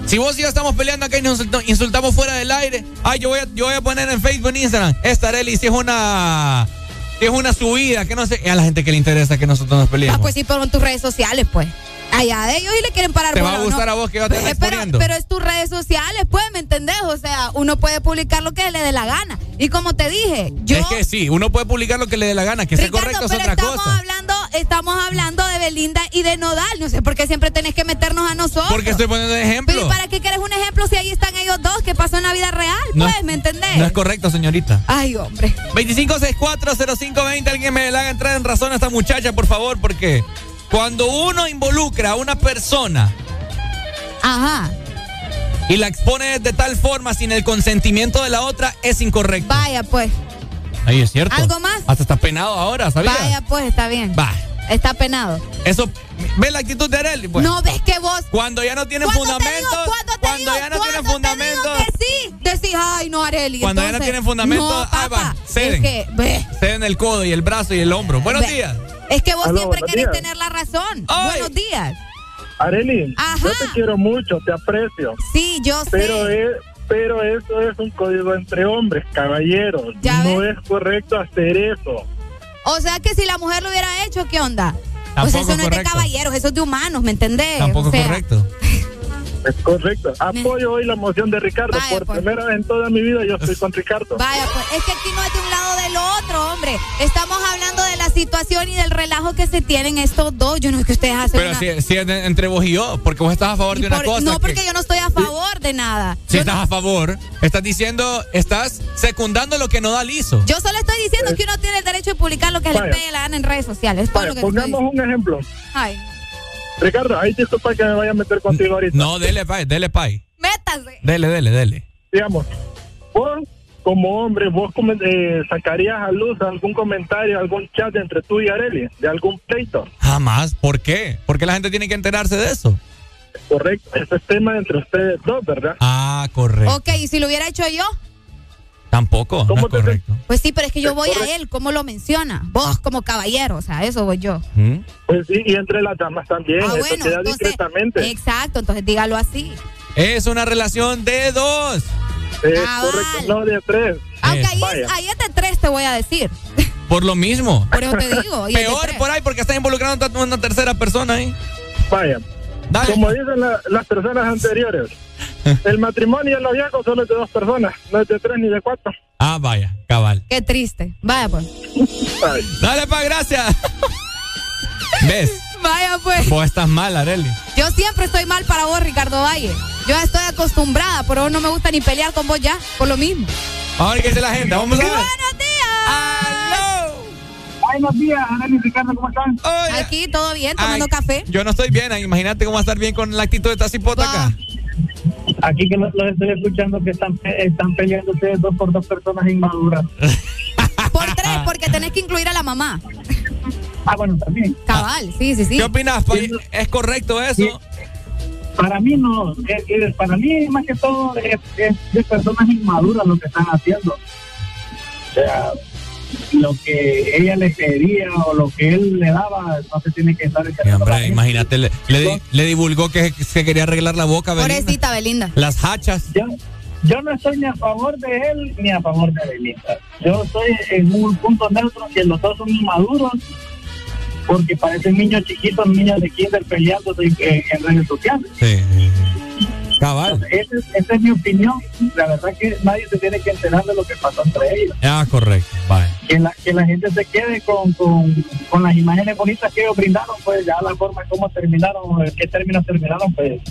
Si vos y yo estamos peleando acá y nos insultamos, insultamos fuera del aire, ay, yo voy a, yo voy a poner en Facebook, en Instagram, esta si es una si es una subida, que no sé, y a la gente que le interesa que nosotros nos peleemos. Ah, pues sí, pero en tus redes sociales, pues. Allá de ellos y le quieren parar Te va a ¿o gustar no? a vos que yo te Eh, pero, exponiendo. pero es tus redes sociales, pues, ¿me entendés? O sea, uno puede publicar lo que le dé la gana. Y como te dije, yo... es que sí, uno puede publicar lo que le dé la gana, que sea Ricardo, correcto es pero otra estamos cosa. hablando, estamos hablando de Belinda y de Nodal. No sé por qué siempre tenés que meternos a nosotros. Porque estoy poniendo ejemplo. Pero ¿y para qué quieres un ejemplo pasó en la vida real? No Pues, es- ¿me entendés? No es correcto, señorita. Ay, hombre. 25640520, alguien me le haga entrar en razón a esta muchacha, por favor, porque cuando uno involucra a una persona Ajá. y la expone de tal forma sin el consentimiento de la otra, es incorrecto. Vaya, pues. Ahí es cierto. ¿Algo más? Hasta está penado ahora, ¿sabías? Vaya, pues, está bien. Va. Está penado. Eso, ve la actitud de Arely, pues. No ves que vos. Cuando ya no tienen fundamentos, digo, cuando te cuando digo, ya no tienen fundamentos, que sí, decís, ay, no. Cuando ya no tienen fundamentos, no, ahí va, ceden. Es que, ve, ceden el codo y el brazo y el hombro. Buenos Ve. días. es que vos Aló, siempre querés días. tener la razón. Ay. Buenos días. Arely, Ajá. yo te quiero mucho, te aprecio. Sí, yo Pero sé. es, pero eso es un código entre hombres, caballeros. Ya no ves. es correcto hacer eso. O sea que si la mujer lo hubiera hecho, ¿qué onda? Tampoco pues eso no es de caballeros, eso es de humanos, ¿me entendés? Tampoco O sea, es correcto. Es correcto. Apoyo hoy la moción de Ricardo. Vaya, Por pues. primera vez en toda mi vida yo estoy con Ricardo. Vaya, pues es que aquí no es de un lado del otro, hombre. Estamos hablando de la situación y del relajo que se tienen estos dos. Yo no es que ustedes hacen Pero una- si, si es de- entre vos y yo, porque vos estás a favor y de una cosa. No, que- porque yo no estoy a favor de nada. Si Yo estás a favor, estás diciendo, estás secundando lo que Nodal hizo. Yo solo estoy diciendo que uno tiene el derecho de publicar lo que le Vaya. pegue la gana en redes sociales. Vaya, lo que pongamos un ejemplo. Ay, Ricardo, ahí disculpa que me vaya a meter contigo ahorita. No, dele pay, dele pay. métase. Dele, dele, dele. Digamos, vos como hombre, vos eh, sacarías a luz algún comentario, algún chat entre tú y Areli, de algún pleito. Jamás. ¿Por qué? Porque la gente tiene que enterarse de eso. Correcto. Ese es tema entre ustedes dos, ¿verdad? Ah, correcto. Ok, y si lo hubiera hecho yo, Tampoco, no ¿Cómo es te- correcto. pues sí, pero es que yo Es voy a él, ¿cómo lo menciona? Vos como caballero, o sea, eso voy yo. ¿Mm? Pues sí, y entre las damas también. Ah, bueno, queda entonces, discretamente. exacto, entonces dígalo así. Es una relación de dos. Es correcto, no de tres. Aunque ahí, vaya. ahí es de tres, te voy a decir. Por lo mismo. Por eso te digo. es Peor por ahí porque estás involucrando a una tercera persona ahí. Vaya. Dale. Como dicen la- las personas anteriores, el matrimonio y el noviazgo solo es de dos personas, no es de tres ni de cuatro. Ah, vaya, cabal. Qué triste. Vaya pues. Ay, Dale, pa, gracias. ¿Ves? Vaya pues. Vos estás mal, Areli. Yo siempre estoy mal para vos, Ricardo Valle. Yo estoy acostumbrada, pero no me gusta ni pelear con vos ya, por lo mismo. Vamos a ver qué dice la gente. Vamos a ver. ¡Buenos días! ¡Aló! Buenos días, Arely y Ricardo, ¿cómo están? Oye. Aquí todo bien, tomando Ay, café. Yo no estoy bien. Imagínate cómo va a estar bien con la actitud de esta cipota acá. Aquí que los, los estoy escuchando que están, están peleando ustedes dos por dos personas inmaduras. Por tres, porque tenés que incluir a la mamá. Ah, bueno, también. Cabal, sí, sí, sí. ¿Qué opinas? ¿Es correcto eso? Sí. Para mí no, es- es- para mí más que todo es, es de personas inmaduras lo que están haciendo. O sea, lo que ella le pedía o lo que él le daba, no se tiene que estar hombre, imagínate, le, le di- le divulgó que se quería arreglar la boca, Belinda. Pobrecita Belinda. Las hachas. Yo, yo no estoy ni a favor de él ni a favor de Belinda. Yo estoy en un punto neutro que los dos son inmaduros porque parecen niños chiquitos, niños de kinder peleando en, en redes sociales. Sí. Cabal. Esa es, esa es mi opinión. La verdad que nadie se tiene que enterar de lo que pasó entre ellos. Ah, correcto. Vale. que la, que la gente se quede con, con, con las imágenes bonitas que ellos brindaron, pues ya la forma como terminaron, eh, qué términos terminaron, pues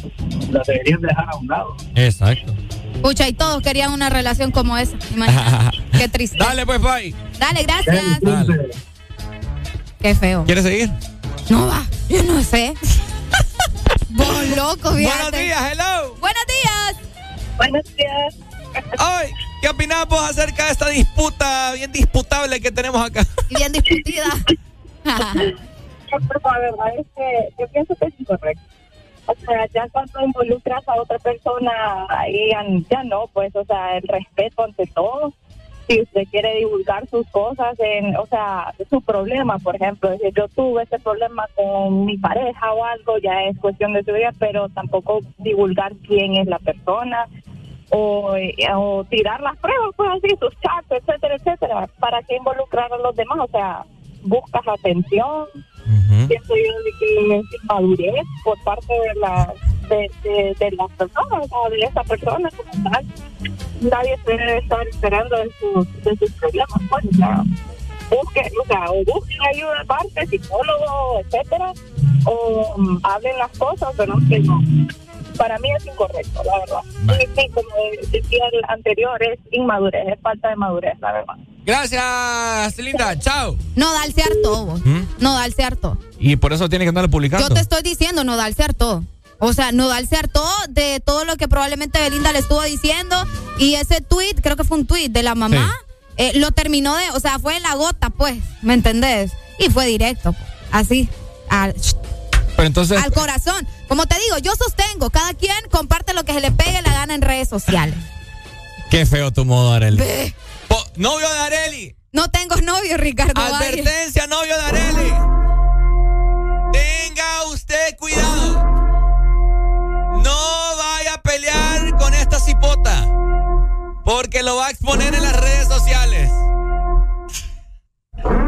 las deberían dejar a un lado. Exacto. Pucha, y todos querían una relación como esa. Imagínate. Qué triste. Dale, pues, bye. Dale, gracias. Dale. Qué feo. ¿Quieres seguir? No va, yo no sé. Vos loco, fíjate. Buenos días, hello. Buenos días. Buenos días. Ay, ¿qué opinamos acerca de esta disputa bien disputable que tenemos acá? Bien discutida. la verdad es que yo pienso que es incorrecto. O sea, ya cuando involucras a otra persona, ahí ya, ya no, pues, o sea, el respeto ante todo. Si usted quiere divulgar sus cosas, en, o sea, su problema, por ejemplo, yo tuve ese problema con mi pareja o algo, ya es cuestión de su vida, pero tampoco divulgar quién es la persona o, eh, o tirar las pruebas, pues así, sus chats, etcétera, etcétera. ¿Para qué involucrar a los demás? O sea, buscas atención, pienso yo de que es inmadurez por parte de la de, de, de las personas o de esa persona como tal nadie se debe estar esperando de sus, de sus problemas pues o sea, busquen o sea o busquen ayuda aparte psicólogo etcétera o mm, hablen las cosas pero que no para mí es incorrecto la verdad y sí, como decía el anterior es inmadurez es falta de madurez la verdad Gracias, linda. Chao. Nodal se hartó. vos. Nodal se hartó. Y por eso tiene que andar publicando. Yo te estoy diciendo, Nodal se hartó. O sea, Nodal se hartó de todo lo que probablemente Belinda le estuvo diciendo. Y ese tweet, creo que fue un tweet de la mamá, eh, lo terminó de. O sea, fue la gota, pues. ¿Me entendés? Y fue directo. pues, Así. Al, Pero entonces. al corazón. Como te digo, yo sostengo. Cada quien comparte lo que se le pegue la gana en redes sociales. Qué feo tu modo, Areli. Novio de Areli. No tengo novio, Ricardo. Valle. Advertencia, novio de Areli. Tenga usted cuidado. No vaya a pelear con esta cipota. Porque lo va a exponer en las redes sociales.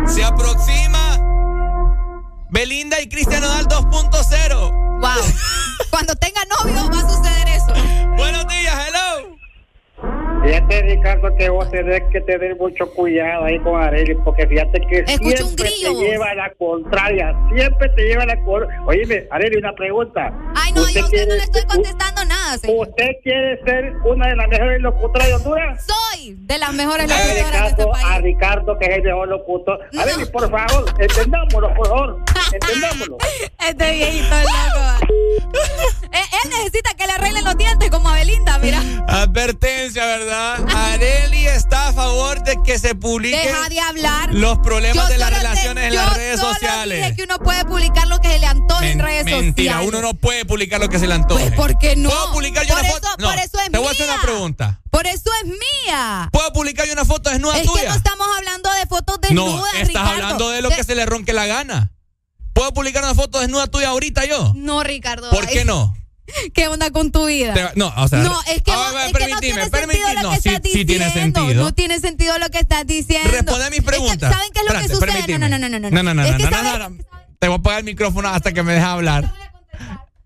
Se aproxima Belinda y Cristian Nodal 2.0. Wow. Cuando tenga novio va a suceder eso. Buenos días, hello. Fíjate, Ricardo, que vos tenés que tener mucho cuidado ahí con Areli, porque fíjate que siempre te lleva a la contraria, siempre te lleva a la contraria. Oíme, Areli, una pregunta. Ay, no, yo a usted no le estoy contestando nada, señor. ¿Usted quiere ser una de las mejores locutoras de Honduras? Soy de las mejores locutoras de este país. a Ricardo, que es el mejor locutor. Areli, por favor, entendámoslo, por favor, entendámoslo. Este viejito es loco. Eh, él necesita que le arreglen los dientes como a Belinda, mira. Advertencia, ¿verdad? Areli está a favor de que se publiquen Deja de hablar. los problemas Yo de las te- relaciones en las redes sociales. Dije que uno puede publicar lo que se le antoje en redes Mentira, sociales. uno no puede publicar lo que se le antoje. Pues, ¿por qué no? ¿Puedo publicar yo Por una eso- foto? No, por eso es te voy a hacer mía. una pregunta. Por eso es mía. ¿Puedo publicar yo una foto desnuda Es que tuya? no estamos hablando de fotos No, desnudas, estás Ricardo. hablando de lo De- que se le ronque la gana. ¿Puedo publicar una foto desnuda tuya ahorita yo? No, Ricardo. ¿Por qué no? ¿Qué onda con tu vida? Te- no, o sea, no, es que, a vos- ver, es que no permitime, tiene sentido permitime. lo No, que sí- estás sí diciendo. tiene. No tiene sentido lo que estás diciendo. Responde a mis Es que, preguntas. ¿Saben qué es lo que sucede? permíteme. No, no, no, no, no. No, no, no, Es que. Te voy a apagar el micrófono hasta que me dejes hablar.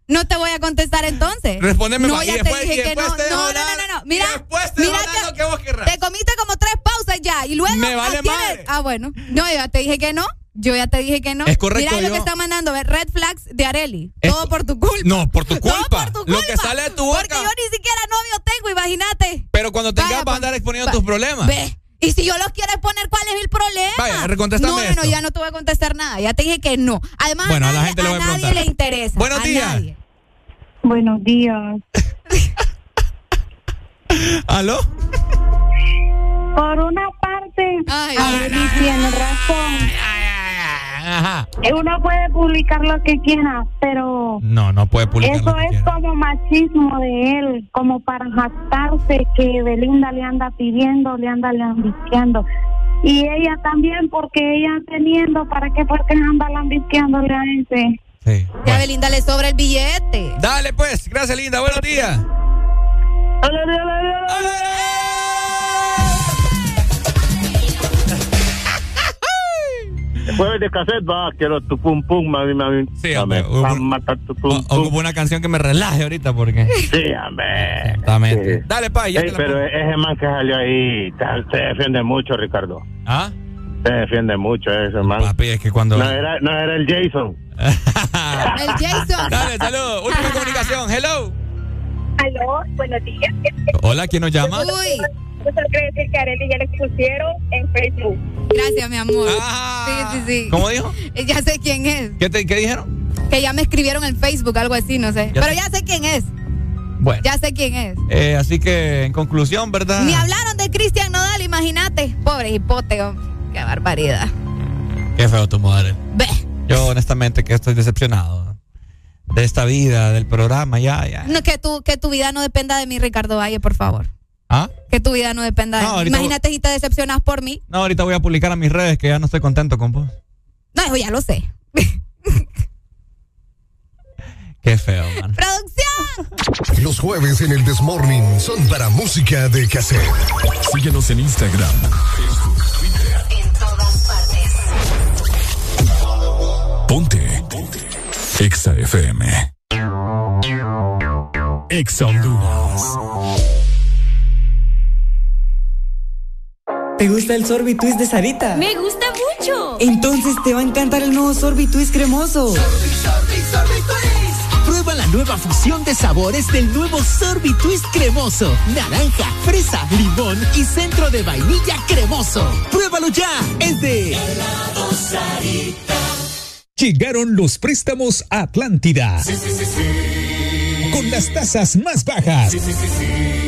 No te voy a contestar entonces. Respóndeme no, más, y ya después- te y dije que después no. te No, no, no, no, no. Mira, y te mira lo que vos querrás. Te comiste como tres pausas ya y luego Me vale madre. Ah, bueno. No, ya te dije que no. Yo ya te dije que no. Es correcto, Mira lo yo- que está mandando, ve, red flags de Areli. Es- Todo por tu culpa. No, por tu Todo culpa. por tu Lo culpa. que sale de tu boca. Porque yo ni siquiera novio tengo, imagínate. Pero cuando tengas Vaya, vas a pues, andar exponiendo tus problemas. Ve. Y si yo los quiero exponer, ¿cuál es el problema? Vaya, recontéstame No, no, esto. no, ya no te voy a contestar nada. Ya te dije que no. Además, Bueno, a a la nadie, gente le voy a nadie le interesa. Buenos a días. nadie. Buenos días. ¿Aló? Por una parte, Arely tiene razón. Ajá. Eh, Uno puede publicar lo que quiera, pero No, no puede publicar. eso lo que es quiera. como machismo de él, como para jactarse que Belinda le anda pidiendo, le anda lambisqueando. Y ella también, porque ella teniendo, ¿para qué? Porque anda lambisqueándole a ese. Que a Belinda le sobra el billete. Dale, pues. Gracias, linda. Buenos días. Jueves de cassette, va, quiero tu pum pum, mami, mami. Sí, Dame, hombre, pa' matar tu pum pum. Ocupo una canción que me relaje ahorita porque. Sí, hombre. Exactamente. Sí. Dale, pa, ya Ey, te la pero pongo. ese man que salió ahí se defiende mucho, Ricardo. ¿Ah? Se defiende mucho ese man. Papi, es que cuando. No era, no era el Jason. El Jason. Dale, salud. Última comunicación. Hello. Aló, buenos días. Hola, ¿quién nos llama? Uy, Yo solo quiero decir que a Arely ya le expusieron en Facebook. gracias, mi amor. Ah. sí, sí, sí. ¿Cómo dijo? Eh, Ya sé quién es. ¿Qué, te- qué dijeron? Que ya me escribieron en Facebook, algo así, no sé. Ya Pero sé. ya sé quién es. Bueno. Ya sé quién es. Eh, así que, en conclusión, ¿verdad? Ni hablaron de Cristian Nodal, imagínate. Pobre hipote, hombre. Qué barbaridad. Qué feo tu madre. Ve. Yo, honestamente, que estoy decepcionado de esta vida, del programa, ya, ya. No, que, tu, que tu vida no dependa de mí, Ricardo Valle, por favor. ¿Ah? Que tu vida no dependa de No, mí. Imagínate si te decepcionas por mí. No, ahorita voy a publicar a mis redes que ya no estoy contento con vos. No, eso ya lo sé. Qué feo, man. ¡Producción! Los jueves en el Desmorning son para música de cassette. Síguenos en Instagram, Facebook, Twitter. En todas partes. Ponte. Ponte. Exa FM. Exa Honduras. ¿Te gusta el sorbitwist de Sarita? Me gusta mucho. Entonces te va a encantar el nuevo sorbitwist cremoso. Prueba la nueva fusión de sabores del nuevo Sorbitwist cremoso. Naranja, fresa, limón y centro de vainilla cremoso. Pruébalo ya. Es de Llegaron los préstamos a Atlántida. Con las tasas más bajas. Sí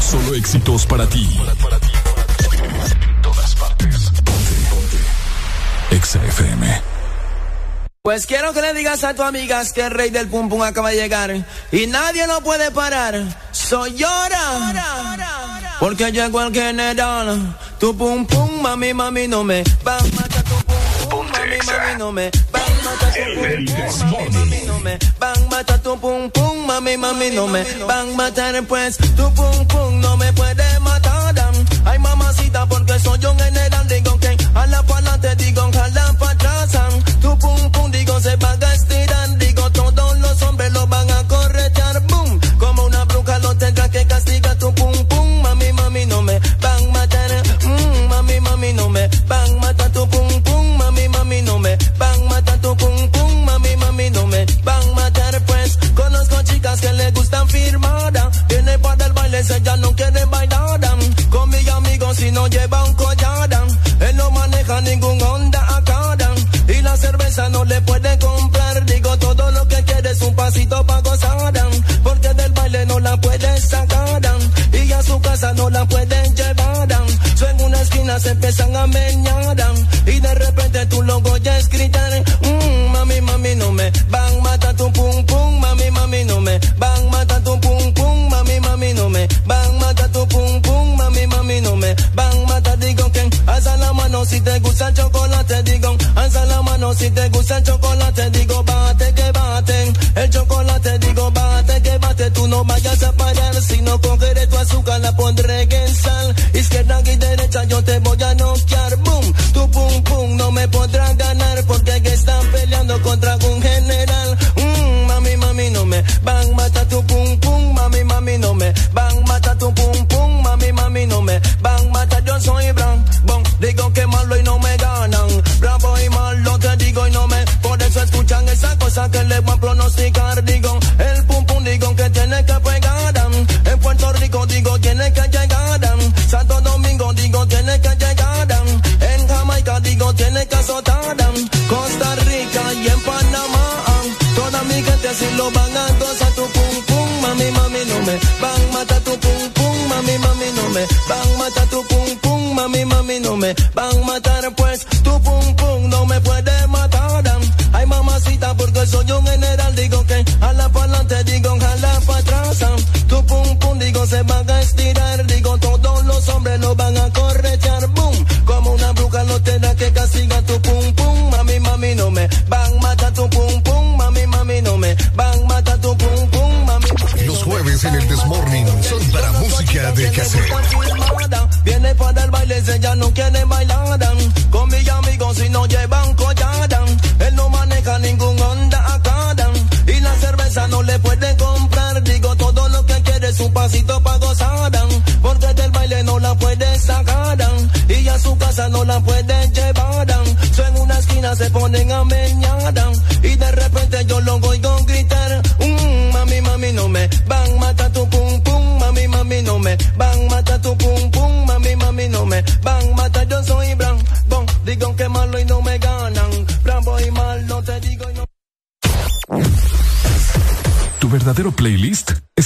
Solo éxitos para ti. En todas partes. Ponte, ponte. Exa FM. Pues quiero que le digas a tu amigas que el rey del pum pum acaba de llegar y nadie lo puede parar. Soy llora. Porque llegó el general. Tu pum pum, mami, mami, no me van a matar mami, mami, no me van matar. Tu pum pum, mami, mami, no me van matar. Tu pum pum, mami, mami, no me van a matar. Pues tu pum pum. No me puede matar. Ay mamacita porque soy un general digo que se empiezan a meñar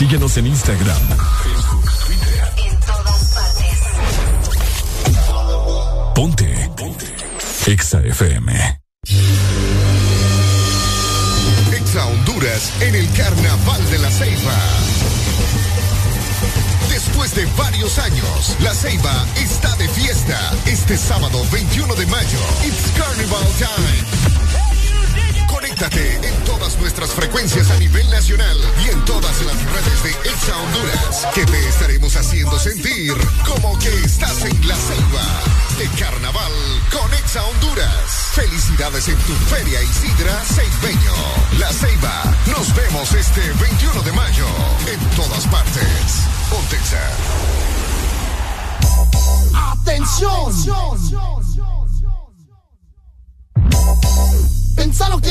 Síguenos en Instagram, Facebook, Twitter. En todas partes. Ponte. Ponte. Exa FM. Exa Honduras en el Carnaval de la Ceiba. Después de varios años, la Ceiba está de fiesta. Este sábado 21 de mayo, It's Carnival Time. Conéctate en todas nuestras frecuencias a nivel nacional y en todas las redes de Exa Honduras, que te estaremos haciendo sentir como que estás en la selva de carnaval con Exa Honduras. Felicidades en tu Feria Isidra Ceibeño. La Ceiba. Nos vemos este 21 de mayo en todas partes. Pontexa. ¡Atención! ¿Pensaron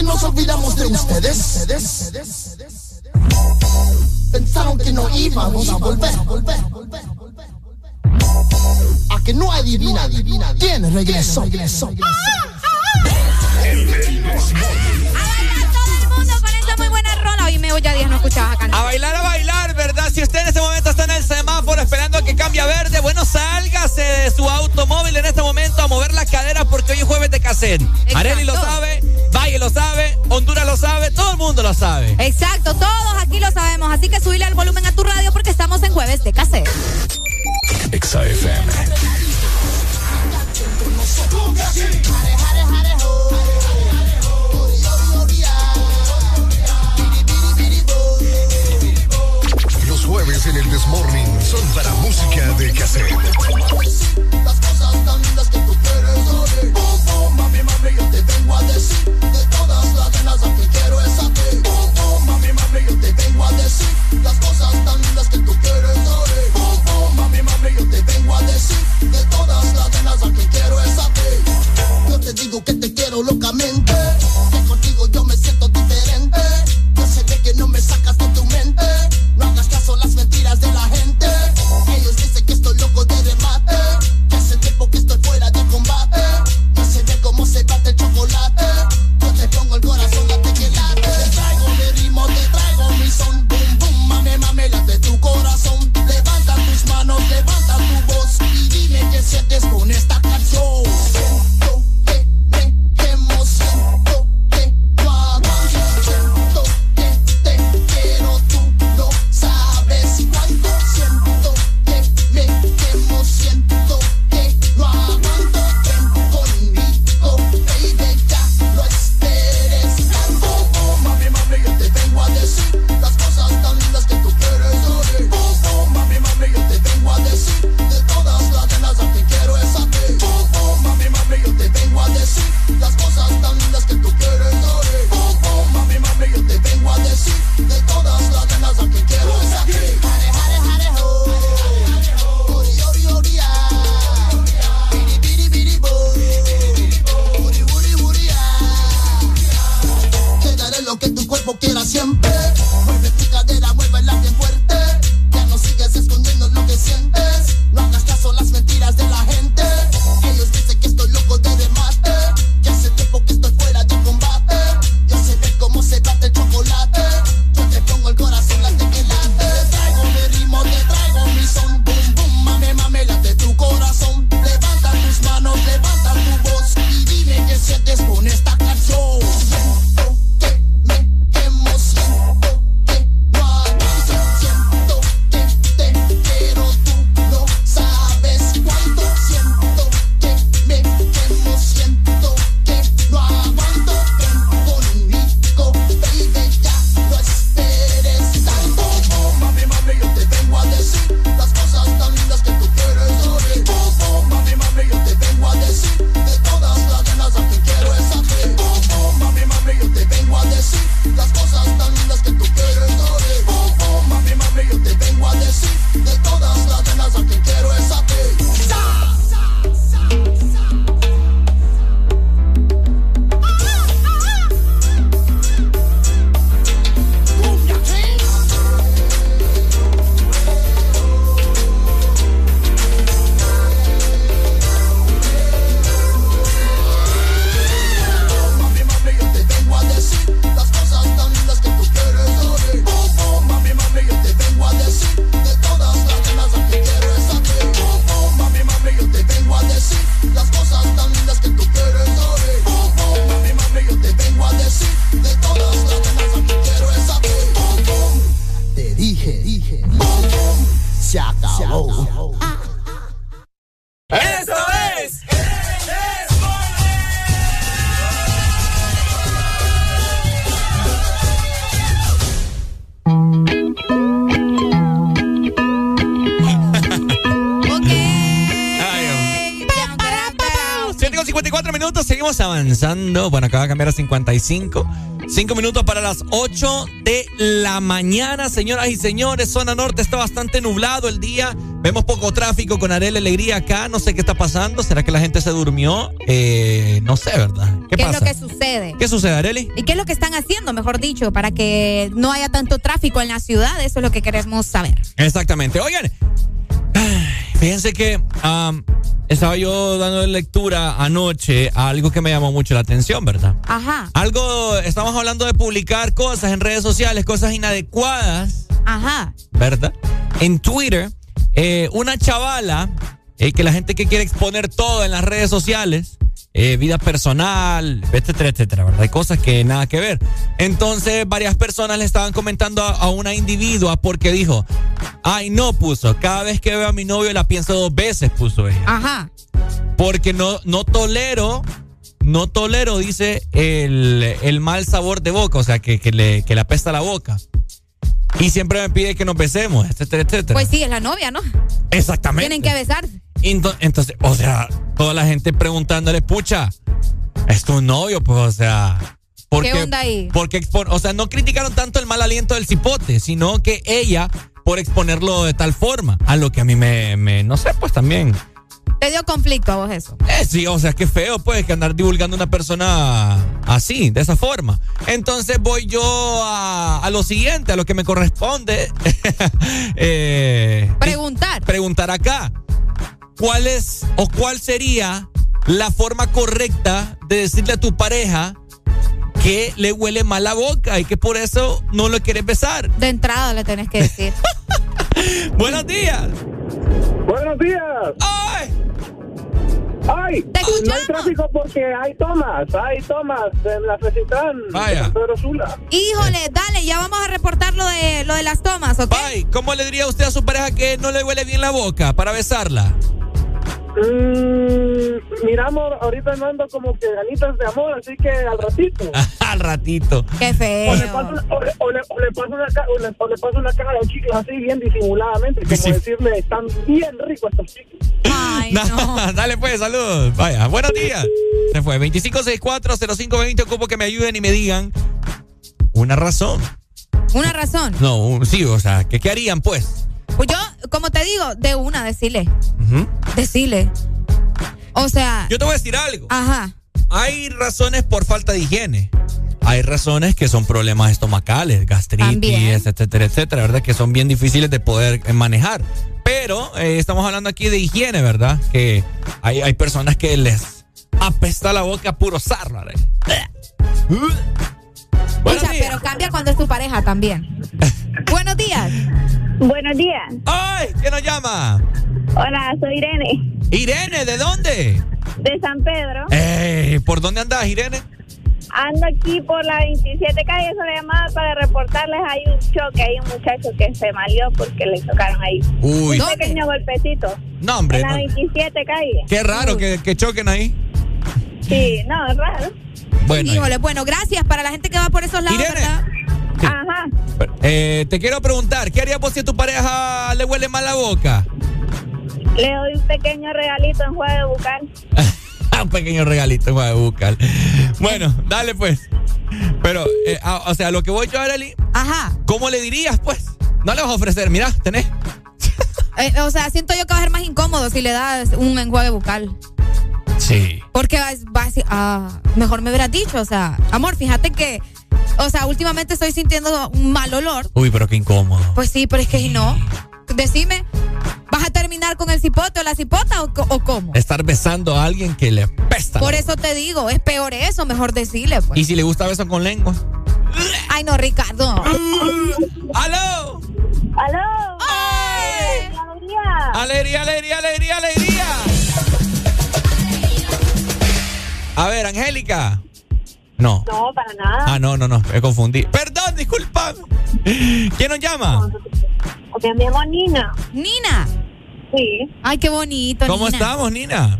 nos olvidamos de ustedes? ¿Pensaron que no íbamos a volver? Subile el volumen a tu radio porque estamos en jueves de cassette. Bueno, acaba de cambiar a 55. Cinco minutos para las 8 de la mañana, señoras y señores. Zona norte está bastante nublado el día. Vemos poco tráfico con Arel Alegría acá. No sé qué está pasando. ¿Será que la gente se durmió? Eh, no sé, ¿verdad? ¿Qué, ¿Qué pasa? es lo que sucede? ¿Qué sucede, Areli? ¿Y qué es lo que están haciendo, mejor dicho, para que no haya tanto tráfico en la ciudad? Eso es lo que queremos saber. Exactamente. Oigan, fíjense que estaba yo dando lectura anoche a algo que me llamó mucho la atención, ¿verdad? Ajá, Algo, estamos hablando de publicar cosas en redes sociales, cosas inadecuadas, ajá. ¿verdad? En Twitter, eh, una chavala, eh, que la gente que quiere exponer todo en las redes sociales, eh, vida personal, etcétera, etcétera, ¿verdad? Hay cosas que nada que ver. Entonces, varias personas le estaban comentando a, a una individua porque dijo, ay, no puso, cada vez que veo a mi novio la pienso dos veces, puso ella. Ajá. Porque no, no tolero, no tolero, dice, el, el mal sabor de boca, o sea, que, que le, que le apesta la boca. Y siempre me pide que nos besemos, etcétera, etcétera. Pues sí, es la novia, ¿no? Exactamente. Tienen que besarse. Ento- Entonces, o sea, toda la gente preguntándole, pucha, es tu novio, pues, o sea. ¿por ¿Qué onda ahí? Porque o sea, no criticaron tanto el mal aliento del cipote, sino que ella por exponerlo de tal forma. A lo que a mí me, me no sé, pues también. Te dio conflicto a vos eso. Eh, sí, o sea, qué feo, pues, que andar divulgando una persona así, de esa forma. Entonces voy yo a, a lo siguiente, a lo que me corresponde. Eh, Preguntar. preguntar acá. ¿Cuál es o cuál sería la forma correcta de decirle a tu pareja que le huele mal la boca y que por eso no lo quieres besar? De entrada le tenés que decir. Buenos días. Buenos días. ¡Ay! ¡Ay! Te No hay tráfico porque hay tomas, hay tomas en la Fresitán. Vaya. de Pedro Sula. Híjole, dale, ya vamos a reportar lo de, lo de las tomas, ¿ok? Ay, ¿cómo le diría usted a su pareja que no le huele bien la boca para besarla? Mm, miramos, ahorita no ando como que ganitas de amor, así que al ratito. Al ratito. Qué O le feo. paso, o le, o le- o le paso una, o le, o le paso una caja de chicles así bien disimuladamente, como Sí. decirle, están bien ricos estos chicles. Ay, no. Dale pues, saludos. Vaya, buenos días. Se fue. 25640520. Ocupo que me ayuden y me digan una razón. Una razón. No, un- sí, o sea, ¿qué, qué harían pues? Pues yo, como te digo, de una, decirle. Ujú. Decirle. O sea, Yo te voy a decir algo. ajá. Hay razones por falta de higiene. Hay razones que son problemas estomacales, gastritis, También. etcétera, etcétera, ¿verdad? Que son bien difíciles de poder eh, manejar. Pero eh, estamos hablando aquí de higiene, ¿verdad? Que hay, hay personas que les apesta la boca a puro sarro. días. pero cambia cuando es tu pareja también. Buenos días. Buenos días. ¡Ay! ¿Qué nos llama? Hola, soy Irene, Irene, ¿de dónde? de San Pedro. Ey, ¿Por dónde andas, Irene? Ando aquí por la 27 calle, solo llamada para reportarles hay un choque, hay un muchacho que se malió porque le chocaron ahí. Uy. Un pequeño golpecito. No, hombre. En la no. 27 calle. Qué raro que, que choquen ahí. Sí, no, es raro. Bueno, Híjole, bueno, gracias para la gente que va por esos lados, Irene. ¿verdad? Ajá. eh, te quiero preguntar, ¿qué harías vos si a tu pareja le huele mal la boca? Le doy un pequeño regalito en juego de bucal. un pequeño regalito voy a buscar. Bueno, dale pues. Pero, eh, a- o sea, lo que voy yo, Arely, Ajá. ¿cómo le dirías pues? No le vas a ofrecer, mira, tenés. Eh, o sea, siento yo que va a ser más incómodo si le das un enjuague bucal. Sí. Porque vas, vas a decir, ah, mejor me hubieras dicho, o sea, amor, fíjate que, o sea, últimamente estoy sintiendo un mal olor. Uy, pero qué incómodo. Pues sí, pero es que si no, decime, ¿vas a terminar con el cipote o la cipota o, cómo? Estar besando a alguien que le pesta. Por eso te digo, es peor eso, mejor decirle, pues. Y si le gusta beso con lengua. Ay, no, Ricardo. ¡Aló! ¡Aló! ¡Ay! ¡Alegría! ¡Alegría, alegría, alegría, alegría! A ver, Angélica. No. No, para nada. Ah, no, no, no, me confundí. Perdón, disculpa. ¿Quién nos llama? Me llamo Nina. Nina. Sí, Ay, qué bonito. ¿Cómo Nina. estamos, Nina?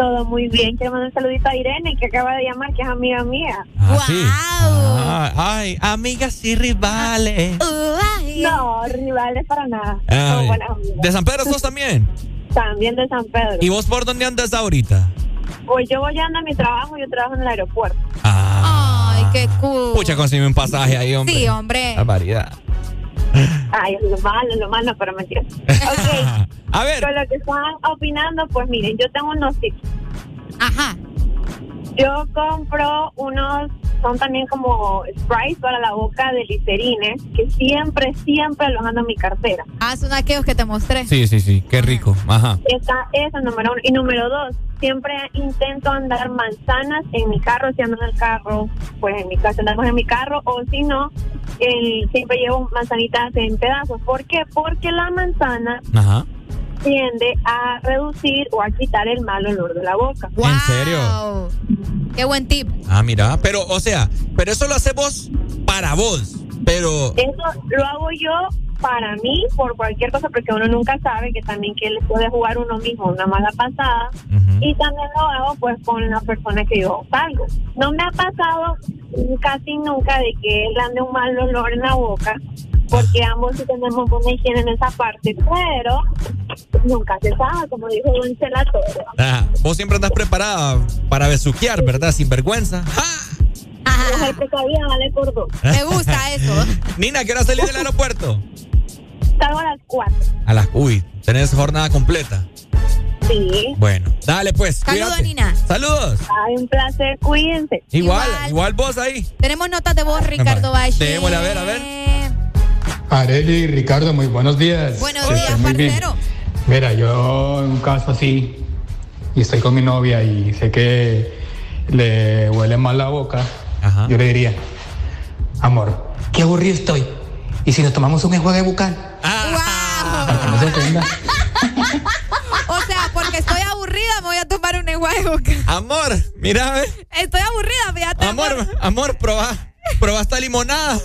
todo muy bien. Quiero mandar un saludito a Irene, que acaba de llamar, que es amiga mía. Ah, sí. Guau. Ah, ay, amigas y rivales. Ay. No, rivales para nada. Ay, Somos buenas amigas. ¿De San Pedro sos también? También de San Pedro. ¿Y vos por dónde andas ahorita? Pues yo voy andando a mi trabajo, yo trabajo en el aeropuerto. Ay, qué cool. Pucha, conseguí un pasaje ahí, hombre. Sí, hombre. La variedad. Ay, es lo malo, es lo malo, pero me entiendo. Ok. A ver. Con lo que están opinando, pues miren, yo tengo unos tips. Ajá. Yo compro unos, son también como sprays para la boca de Listerine, que siempre, siempre los ando en mi cartera. Ah, son aquellos que te mostré. Sí, sí, sí. Qué rico. Ajá. Esa, esa es número uno. Y número dos, siempre intento andar manzanas en mi carro, si ando en el carro, pues en mi casa andamos en mi carro, o si no, el- siempre llevo manzanitas en pedazos. ¿Por qué? Porque la manzana Ajá. Tiende a reducir o a quitar el mal olor de la boca. ¿En serio? Qué buen tip. Ah, mira. Pero, o sea, pero eso lo haces vos para vos. Pero. Eso lo hago yo para mí, por cualquier cosa, porque uno nunca sabe que también que le puede jugar uno mismo una mala pasada. Y también lo hago pues con la persona que yo salgo. No me ha pasado casi nunca de que él ande un mal olor en la boca, porque ambos sí tenemos buena higiene en esa parte, pero nunca se sabe, como dijo Don Chelato. Ah, vos siempre andás preparada para besuquear, ¿verdad? Sin vergüenza. Mujer precavida vale por dos. Me gusta eso. Nina, ¿qué hora salir del aeropuerto? Salgo a las cuatro. A las. Uy, tenés jornada completa. Sí. Bueno, dale pues. Saludos. Nina. Saludos. Ay, un placer, cuídense. Igual, igual, vos ahí. Tenemos notas de voz, Ricardo Valle. Démosle a ver, a ver. Areli y Ricardo, muy buenos días. Buenos días, muy bien. parcero. Mira, yo en un caso así, y estoy con mi novia y sé que le huele mal la boca, yo le diría, amor, qué aburrido estoy. ¿Y si nos tomamos un enjuague bucal? Para que no se ofenda. O sea, porque estoy aburrida, me voy a tomar un enjuague bucal. Amor, mira, ve. Estoy aburrida, fíjate. Amor, amor, probá. Probá esta limonada.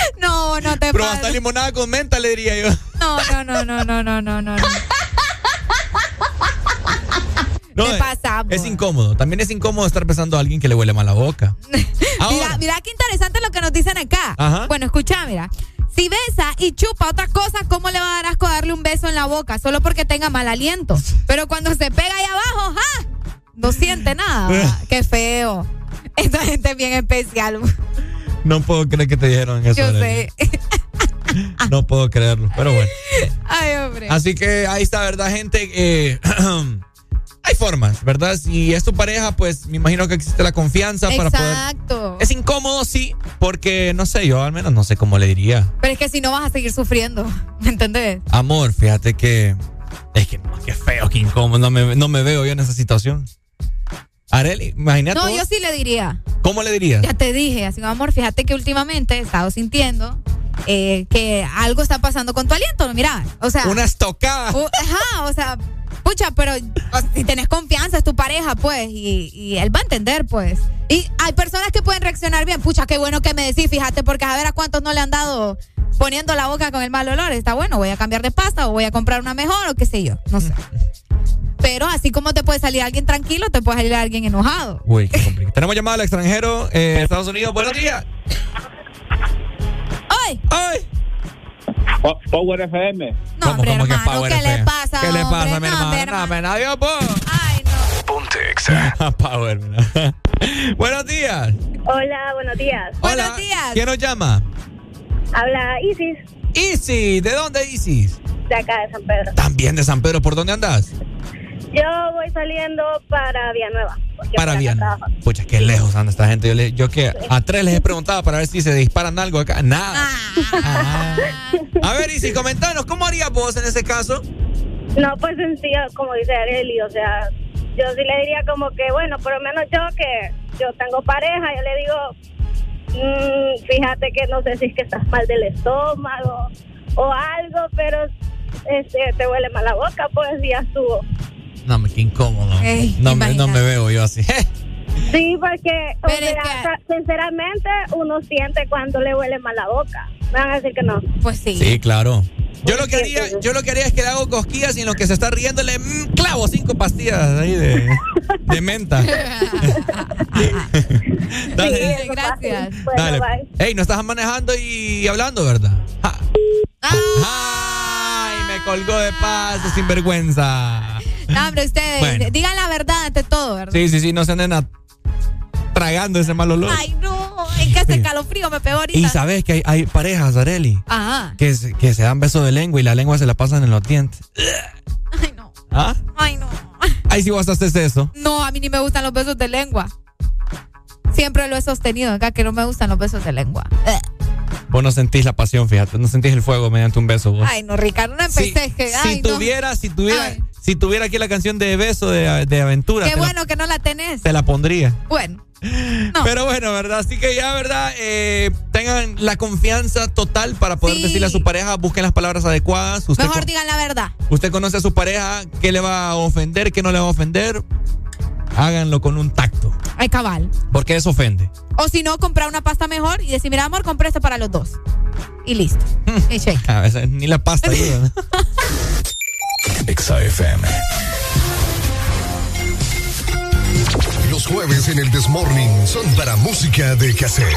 No, no te Probá pases. limonada con menta, le diría yo. No, no, no, no, no, no, no, no. No, Te eh, pasa, Es incómodo. También es incómodo estar besando a alguien que le huele mal la boca. Mira, mira qué interesante lo que nos dicen acá. Ajá. Bueno, escucha, mira. Si besa y chupa otra cosa, ¿cómo le va a dar asco darle un beso en la boca? Solo porque tenga mal aliento. Pero cuando se pega ahí abajo, ¡ja! No siente nada. ¿verdad? Qué feo. Esta gente es bien especial. No puedo creer que te dijeron eso. Yo sé. No puedo creerlo, pero bueno. Ay, hombre. Así que ahí está, ¿verdad, gente? Eh, hay formas, ¿verdad? Si es tu pareja, pues me imagino que existe la confianza para poder... Exacto. Es incómodo, sí, porque no sé, yo al menos no sé cómo le diría. Pero es que si no vas a seguir sufriendo. ¿Me entendés? Amor, fíjate que... Es que, no, qué feo, qué incómodo, no me, no me veo yo en esa situación. Areli, imagínate. No, vos. yo sí le diría. ¿Cómo le dirías? Ya te dije, así amor, fíjate que últimamente he estado sintiendo eh, que algo está pasando con tu aliento. Mira, o sea. Una estocada. ajá, o sea, pucha, pero si tenés confianza, es tu pareja, pues, y, y él va a entender, pues. Y hay personas que pueden reaccionar bien. Pucha, qué bueno que me decís, fíjate, porque a ver a cuántos no le han dado poniendo la boca con el mal olor. Está bueno, voy a cambiar de pasta o voy a comprar una mejor o qué sé yo, no sé. Pero así como te puede salir alguien tranquilo, te puede salir alguien enojado. Uy, qué complicado. Tenemos llamada al extranjero, eh, Estados Unidos. Buenos días. ¡Ay! ¡Ay! Power FM. No, hombre, cómo que hermano, Power ¿qué le FM? pasa, ¿Qué le pasa, mi No, hermano? mi No, men, adiós, vos. Ponte Exa. Power, mira. Buenos días. Hola, buenos días. Hola. ¿Quién nos llama? Habla Isis, Isis. ¿De dónde Isis? de acá de San Pedro. También de San Pedro. ¿Por dónde andas? Yo voy saliendo para Villanueva. Para trabajo. Pucha, qué lejos anda esta gente. Yo, le- yo que a tres les he preguntado para ver si se disparan algo acá. Nada. Ah. A ver, Isis, comentanos, ¿cómo harías vos en ese caso? No, pues sencillo, como dice Areli, o sea, yo sí le diría como que, bueno, por lo menos yo que yo tengo pareja, yo le digo, mm, fíjate que no sé si es que estás mal del estómago o algo, pero este te huele mal la boca, pues ya estuvo. No, me qué incómodo. Ey, no, me, no me veo yo así. Sí, porque o sea, sinceramente uno siente cuando le huele mal la boca. Me van a decir que no. Pues sí. Sí, claro. Yo lo que haría, yo lo que haría es que le hago cosquillas y en lo que se está riendo le mm, clavo cinco pastillas ahí de, de menta. Dale. gracias. Dale. Ey, no estás manejando y hablando, ¿verdad? Ja. Ay, me colgó de paso, sin vergüenza. No, hombre, ustedes, Bueno. digan la verdad ante todo, ¿verdad? Sí, sí, sí, no se anden a- tragando ese mal olor. Ay, no, es que este calofrío me pegó ahorita. Y sabes que hay, hay parejas, Areli, Ajá. que, se- que se dan besos de lengua y la lengua se la pasan en los dientes. Ay, no. ¿Ah? Ay, no. Ahí sí vos haces eso. No, a mí ni me gustan los besos de lengua. Siempre lo he sostenido acá que no me gustan los besos de lengua. Vos no sentís la pasión, fíjate, no sentís el fuego mediante un beso vos. Ay, no, Ricardo, no empecé. que, ay, si no. tuviera, si tuviera, Ay. si tuviera aquí la canción de beso de, de aventura, Qué bueno que no la tenés. te la pondría. Bueno. Pero bueno, ¿verdad? Así que ya, ¿verdad? Eh, tengan la confianza total para poder Sí. decirle a su pareja, busquen las palabras adecuadas. Usted, Mejor digan la verdad. usted conoce a su pareja, qué le va a ofender, qué no le va a ofender. Háganlo con un tacto, Ay, cabal. porque eso ofende. O si no, comprar una pasta mejor y decir, mira, amor, compré esto para los dos. Y listo. y shake. A veces ni la pasta ayuda. ¿no? Exa FM. Los jueves en el Desmorning son para música de cassette.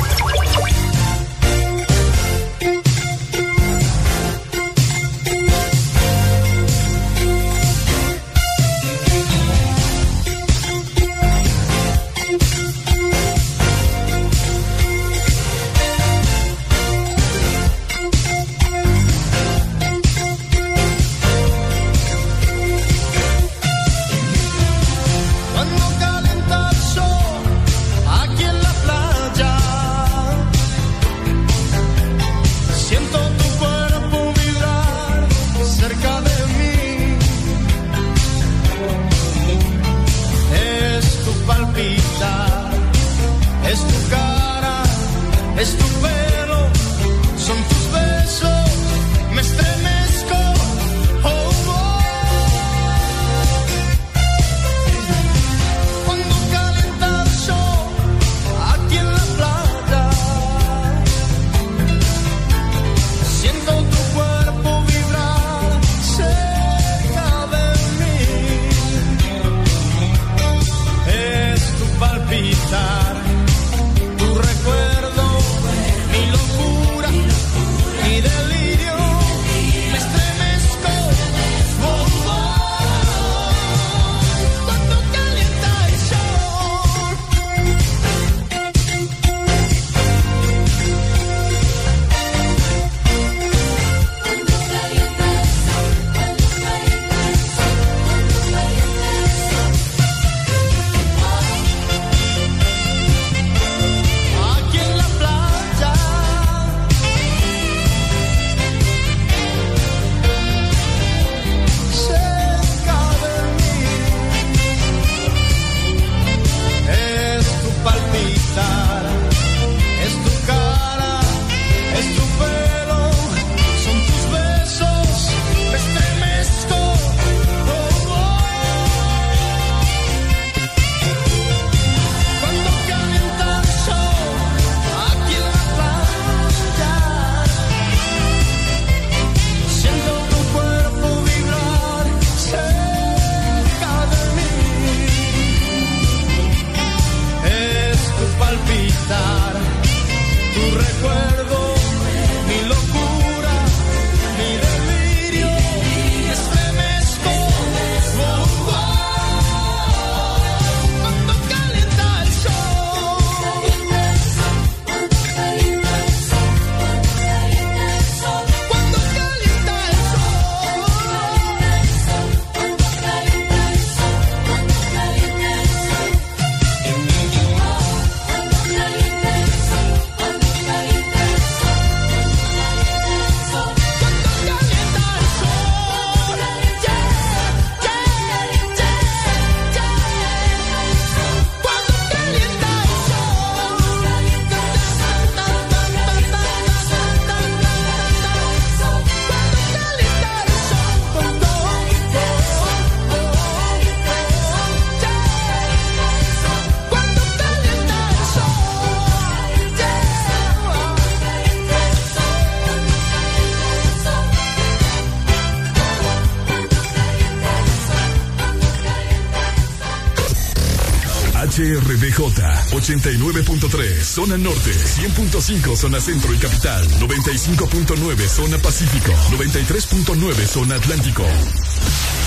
89.3 zona norte, 100.5 zona centro y capital, 95.9 zona pacífico, 93.9 zona atlántico.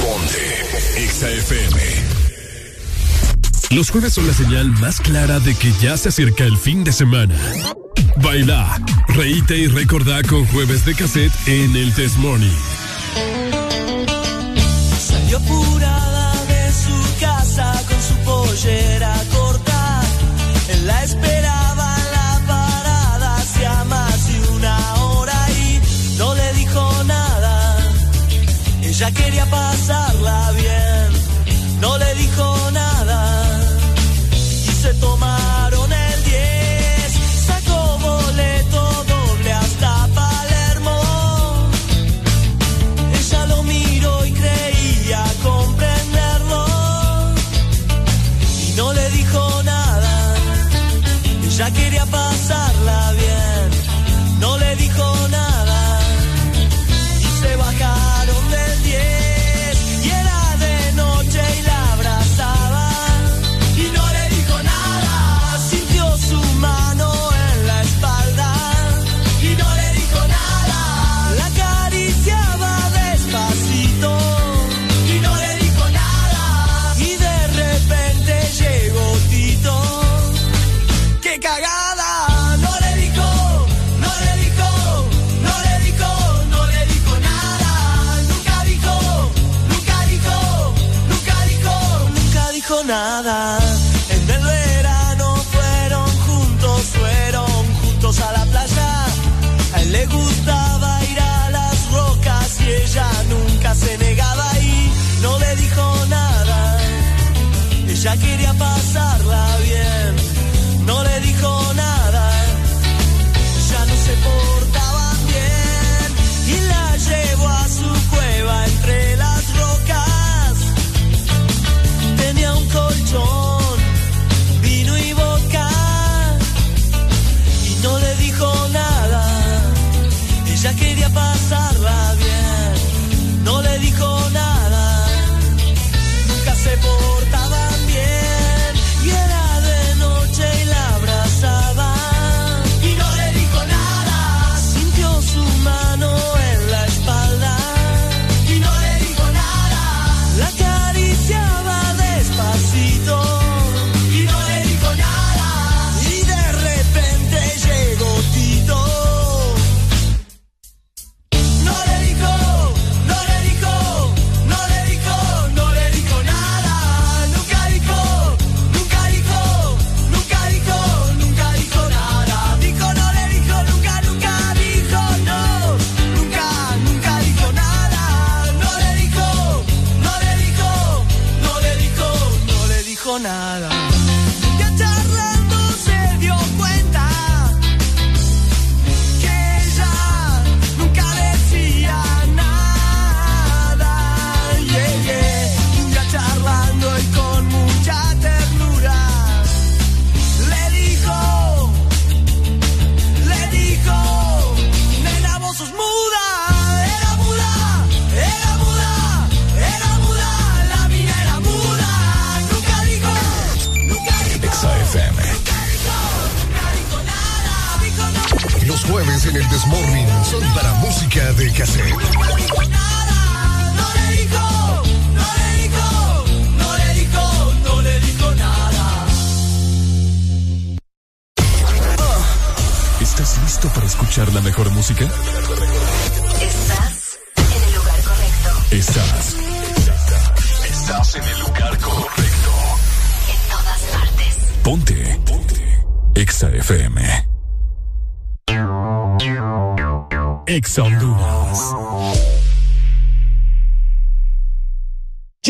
Ponte XAFM. Los jueves son la señal más clara de que ya se acerca el fin de semana. Baila, reíte y recordá con jueves de cassette en el Test Morning.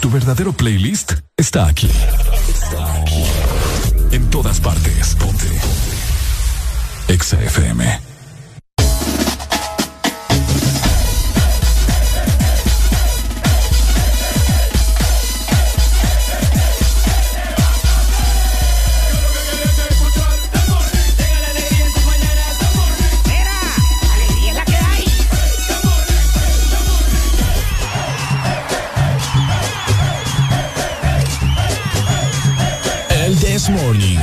Tu verdadero playlist está aquí. Está aquí. En todas partes. Ponte. Exa. El This Morning.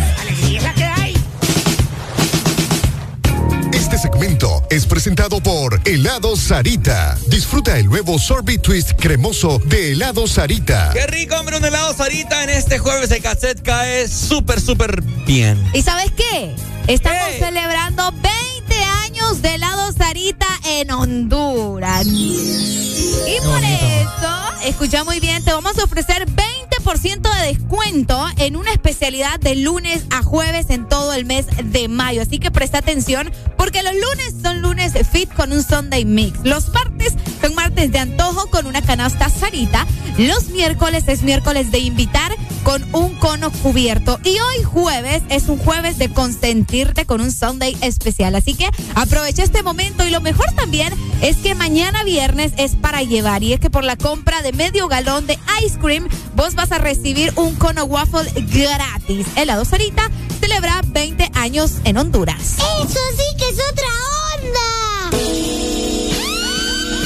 Este segmento es presentado por Helado Sarita. Disfruta el nuevo Sorbet Twist cremoso de Helado Sarita. Qué rico, hombre, un helado Sarita en este jueves de cassette cae súper, súper bien. ¿Y sabes qué? Estamos celebrando 20 años de helado Sarita en Honduras. Y por eso, escucha muy bien, te vamos a ofrecer 20% de descuento en una especialidad de lunes a jueves en todo el mes de mayo. Así que presta atención porque los lunes son lunes fit con un Sunday mix. Los martes son martes de antojo con una canasta Sarita. Los miércoles es miércoles de invitar con un cono cubierto. Y hoy jueves es un jueves de consentirte con un Sunday especial. Así que aprovecha este momento y lo mejor también es que mañana viernes es para llevar. Y es que por la compra de medio galón de ice cream, vos vas a recibir un cono waffle gratis. Helado Sarita celebra 20 años en Honduras. Eso sí que es otra onda.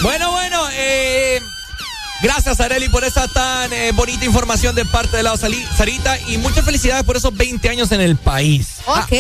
Bueno, bueno, eh, gracias Areli por esa tan eh, bonita información de parte de la Sarita y muchas felicidades por esos 20 años en el país. Ok.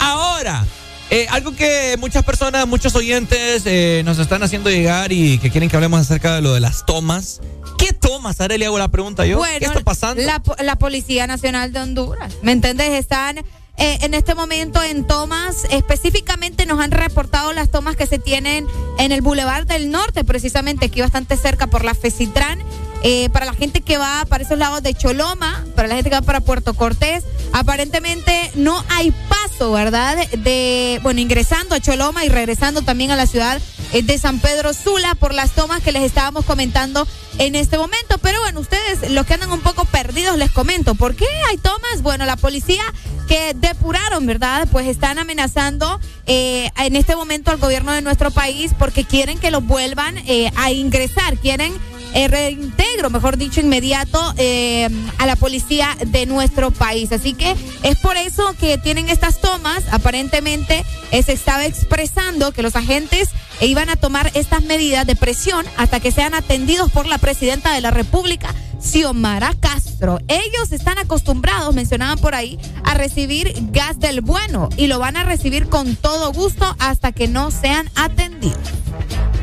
Ah, ahora, eh, algo que muchas personas, muchos oyentes eh, nos están haciendo llegar y que quieren que hablemos acerca de lo de las tomas. ¿Qué tomas, Areli? Hago la pregunta yo. Bueno, ¿Qué está pasando? La, la Policía Nacional de Honduras, ¿me entiendes? Están eh, en este momento en tomas, específicamente nos han reportado las tomas que se tienen en el Boulevard del Norte, precisamente aquí bastante cerca por la Fecitran. Eh, para la gente que va para esos lados de Choloma, para la gente que va para Puerto Cortés, aparentemente no hay paso, ¿verdad? De, bueno, ingresando a Choloma y regresando también a la ciudad eh, de San Pedro Sula por las tomas que les estábamos comentando en este momento. Pero bueno, ustedes, los que andan un poco perdidos, les comento, ¿por qué hay tomas? Bueno, la policía que depuraron, ¿verdad? Pues están amenazando eh, en este momento al gobierno de nuestro país porque quieren que los vuelvan a ingresar, quieren eh, reintegro, mejor dicho, inmediato eh, a la policía de nuestro país. Así que es por eso que tienen estas tomas. Aparentemente eh, se estaba expresando que los agentes iban a tomar estas medidas de presión hasta que sean atendidos por la presidenta de la República, Xiomara Castro. Ellos están acostumbrados, mencionaban por ahí, a recibir gas del bueno y lo van a recibir con todo gusto hasta que no sean atendidos.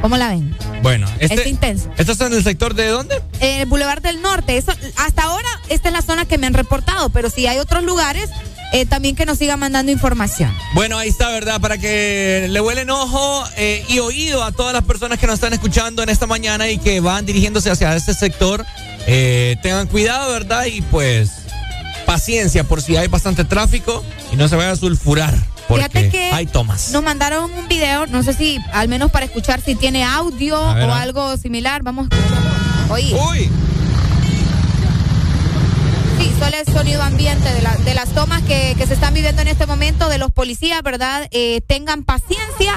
¿Cómo la ven? Bueno, este, Es intenso. ¿Esto está en el sector de dónde? En el Boulevard del Norte. Eso, hasta ahora, esta es la zona que me han reportado, pero si hay otros lugares, eh, también que nos sigan mandando información. Bueno, ahí está, ¿verdad? Para que le huelen ojo eh, y oído a todas las personas que nos están escuchando en esta mañana y que van dirigiéndose hacia este sector. Eh, tengan cuidado, ¿verdad? Y pues paciencia por si hay bastante tráfico y no se vaya a sulfurar. Porque Fíjate que hay tomas. Nos mandaron un video, no sé si, al menos para escuchar si tiene audio ver, o algo similar. Vamos a escucharlo. Oye. Uy. Sí, solo el sonido ambiente de, la- de las tomas que, que se están viviendo en este momento de los policías, ¿verdad? Eh, tengan paciencia.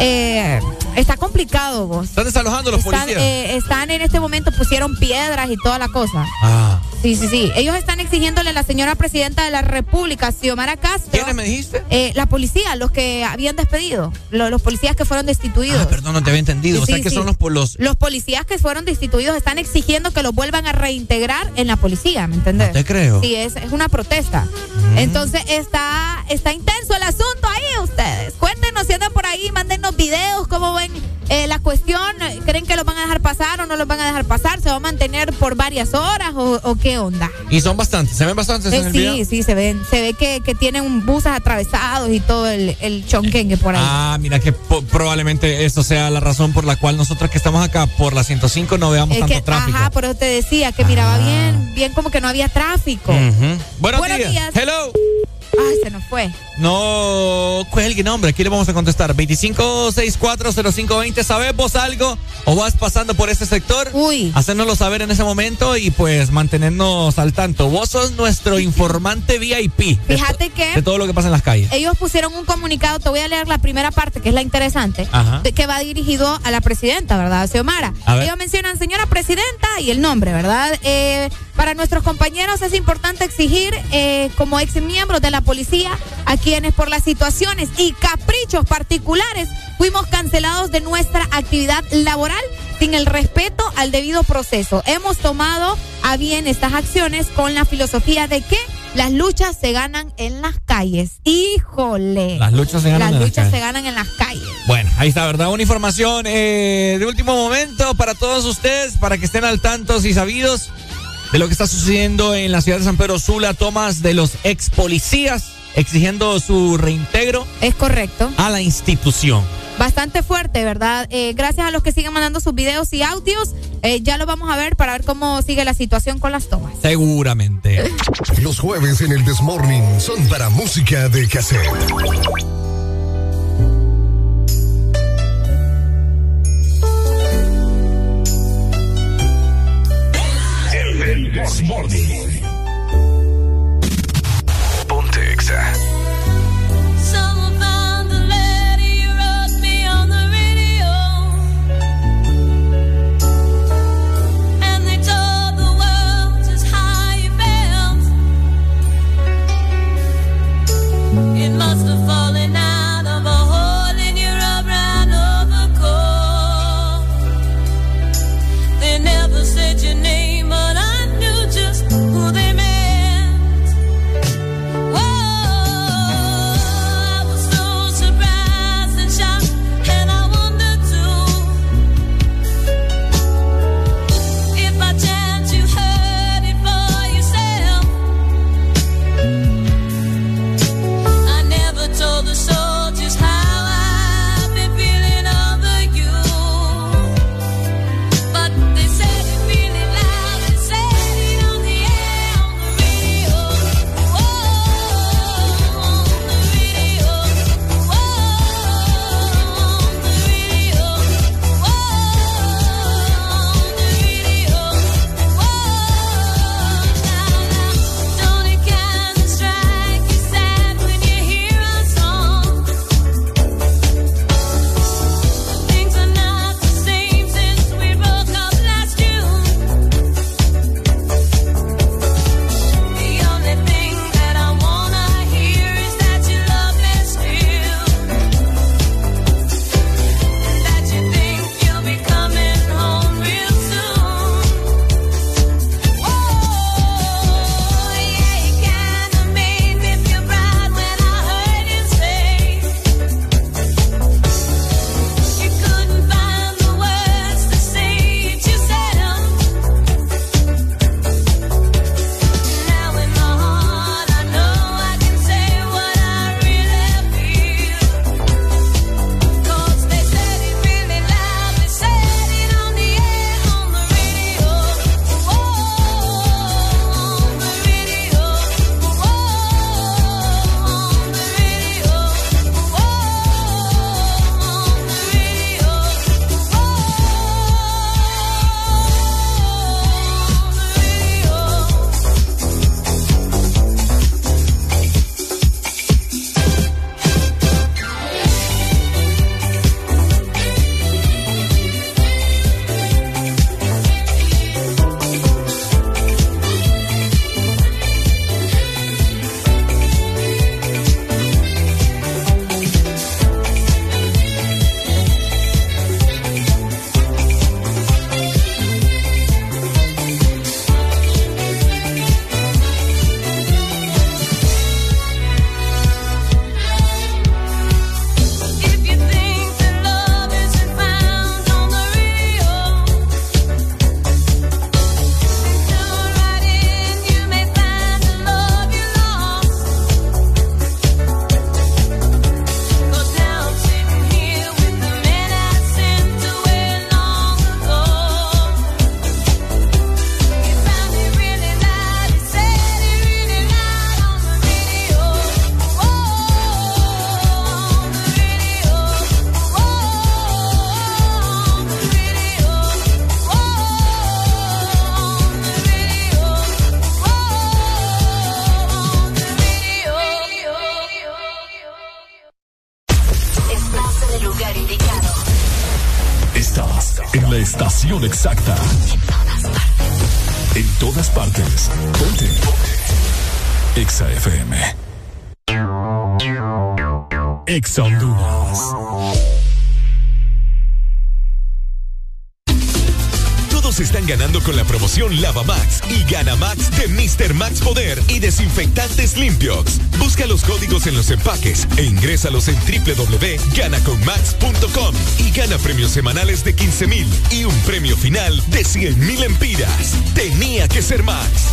Eh, está complicado, vos. ¿Están desalojando los Están, policías? eh, están en este momento, pusieron piedras y toda la cosa. ah. Sí, sí, sí. Ellos están exigiéndole a la señora presidenta de la República, Xiomara Castro. ¿Quiénes me dijiste? Eh, la policía, los que habían despedido, lo- los policías que fueron destituidos. Ah, perdón, no te había entendido. o sea Sí, que sí. son los los. Los policías que fueron destituidos están exigiendo que los vuelvan a reintegrar en la policía, ¿me entendés? No te creo. Sí, es, es una protesta. Entonces está, está intenso el asunto ahí ustedes. Cuéntenos si andan por por ahí, mándenos videos, cómo ven eh, la cuestión. ¿Creen que lo van a dejar pasar o no lo van a dejar pasar? ¿Se va a mantener por varias horas o, qué onda? Y son bastantes, ¿se ven bastantes en el sí, video? Sí, sí, se ven. Se ve que, que tienen buses atravesados y todo el, el chonquengue por ahí. Ah, mira que probablemente eso sea la razón por la cual nosotros que estamos acá por la 105 no veamos tanto tráfico. Ajá, por eso te decía que miraba ah. bien, bien como que no había tráfico. Buenos, días. Hello. Ay, se nos fue. No cuelgue nombre, aquí le vamos a contestar. 25640520, ¿sabes vos algo o vas pasando por ese sector? Uy. Hacérnoslo saber en ese momento y pues mantenernos al tanto. Vos sos nuestro informante VIP. Fíjate que. De todo lo que pasa en las calles. Ellos pusieron un comunicado, te voy a leer la primera parte, que es la interesante, que va dirigido a la presidenta, ¿verdad? Xiomara. Ellos mencionan, señora presidenta, y el nombre, ¿verdad? Eh, para nuestros compañeros es importante exigir, eh, como ex miembros de la policía, a quienes por las situaciones y caprichos particulares fuimos cancelados de nuestra actividad laboral sin el respeto al debido proceso. Hemos tomado a bien estas acciones con la filosofía de que las luchas se ganan en las calles. Híjole. Las luchas se ganan, las en, luchas las se ganan en las calles. Bueno, ahí está, ¿verdad? Una información eh, de último momento para todos ustedes, para que estén al tanto y sabidos de lo que está sucediendo en la ciudad de San Pedro Sula, tomas de los ex policías exigiendo su reintegro. Es correcto. A la institución. Bastante fuerte, ¿verdad? Eh, gracias a los que siguen mandando sus videos y audios. Eh, ya lo vamos a ver para ver cómo sigue la situación con las tomas. Seguramente. Los jueves en el Desmorning son para música de cassette. This morning. Ponte Exa. Exa Honduras. Todos están ganando con la promoción Lava Max y Gana Max de Mr. Max Poder y Desinfectantes Limpiox. Busca los códigos en los empaques e ingrésalos en www.ganaconmax.com y gana premios semanales de 15 mil y un premio final de 100 mil empiras. Tenía que ser Max.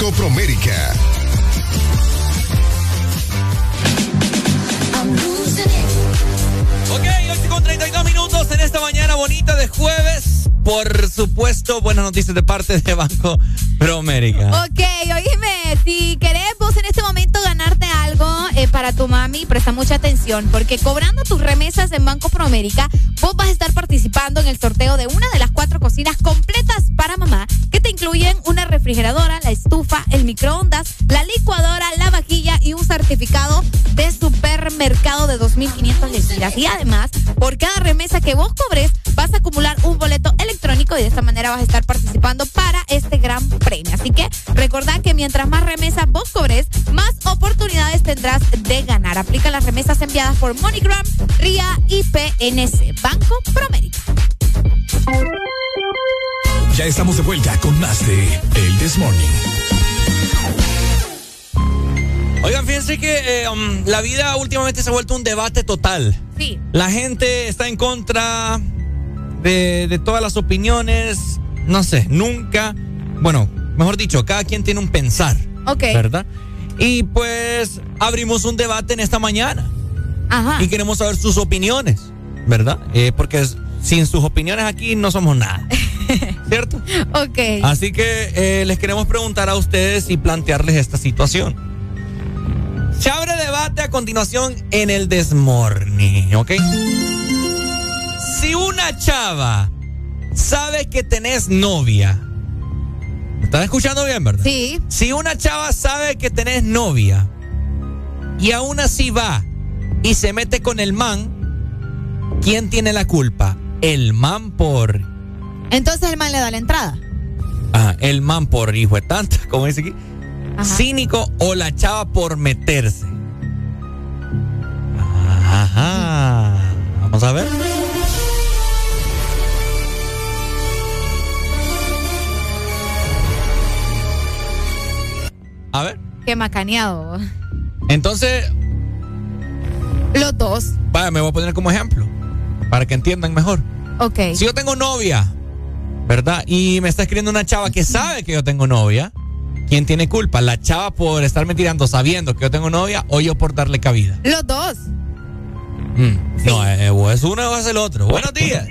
Banco Promérica. Ok, 8 con 32 minutos en esta mañana bonita de jueves. Por supuesto, buenas noticias de parte de Banco Promérica. Ok, oíme, si querés vos en este momento ganarte algo eh, para tu mami, presta mucha atención, porque cobrando tus remesas en Banco Promérica, vos vas a estar participando en el sorteo de una de las cuatro cocinas completas 2.500 lempiras. Y además, por cada remesa que vos cobres, vas a acumular un boleto electrónico y de esta manera vas a estar participando para este gran premio. Así que recordad que mientras más remesas vos cobres, más oportunidades tendrás de ganar. Aplica las remesas enviadas por MoneyGram, RIA y PNC. Banco Promérica. Ya estamos de vuelta con más de El This Morning. Fíjense que eh, um, la vida últimamente se ha vuelto un debate total. Sí. La gente está en contra de, de todas las opiniones. No sé, nunca. Bueno, mejor dicho, cada quien tiene un pensar. Ok. ¿Verdad? Y pues abrimos un debate en esta mañana. Ajá. Y queremos saber sus opiniones, ¿verdad? Eh, porque sin sus opiniones aquí no somos nada. ¿Cierto? Ok. Así que eh, les queremos preguntar a ustedes y plantearles esta situación. A continuación en el Desmorning, ¿ok? Si una chava sabe que tenés novia, ¿me estás escuchando bien, verdad? Sí. Si una chava sabe que tenés novia y aún así va y se mete con el man, ¿quién tiene la culpa? ¿El man por Entonces el man le da la entrada. Ah, el man por hijo de tanta, como dice aquí. Cínico o la chava por meterse. Qué macaneado. Entonces, Los dos. vaya, me voy a poner como ejemplo. Para que entiendan mejor. Ok. Si yo tengo novia, ¿verdad? Y me está escribiendo una chava que sabe que yo tengo novia, ¿quién tiene culpa? ¿La chava por estarme tirando sabiendo que yo tengo novia o yo por darle cabida? Los dos. Mm, No, eh, o es uno o es el otro. Buenos días.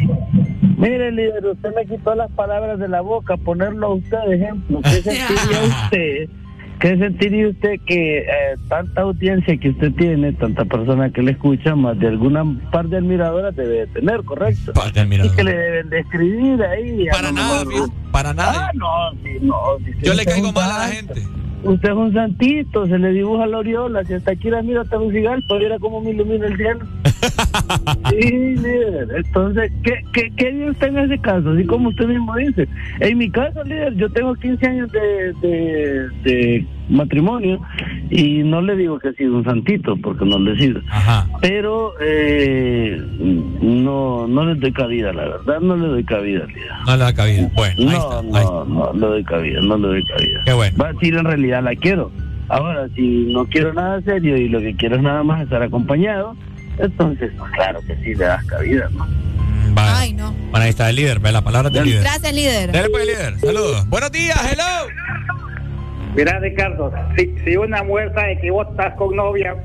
Mire, líder, usted me quitó las palabras de la boca, ponerlo a usted de ejemplo. ¿Qué sentiría usted? ¿Qué sentiría usted que eh, tanta audiencia que usted tiene, tanta persona que le escucha, más de alguna par de admiradoras debe de tener, correcto? Par de Y admiradoras. que le deben de escribir ahí. Para nada, para nada. Ah, no, sí, no. Yo le caigo mal a la gente. Usted es un santito, se le dibuja la oriola. Si hasta aquí la mira hasta un cigarro, viera cómo me ilumina el cielo. Sí, líder. Entonces, ¿qué, qué, qué dio usted en ese caso? Así como usted mismo dice. En mi caso, líder, yo tengo 15 años de, de, de matrimonio y no le digo que he sido un santito, porque no lo he sido. Pero eh, no, no le doy cabida, la verdad, no le doy cabida, líder. No le da cabida. Bueno, ahí No, está. ahí no, no, le doy cabida, no le doy cabida. Qué bueno. Va a decir, en realidad la quiero. Ahora, si no quiero nada serio y lo que quiero es nada más estar acompañado, entonces, pues, claro que sí le das cabida, ¿no? Ay, no. Bueno, ahí está el líder, ve la palabra del líder. Gracias, líder. Dale pues, líder. Saludos. Buenos días, hello. Mira, Ricardo, si, si una mujer sabe que vos estás con novia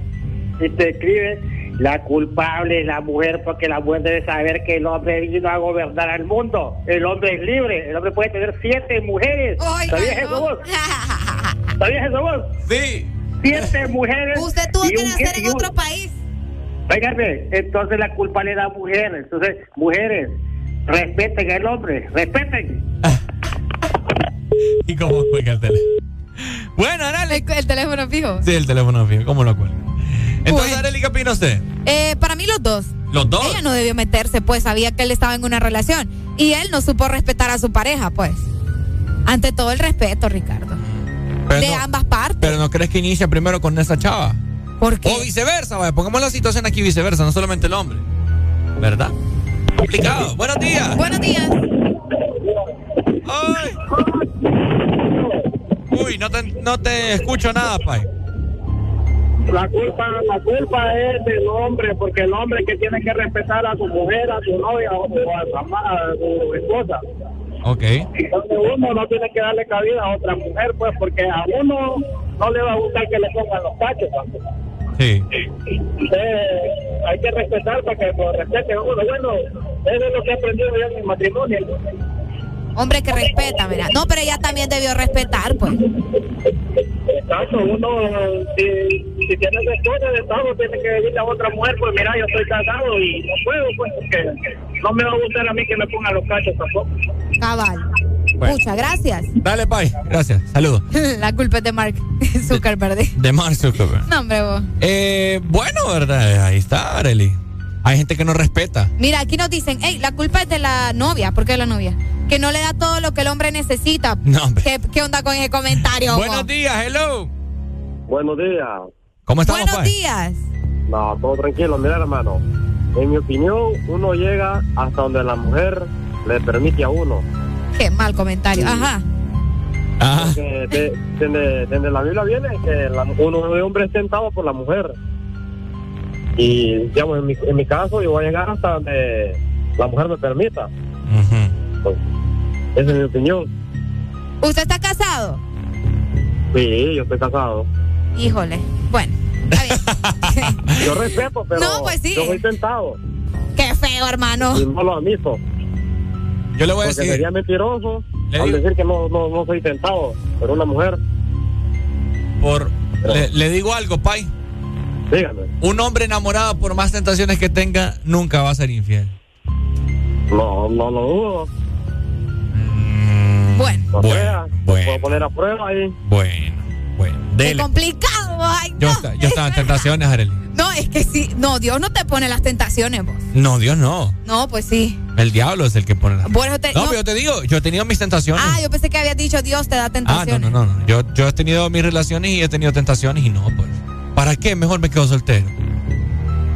y te escribe, la culpable es la mujer, porque la mujer debe saber que el hombre vino a gobernar al mundo. El hombre es libre, el hombre puede tener siete mujeres. ¿Sabías eso vos? ¿Sabías eso vos? Sí. Siete mujeres. Usted tuvo que nacer en otro país. Óigame, entonces la culpa le da a mujeres. Entonces, mujeres, respeten al hombre, respeten. ¿Y cómo cuelga el teléfono? Bueno, Arely. El, el teléfono fijo. Sí, el teléfono fijo. ¿Cómo lo cuelga? Entonces, Bueno. Arely, ¿qué opina usted? Eh, para mí los dos. ¿Los dos? Ella no debió meterse, pues sabía que él estaba en una relación. Y él no supo respetar a su pareja, pues. Ante todo el respeto, Ricardo. Pero de no- ambas partes. Pero no crees que inicia primero con esa chava. ¿Por qué? O viceversa, vaya. Pongamos la situación aquí viceversa, no solamente el hombre. ¿Verdad? Complicado. Buenos días. Buenos días. Ay. Uy, no te, no te escucho nada, Pai. La culpa, la culpa es del hombre, porque el hombre que tiene que respetar a su mujer, a su novia o a su, ama- a su esposa. Ok. Entonces uno no tiene que darle cabida a otra mujer, pues, porque a uno no le va a gustar que le pongan los cachos. pues. Sí. Eh, hay que respetar para que lo respeten a uno. Bueno, eso es lo que he aprendido yo en mi matrimonio. Hombre que respeta, mira. No, pero ella también debió respetar, pues. Exacto, uno, si, si tiene esposa de estado, tiene que decirle a otra mujer, pues mira, yo estoy casado y no puedo, pues, porque no me va a gustar a mí que me pongan los cachos tampoco. Cabal. Bueno. Muchas gracias. Dale, Pai. Gracias. Saludos. La culpa es de Mark Zuckerberg. De Mark Zuckerberg. No, hombre, vos. Eh, bueno, ¿verdad? Ahí está, Arely. Hay gente que no respeta. Mira, aquí nos dicen, hey, la culpa es de la novia. ¿Por qué la novia? Que no le da todo lo que el hombre necesita. No, hombre. ¿Qué, qué onda con ese comentario? Buenos vos? días, hello. Buenos días. ¿Cómo estamos, Buenos Pai? días. No, todo tranquilo. Mira, hermano. En mi opinión, uno llega hasta donde la mujer le permite a uno. Qué mal comentario. Ajá. Ajá. Desde, desde la Biblia viene que la- uno de hombre es tentado por la mujer. Y, digamos, en mi, en mi caso, yo voy a llegar hasta donde la mujer me permita. Pues, esa es mi opinión. ¿Usted está casado? Sí, yo estoy casado. Híjole. Bueno, Yo respeto, pero No, pues sí. yo soy tentado. qué feo, hermano. Y no lo admito. Yo le voy a Porque decir. sería mentiroso Le al digo- decir que no, no, no soy tentado por una mujer. Por, le, le digo algo, Pai. Dígame. Un hombre enamorado, por más tentaciones que tenga, nunca va a ser infiel. No, no lo dudo. Bueno. No Bueno, bueno. Puedo poner a prueba ahí. Bueno, bueno. Qué Dele. complicado. Ay, Yo, no. esta- yo estaba en tentaciones, Arely. No, es que sí. No, Dios no te pone las tentaciones, vos. No, Dios no. No, pues sí. El diablo es el que pone las eso te- No, no. pero yo te digo, yo he tenido mis tentaciones. Ah, yo pensé que habías dicho Dios te da Ah, tentaciones. no, no, no. no. Yo, yo he tenido mis relaciones y he tenido tentaciones y no, pues. ¿Para qué? Mejor me quedo soltero.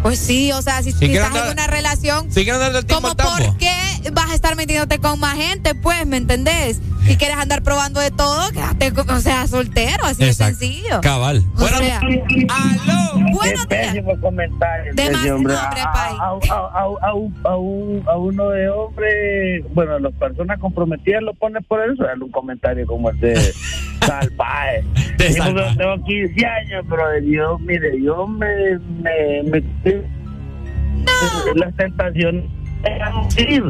Pues sí, o sea, si, Si si estás en andar- una relación, Si quieren darle el tiempo ¿cómo por qué vas a estar metiéndote con más gente? Pues, ¿me entendés? Si quieres andar probando de todo, quédate, o sea, soltero, así Exacto. de sencillo. Cabal. O sea, Qué pésimo comentario. De más hombre. nombre, a, a, a, a, a un- a un- a uno de hombre, bueno, las personas comprometidas lo ponen por eso, darle un comentario como el de Salvaje. De Yo tengo 15 años, pero yo, mire, yo me, me, me las tentaciones era morir,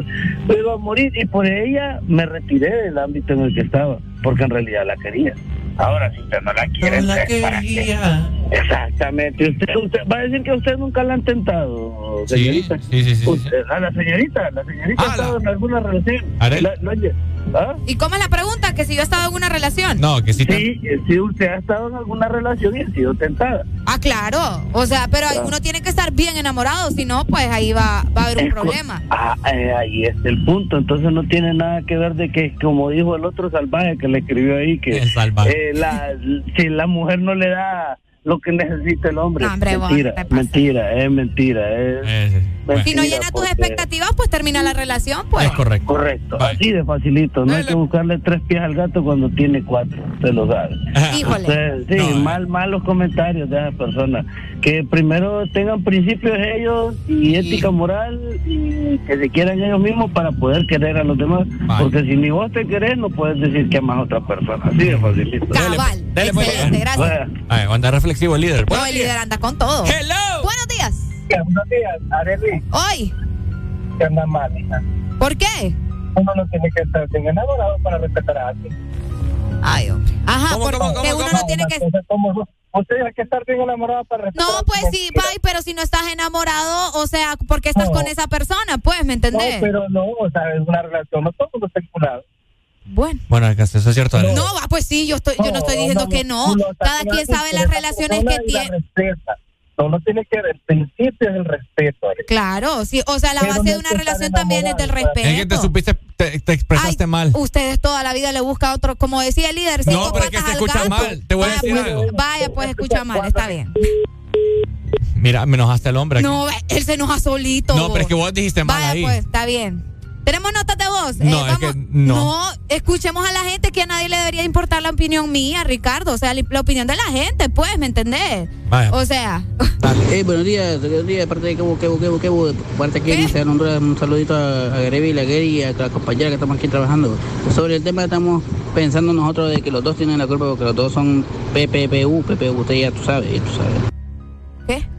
yo iba a morir y por ella me retiré del ámbito en el que estaba, porque en realidad la quería. Ahora, si usted no la quiere, No la quería. Exactamente. Usted, usted va a decir que usted nunca la han tentado, señorita. sí, sí, sí, sí. Usted- a la señorita, la señorita Ah, ha estado la- en alguna relación. Arel. La- la- ¿Ah? ¿Y cómo es la pregunta? Que si yo he estado en una relación. No, que sí. Sí, sí, usted ha estado en alguna relación y ha sido tentada. Ah, claro. O sea, pero Claro. uno tiene que estar bien enamorado, si no, pues ahí va, va a haber un Es problema. Ah, eh, ahí está el punto. Entonces no tiene nada que ver de que, como dijo el otro salvaje que le escribió ahí, que El salvaje. eh, la, si la mujer no le da lo que necesita el hombre, No, hombre, vos, mentira, es mentira. Es, Eh, mentira Si no llena tus expectativas, pues termina la relación, pues. Es correcto. Correcto, así de facilito. No hay que buscarle tres pies al gato cuando tiene cuatro, se lo sabe. Híjole. Entonces, sí, No, eh. mal, malos comentarios de esas personas. Que primero tengan principios ellos y ética moral y que se quieran ellos mismos para poder querer a los demás. Porque si ni vos te querés, no puedes decir que amas a otra persona. Así de facilito. Cabal. Dele, pues. Excelente, gracias. Bueno, Ay, va a andar reflexivo el líder. No, Buenos el días. líder anda con todo. Hello. Buenos días. buenos días, Arely. Hoy. Que anda mal, hija. ¿Por qué? Uno no tiene que estar bien enamorado para respetar a alguien. Ay, hombre. Ajá, ¿Cómo, porque cómo, cómo, uno cómo? no tiene que... Usted tiene que estar bien enamorado para respetar No, pues sí, Pai, pero si no estás enamorado, o sea, ¿por qué estás No. con esa persona? Pues, ¿me entendés? No, pero no, o sea, es una relación, no todo el mundo está vinculado. Bueno. Bueno, eso es cierto. No, va, pues sí, yo estoy, yo no estoy diciendo que no. Cada quien sabe las relaciones que tiene. Solo tiene que el principio es el respeto. Claro, sí, o sea, la base no de una relación también es del enamorado, Es que te respeto. supiste, te, te expresaste Ay, mal. Ustedes toda la vida le buscan otro, como decía el líder, No, cinco pero es que patas se al escucha gato. mal. Te voy a Vaya, decir pues, algo. Vaya, pues escucha mal, está bien. Mira, me enojaste el hombre. aquí. No, él se enoja solito. No, pero es que vos dijiste mal Vaya, ahí. pues, está bien. ¿Tenemos notas de voz? Eh, no, no, no. escuchemos a la gente que a nadie le debería importar la opinión mía, Ricardo. O sea, la, opinión de la gente, pues, ¿me entendés? O sea. Hey, eh, buenos días, buenos días, aparte de que quebo, quebo, quebo, de parte que dice un saludito a, a Greville, a Gary y a la compañera que estamos aquí trabajando. Sobre el tema estamos pensando nosotros de que los dos tienen la culpa porque los dos son PPPU, PPU, usted ya tú sabes, ya tú sabes. ¿Qué?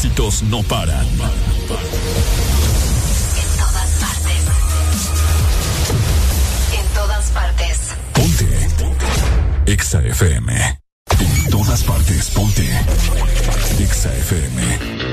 Éxitos no paran. En todas partes. En todas partes. Ponte. Exa FM. En todas partes, ponte. Exa FM.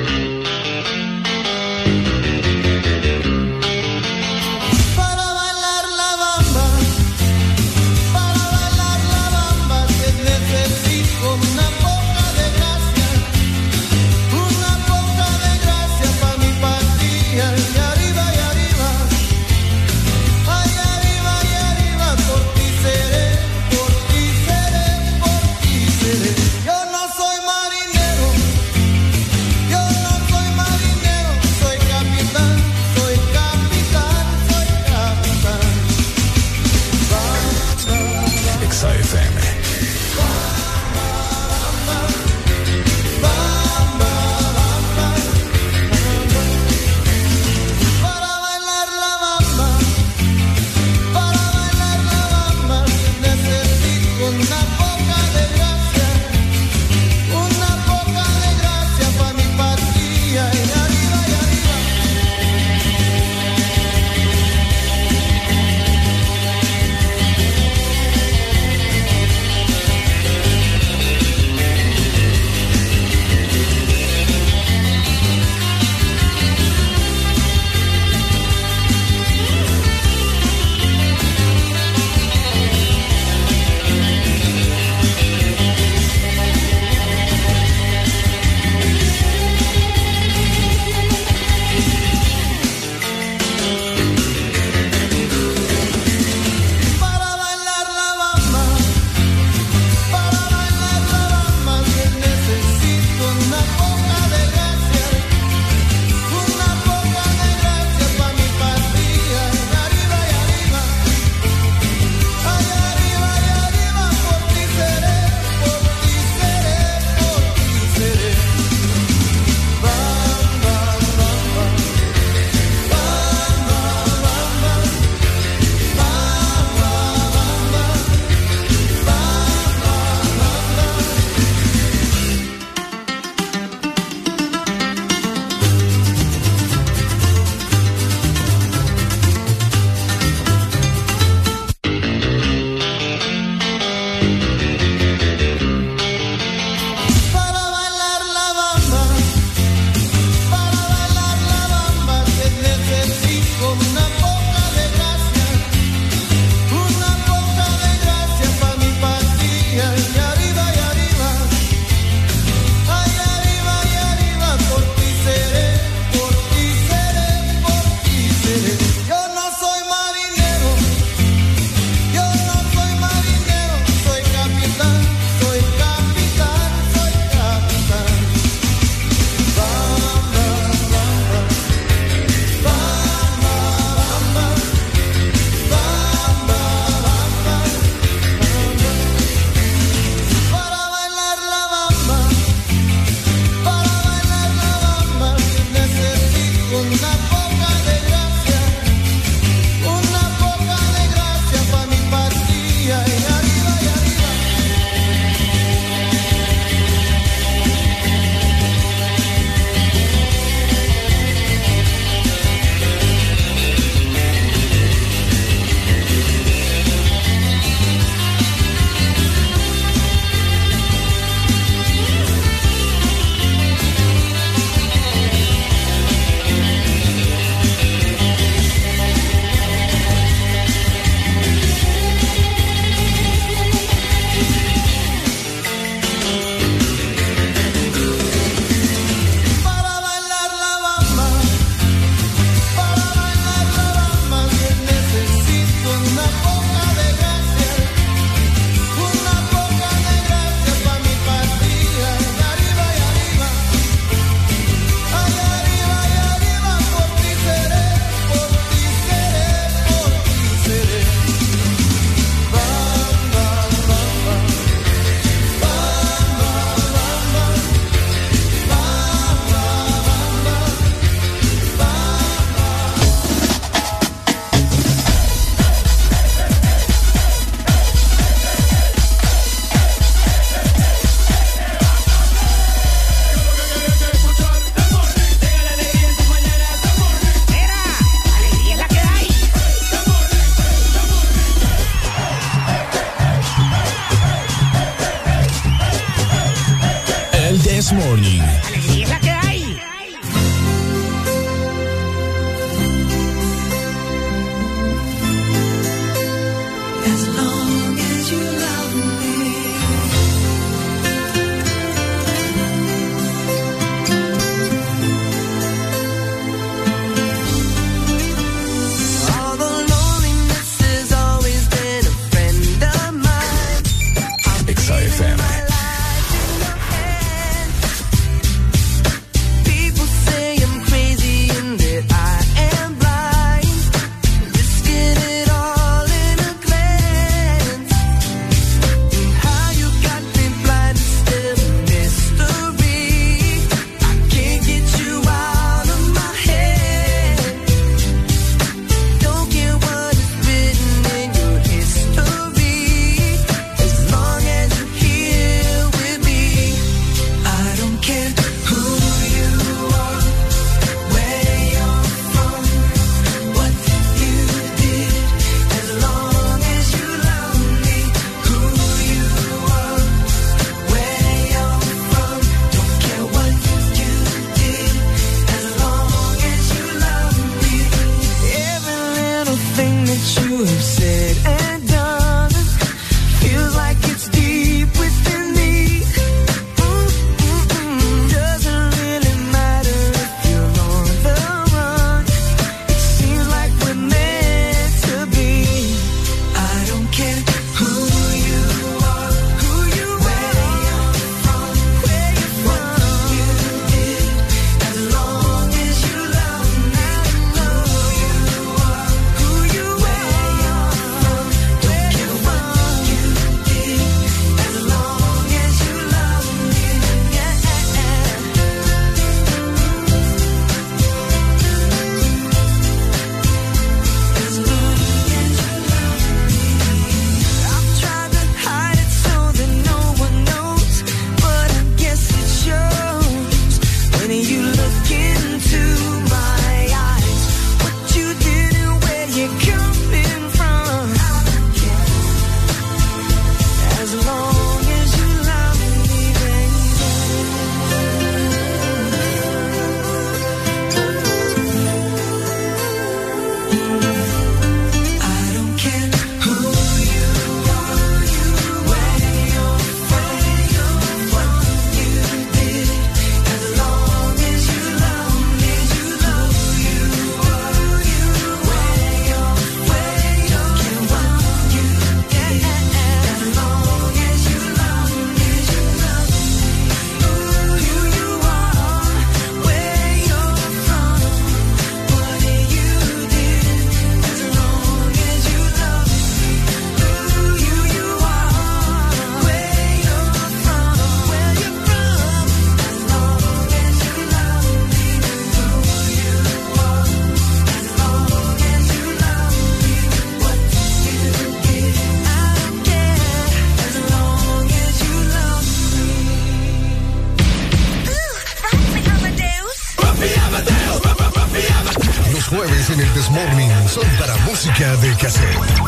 para música de cassette.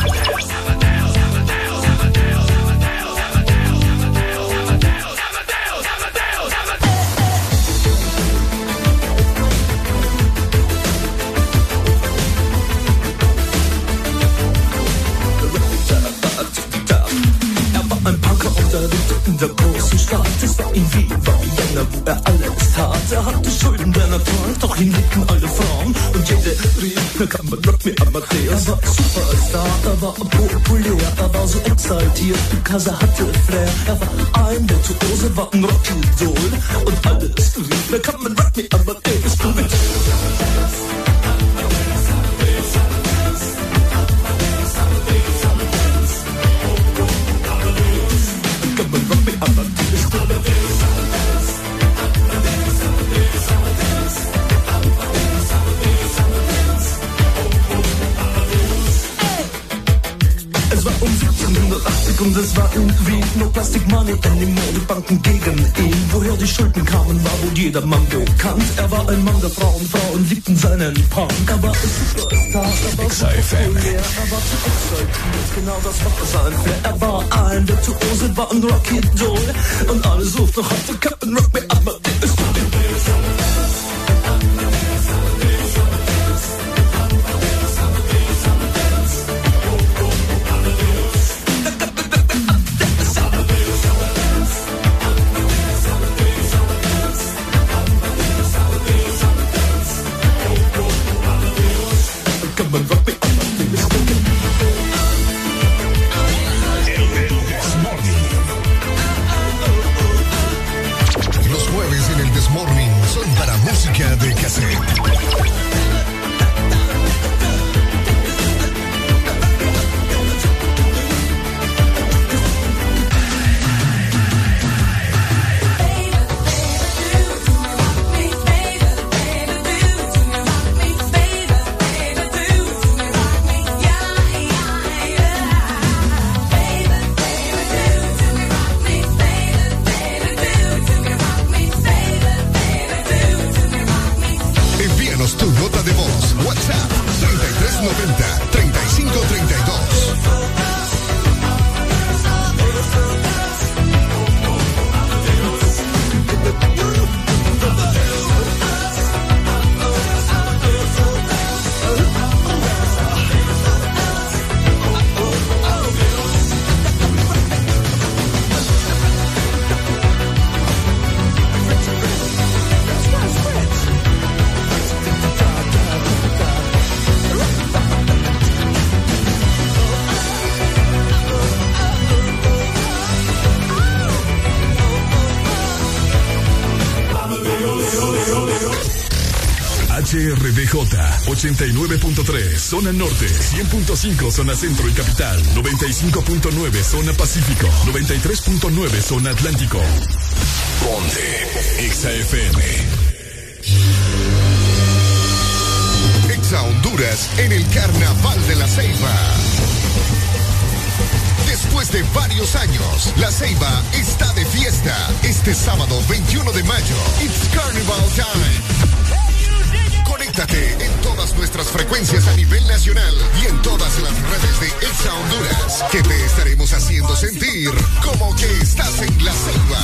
Party and und alles lieb. Kann man Rock Me, aber der ist verrückt. und es war irgendwie nur Plastic Money, denn die Modebanken gegen ihn. Woher die Schulden kamen, war wohl jedermann bekannt. Er war ein Mann der Frauen, Frauen liebten seinen Punk. Er war ein Superstar, er war populär, er war zu exaltiert, genau das war sein Flair. Er war ein Virtuose, war ein Rocky-Doll und alle suchten noch auf den Captain Rock, mir ab, ist 89.3 zona norte, 100.5 zona centro y capital, 95.9 zona pacífico, 93.9 zona atlántico. Ponte XAFM. Exa Honduras en el Carnaval de la Ceiba. Después de varios años, La Ceiba está de fiesta. Este sábado 21 de mayo, It's Carnival Time. Conéctate en todas nuestras frecuencias a nivel nacional y en todas las redes de Exa Honduras, que te estaremos haciendo sentir como que estás en La Ceiba.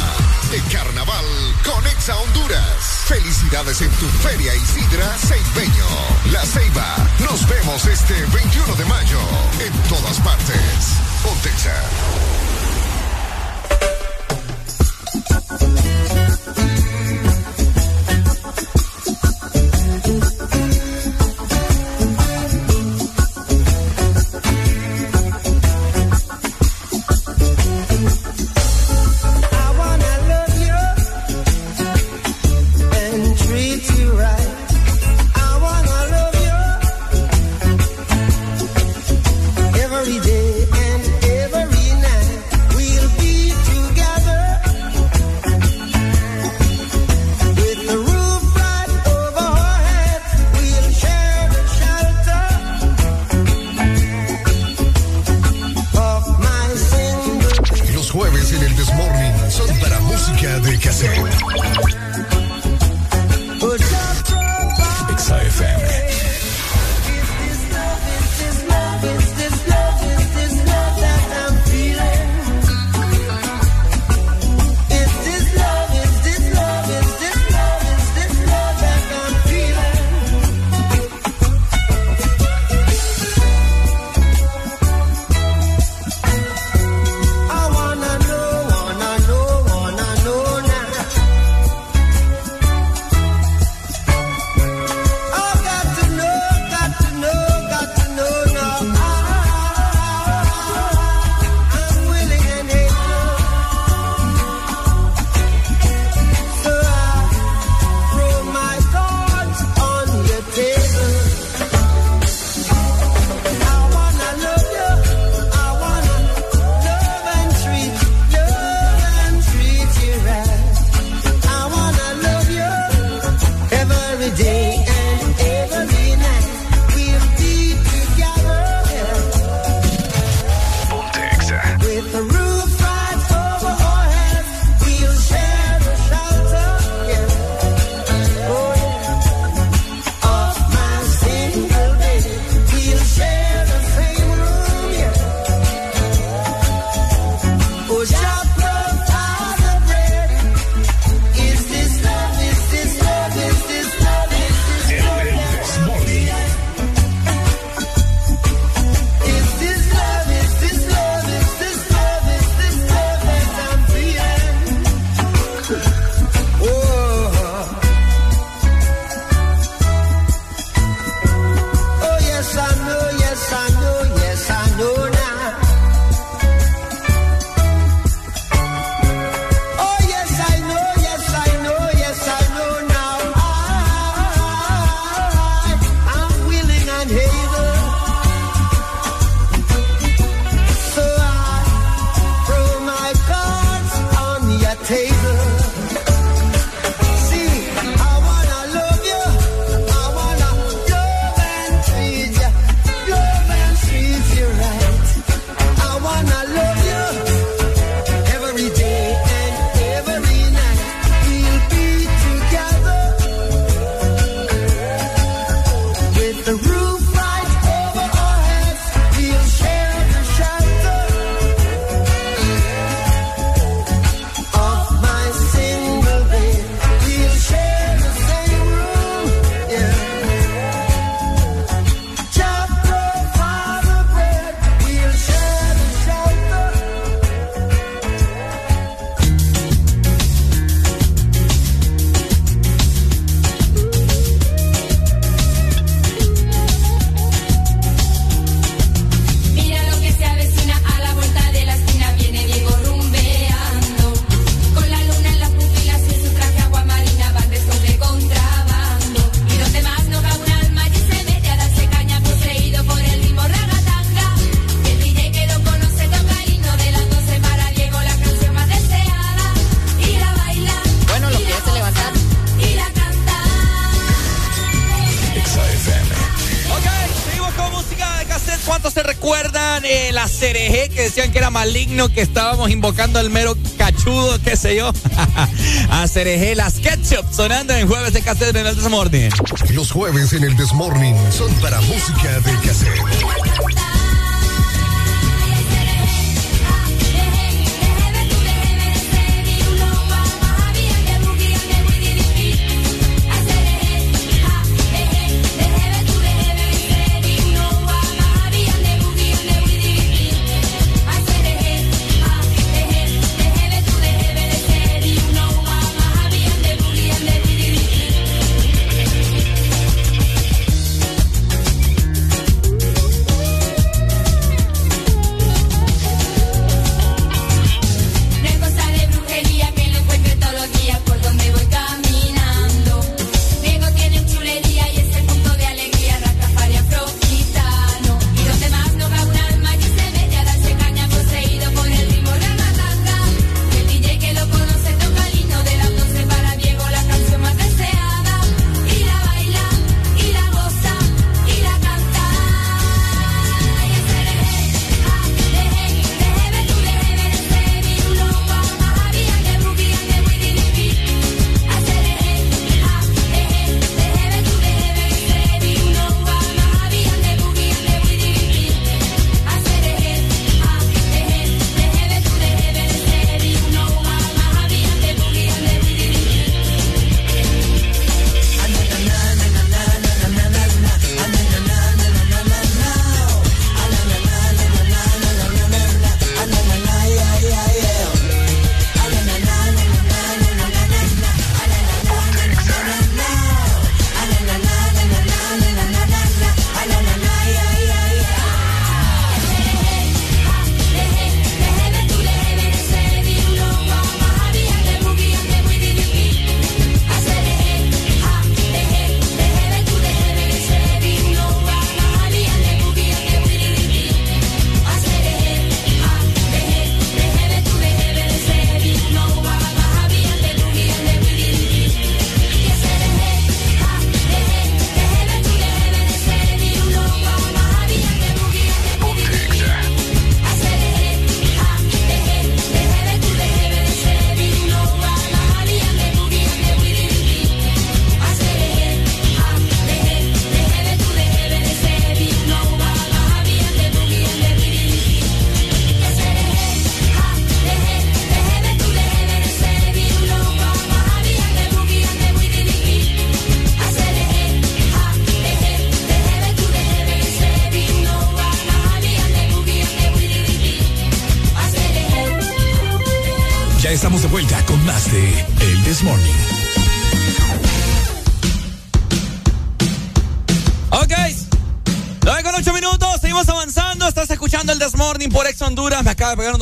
De carnaval con Exa Honduras. Felicidades en tu Feria Isidra Ceibeño. La Ceiba. Nos vemos este 21 de mayo en todas partes. Pontexa. Maligno, que estábamos invocando al mero cachudo, qué sé yo? a cereje, las ketchup sonando en jueves de cassette en el Desmorning. Los jueves en el Desmorning son para música de cassette.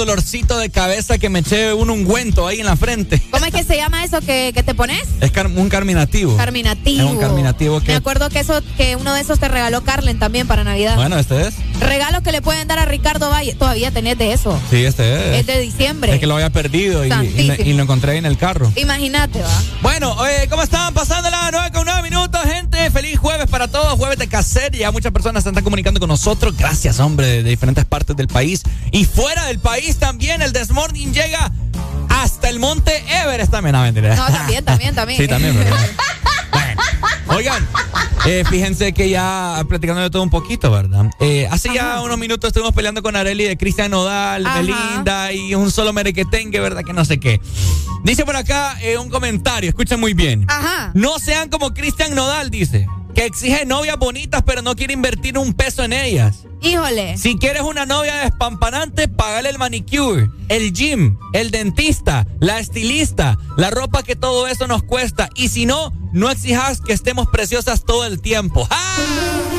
Dolorcito de cabeza que me eché un ungüento ahí en la frente. ¿Cómo es que se llama eso que, que te pones? Es car- un carminativo. Carminativo. Es un carminativo que. Me acuerdo que eso, que uno de esos te regaló Carlen también para Navidad. Bueno, este es. Regalos que le pueden dar a Ricardo Valle. Todavía tenés de eso. Sí, este es. Es de diciembre. Es que lo había perdido y, y lo encontré ahí en el carro. Imagínate, va. Bueno, ¿cómo están? Pasando jueves para todos. Jueves de cassette. Ya muchas personas se están comunicando con nosotros. Gracias, hombre, de, diferentes partes del país. Y fuera del país también. El Desmorning llega hasta el monte Everest también. No, mentira. No, también, también, también. Sí, también, ¿verdad? Bueno. Oigan, eh, fíjense que ya platicando de todo un poquito, ¿verdad? Eh, hace ya unos minutos estuvimos peleando con Areli de Cristian Nodal, Ajá. Belinda y un solo merequetengue, ¿verdad? Que no sé qué. Dice por acá eh, un comentario, escuchen muy bien. Ajá. No sean como Cristian Nodal, dice. Que exige novias bonitas, pero no quiere invertir un peso en ellas. Híjole. Si quieres una novia despampanante, pagale el manicure, el gym, el dentista, la estilista, la ropa que todo eso nos cuesta. Y si no, no exijas que estemos preciosas todo el tiempo. ¡Ah!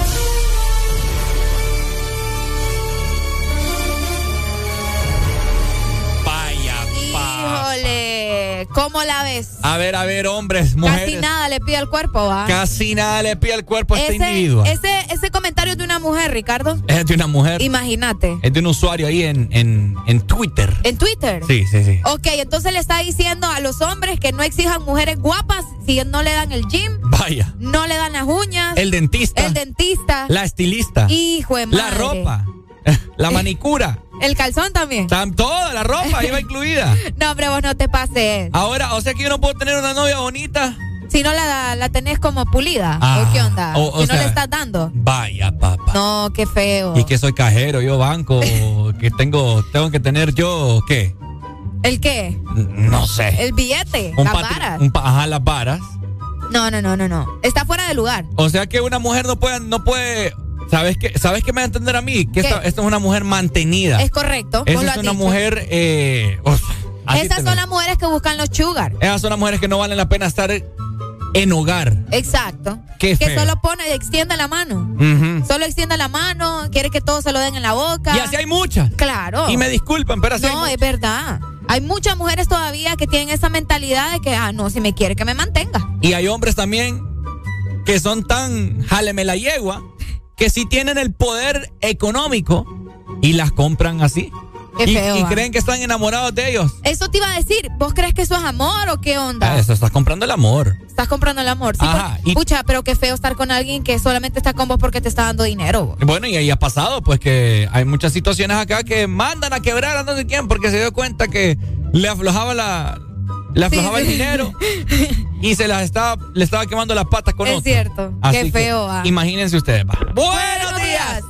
¿Cómo ¿Cómo la ves? A ver, a ver, hombres, mujeres. Casi nada le pide al cuerpo, ¿va? Casi nada le pide al cuerpo a este individuo. ese, ese comentario es de una mujer, Ricardo. Es de una mujer. Imagínate. Es de un usuario ahí en, en, en Twitter. ¿En Twitter? Sí, sí, sí. Ok, entonces le está diciendo a los hombres que no exijan mujeres guapas si no le dan el gym, Vaya. no le dan las uñas. El dentista. El dentista. La estilista. Hijo de madre. La ropa. La manicura. El calzón también. Tam- Toda la ropa iba incluida. No, hombre, vos no te pases. Ahora, o sea que yo no puedo tener una novia bonita. Si no la, la tenés como pulida. Ah, ¿O qué onda? o- o si no le estás dando. Vaya, papá. No, qué feo. Y que soy cajero, yo banco, que tengo, tengo que tener yo, ¿qué? ¿El qué? No sé. El billete. Un las varas. un ajá, las varas. No, no, no, no, no. Está fuera de lugar. O sea que una mujer no puede, no puede, ¿sabes qué? ¿Sabes qué me va a entender a mí? Que esta, esta es una mujer mantenida. Es correcto. Es una dicho. mujer, eh, Esas son las mujeres que buscan los sugar. Esas son las mujeres que no valen la pena estar en hogar. Exacto. Qué que feo. solo pone, extiende la mano. Solo extiende la mano, quiere que todos se lo den en la boca. Y así hay muchas. Claro. Y me disculpan, pero así No, es verdad. Hay muchas mujeres todavía que tienen esa mentalidad de que, ah, no, si me quiere que me mantenga. Y hay hombres también que son tan jáleme la yegua que sí tienen el poder económico y las compran así. Qué feo, y creen que están enamorados de ellos. Eso te iba a decir, ¿vos crees que eso es amor o qué onda? Ah, Eso, estás comprando el amor. Estás comprando el amor. Sí, Ajá, por- y- Pucha, pero qué feo estar con alguien que solamente está con vos porque te está dando dinero. Bueno, y ahí ha pasado, pues que hay muchas situaciones acá que mandan a quebrar a no sé quién porque se dio cuenta que le aflojaba la. Le aflojaba el dinero y se las estaba, le estaba quemando las patas con Es otro. cierto. Así Qué que feo, ah. Imagínense ustedes, va. Buenos días.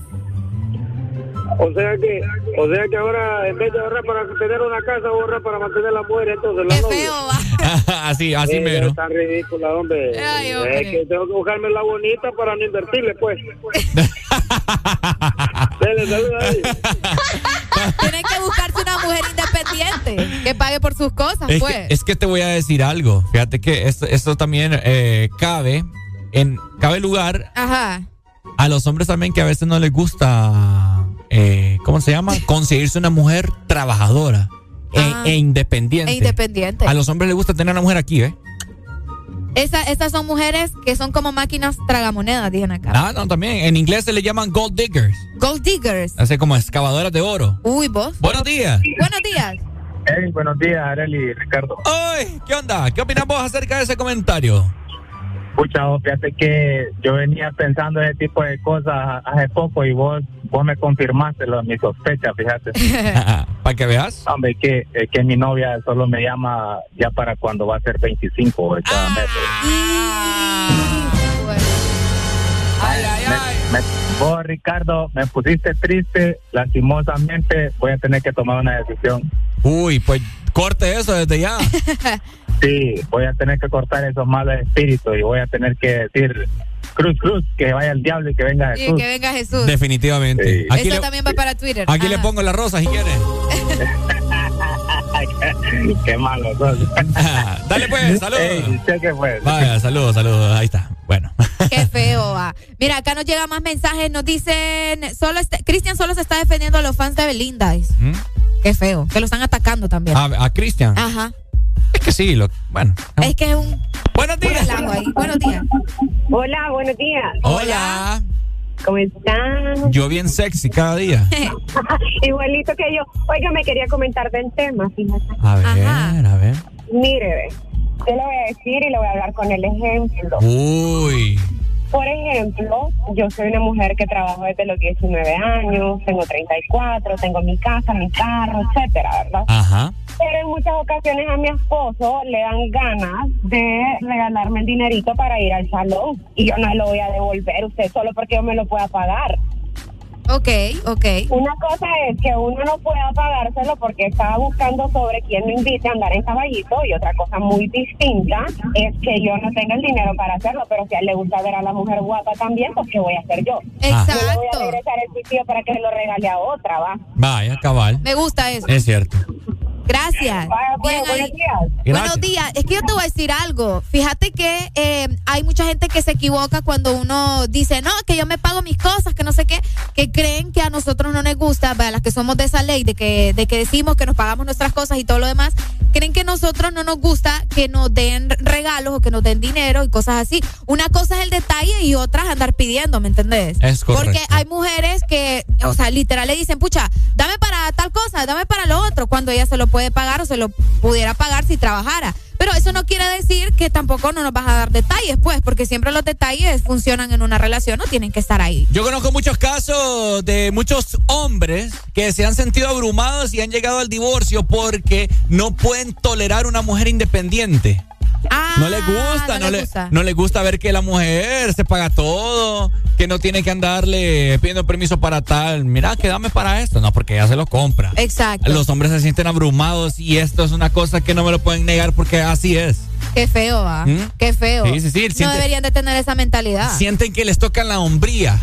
O sea que, o sea que ahora en vez de ahorrar para tener una casa, ahorrar para mantener la mujer, entonces la Qué novia. feo, va. así, así Eh, mero. Está ridícula, hombre. Ay, hombre. Es que tengo que buscarme la bonita para no invertirle, pues. Dele, ahí. Tienen que buscarse una mujer independiente que pague por sus cosas, Es pues. que, es que te voy a decir algo. Fíjate que esto, esto también eh, cabe en cabe lugar Ajá. a los hombres también que a veces no les gusta, eh, ¿cómo se llama? Conseguirse una mujer trabajadora e, Ah. e independiente. E independiente. A los hombres les gusta tener una mujer aquí, ¿eh? Esa, esas son mujeres que son como máquinas tragamonedas, dicen acá. Ah, no, también. En inglés se le llaman gold diggers. Gold diggers. Así como excavadoras de oro. Uy, vos. Buenos días. Buenos días. Hey, buenos días, Areli y Ricardo. Ay, ¿qué onda? ¿Qué opinas vos acerca de ese comentario? Pucha, vos, fíjate que yo venía pensando ese tipo de cosas hace poco y vos, vos me confirmaste lo, mi sospecha, fíjate. ¿Para que veas? Hombre, que, es que mi novia solo me llama ya para cuando va a ser 25 de cada mes. Ay, ay, ay. Me- vos, Ricardo, me pusiste triste, lastimosamente voy a tener que tomar una decisión. Uy, pues corte eso desde ya. Sí, voy a tener que cortar esos malos espíritus y voy a tener que decir, cruz, cruz, que vaya el diablo y que venga Y Jesús. que venga Jesús. Definitivamente. Aquí, Eso le, también va para Twitter. aquí le pongo la rosa si quieres. Qué malo sos. Dale pues, saludos. Ey, cheque, pues. Vaya, saludos, saludos. Ahí está. Bueno. Qué feo. va. Mira, acá nos llegan más mensajes. Nos dicen, solo este- Cristian solo se está defendiendo a los fans de Belinda. ¿Mm? Qué feo. Que lo están atacando también. A, a Cristian. Ajá. Es que sí, lo, bueno. Es que es un. Buenos días. ahí. Buenos días. Hola, buenos días. Hola. ¿Cómo están? Yo bien sexy cada día. Igualito que yo. Oiga, me quería comentar del tema, fíjate. A ver, a ver. Mire, ve, yo le voy a decir y le voy a hablar con el ejemplo. Uy. Por ejemplo, yo soy una mujer que trabajo desde los 19 años, tengo 34, tengo mi casa, mi carro, etcétera, ¿verdad? Ajá. Pero en muchas ocasiones a mi esposo le dan ganas de regalarme el dinerito para ir al salón y yo no lo voy a devolver usted solo porque yo me lo pueda pagar. Ok, ok. Una cosa es que uno no pueda pagárselo porque estaba buscando sobre quién me invite a andar en caballito y otra cosa muy distinta es que yo no tenga el dinero para hacerlo, pero si a él le gusta ver a la mujer guapa también, pues ¿qué voy a hacer yo? Exacto. Le voy a regresar el sitio para que se lo regale a otra, ¿va? Vaya, cabal. Me gusta eso. Es cierto. Gracias. Bueno, Bien buenos días. Buenos días. Es que yo te voy a decir algo. Fíjate que eh, hay mucha gente que se equivoca cuando uno dice, no, que yo me pago mis cosas, que no sé qué, que creen que a nosotros no nos gusta, a las que somos de esa ley, de que, de que decimos que nos pagamos nuestras cosas y todo lo demás, creen que a nosotros no nos gusta que nos den regalos o que nos den dinero y cosas así. Una cosa es el detalle y otra es andar pidiendo, ¿me entendés? Es correcto. Porque hay mujeres que, o sea, literal le dicen, pucha, dame para tal cosa, dame para lo otro, cuando ella se lo puede pagar o se lo pudiera pagar si trabajara. Pero eso no quiere decir que tampoco no nos vas a dar detalles, pues, porque siempre los detalles funcionan en una relación, no tienen que estar ahí. Yo conozco muchos casos de muchos hombres que se han sentido abrumados y han llegado al divorcio porque no pueden tolerar una mujer independiente. No les gusta, no le- gusta. no les gusta ver que la mujer se paga todo, que no tiene que andarle pidiendo permiso para tal. Mira, que dame para esto. No, porque ella se lo compra. Exacto. Los hombres se sienten abrumados y esto es una cosa que no me lo pueden negar porque así es. Qué feo, ¿ah? ¿Mm? Qué feo. Sí, sí, sí, No deberían de tener esa mentalidad. Sienten que les tocan la hombría.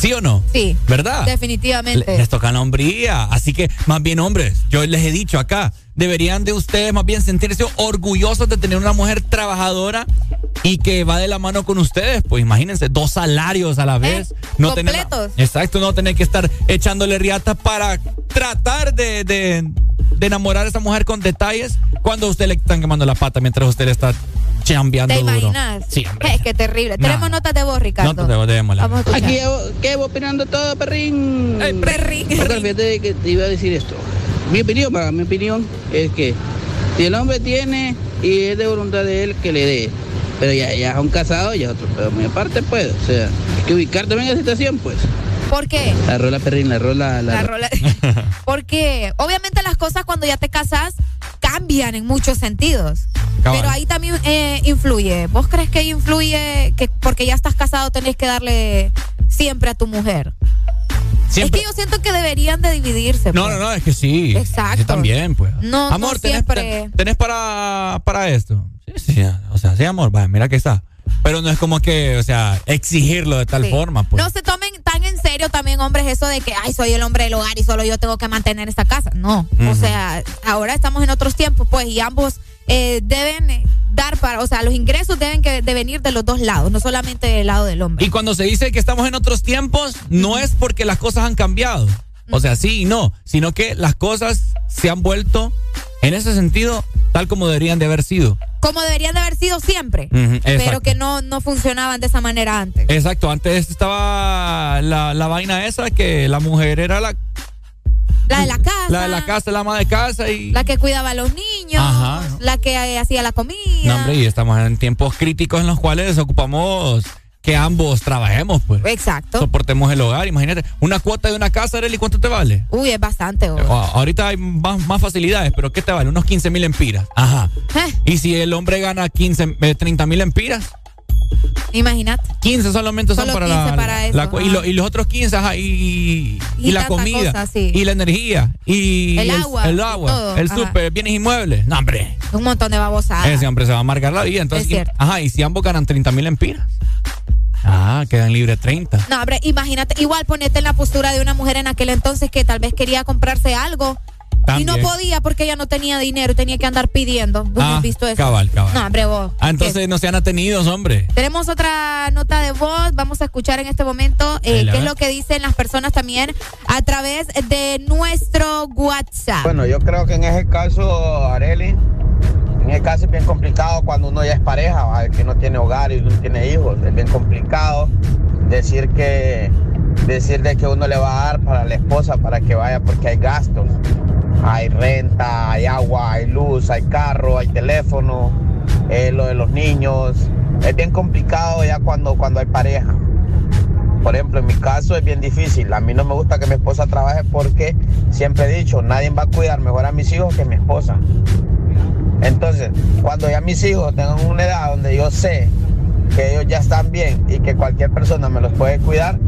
¿Sí o no? Sí. ¿Verdad? Definitivamente. Le- Les toca la hombría. Así que, más bien, hombres, yo les he dicho acá, deberían de ustedes más bien sentirse orgullosos de tener una mujer trabajadora y que va de la mano con ustedes. Pues imagínense, dos salarios a la vez. no tener- Eh, completos. exacto, no tener que estar echándole riata para tratar de, de- de enamorar a esa mujer con detalles cuando a usted le están quemando la pata mientras usted le está chambeando ¿Te duro. imaginas? Sí, hombre. Es que terrible. Nah. Tenemos notas de voz, Ricardo. No te démosla. Vamos a escuchar. Aquí ¿qué va opinando todo, perrín? perrín. Otra, fíjate que te iba a decir esto. Mi opinión, va, mi opinión es que si el hombre tiene y es de voluntad de él, que le dé. Pero ya, ya son casados, ya es otro pedo. Mi parte, pues, o sea, hay que ubicar también la situación, pues. ¿Por qué? La rola, perrín, la rola, la, La rola- Porque obviamente las cosas cuando ya te casas cambian en muchos sentidos. Cabal. Pero ahí también eh, influye. ¿Vos crees que influye que porque ya estás casado tenés que darle siempre a tu mujer? Siempre. Es que yo siento que deberían de dividirse. No, pues. no, no, es que sí. Exacto. Yo también, pues. No, amor, no ¿tenés, siempre. ten- tenés para, para esto? Sí, sí, o sea, sí, amor, vaya, mira que está. Pero no es como que, o sea, exigirlo de tal Sí. forma, pues. No se tomen tan serio también, hombres, eso de que, ay, soy el hombre del hogar y solo yo tengo que mantener esta casa. No. O sea, ahora estamos en otros tiempos, pues, y ambos eh, deben eh, dar para, o sea, los ingresos deben que, de venir de los dos lados, no solamente del lado del hombre. Y cuando se dice que estamos en otros tiempos, no es porque las cosas han cambiado. O sea, sí y no, sino que las cosas se han vuelto, en ese sentido, tal como deberían de haber sido. Como deberían de haber sido siempre, pero que no, no funcionaban de esa manera antes. Exacto, antes estaba la, la vaina esa que la mujer era la, La de la casa, la de la casa, la ama de casa y... la que cuidaba a los niños, Ajá. la que hacía la comida. No, hombre, y estamos en tiempos críticos en los cuales ocupamos que ambos trabajemos, pues. Exacto. Soportemos el hogar. Imagínate, una cuota de una casa, Arely, ¿cuánto te vale? Uy, es bastante. oh. Ah, Ahorita hay más, más facilidades, pero ¿qué te vale? Unos 15 mil empiras. Ajá. Eh, Y si el hombre gana 15, eh, 30 mil empiras, Imagínate. 15 solamente son para 15 la, para eso, la cu- y, lo- y los otros 15, ajá, y, y Y la comida, cosa, sí. y la energía, y El agua, el, agua, todo, el ajá. súper, bienes inmuebles. No, hombre. Un montón de babosadas. Ese hombre se va a amargar la vida. Entonces, Es ajá, y si ambos ganan 30 mil empiras. Ah, quedan libres 30. No, hombre, imagínate, igual ponete en la postura de una mujer en aquel entonces que tal vez quería comprarse algo y no podía porque ella no tenía dinero, tenía que andar pidiendo. ¿Vos Ah, has visto eso? cabal, cabal. No, hombre, vos. Ah, entonces no sean atenidos, hombre. Tenemos otra nota de voz, vamos a escuchar en este momento eh, qué es lo que dicen las personas también a través de nuestro WhatsApp. Bueno, yo creo que en ese caso, Areli, en ese caso es bien complicado cuando uno ya es pareja, que no tiene hogar y no tiene hijos. Es bien complicado decir que decir de que uno le va a dar para la esposa para que vaya porque hay gastos. Hay renta, hay agua, hay luz, hay carro, hay teléfono, lo de los niños. Es bien complicado ya cuando, cuando hay pareja. Por ejemplo, en mi caso es bien difícil. A mí no me gusta que mi esposa trabaje porque siempre he dicho, nadie va a cuidar mejor a mis hijos que mi esposa. Entonces, cuando ya mis hijos tengan una edad donde yo sé que ellos ya están bien y que cualquier persona me los puede cuidar,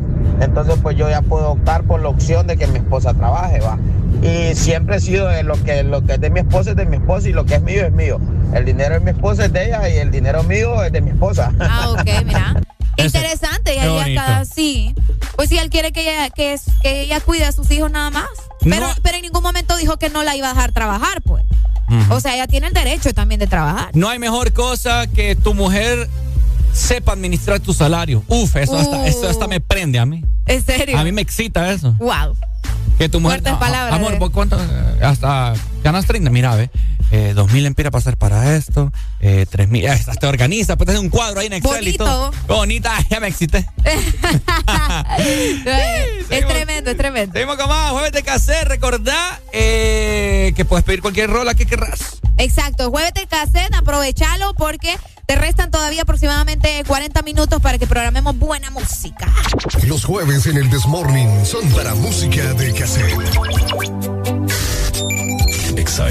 entonces pues yo ya puedo optar por la opción de que mi esposa trabaje, va. Y siempre he sido de lo que lo que es de mi esposa es de mi esposa y lo que es mío es mío. El dinero de mi esposa es de ella y el dinero mío es de mi esposa. Ah, ok, mira. Interesante, y ahí acá sí. Pues si él quiere que ella, que ella cuide a sus hijos nada más. Pero, pero en ningún momento dijo que no la iba a dejar trabajar, pues. O sea, ella tiene el derecho también de trabajar. No hay mejor cosa que tu mujer sepa administrar tu salario. Uf, eso, hasta, eso hasta me prende a mí. ¿En serio? A mí me excita eso. Wow. Que tu mujer. Fuertes palabras, Amor, eh. ¿por cuánto? eh, Hasta ganas 30. Mira, ve. Eh, dos mil empiras para hacer para esto. Eh, tres mil. Hasta te organiza. Pues te hace un cuadro ahí en Excel y todo. Bonita, ya me excité. es tremendo, es tremendo. Seguimos con más jueves de cassette. Recordá eh, que puedes pedir cualquier rola que querrás. Exacto, jueves de cassette, aprovechalo porque te restan todavía aproximadamente 40 minutos para que programemos buena música. Los jueves en el Desmorning son para música de cassette. Exa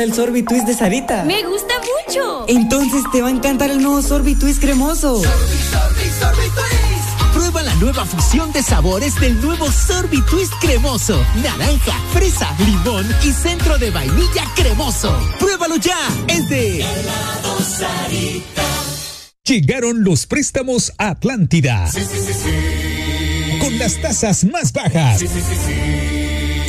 gusta el sorbitwist de Sarita? Me gusta mucho. Entonces te va a encantar el nuevo sorbitwist cremoso. Prueba la nueva fusión de sabores del nuevo Sorbitwist cremoso. Naranja, fresa, limón y centro de vainilla cremoso. Pruébalo ya. Es de Llegaron los préstamos a Atlántida. Con las tasas más bajas.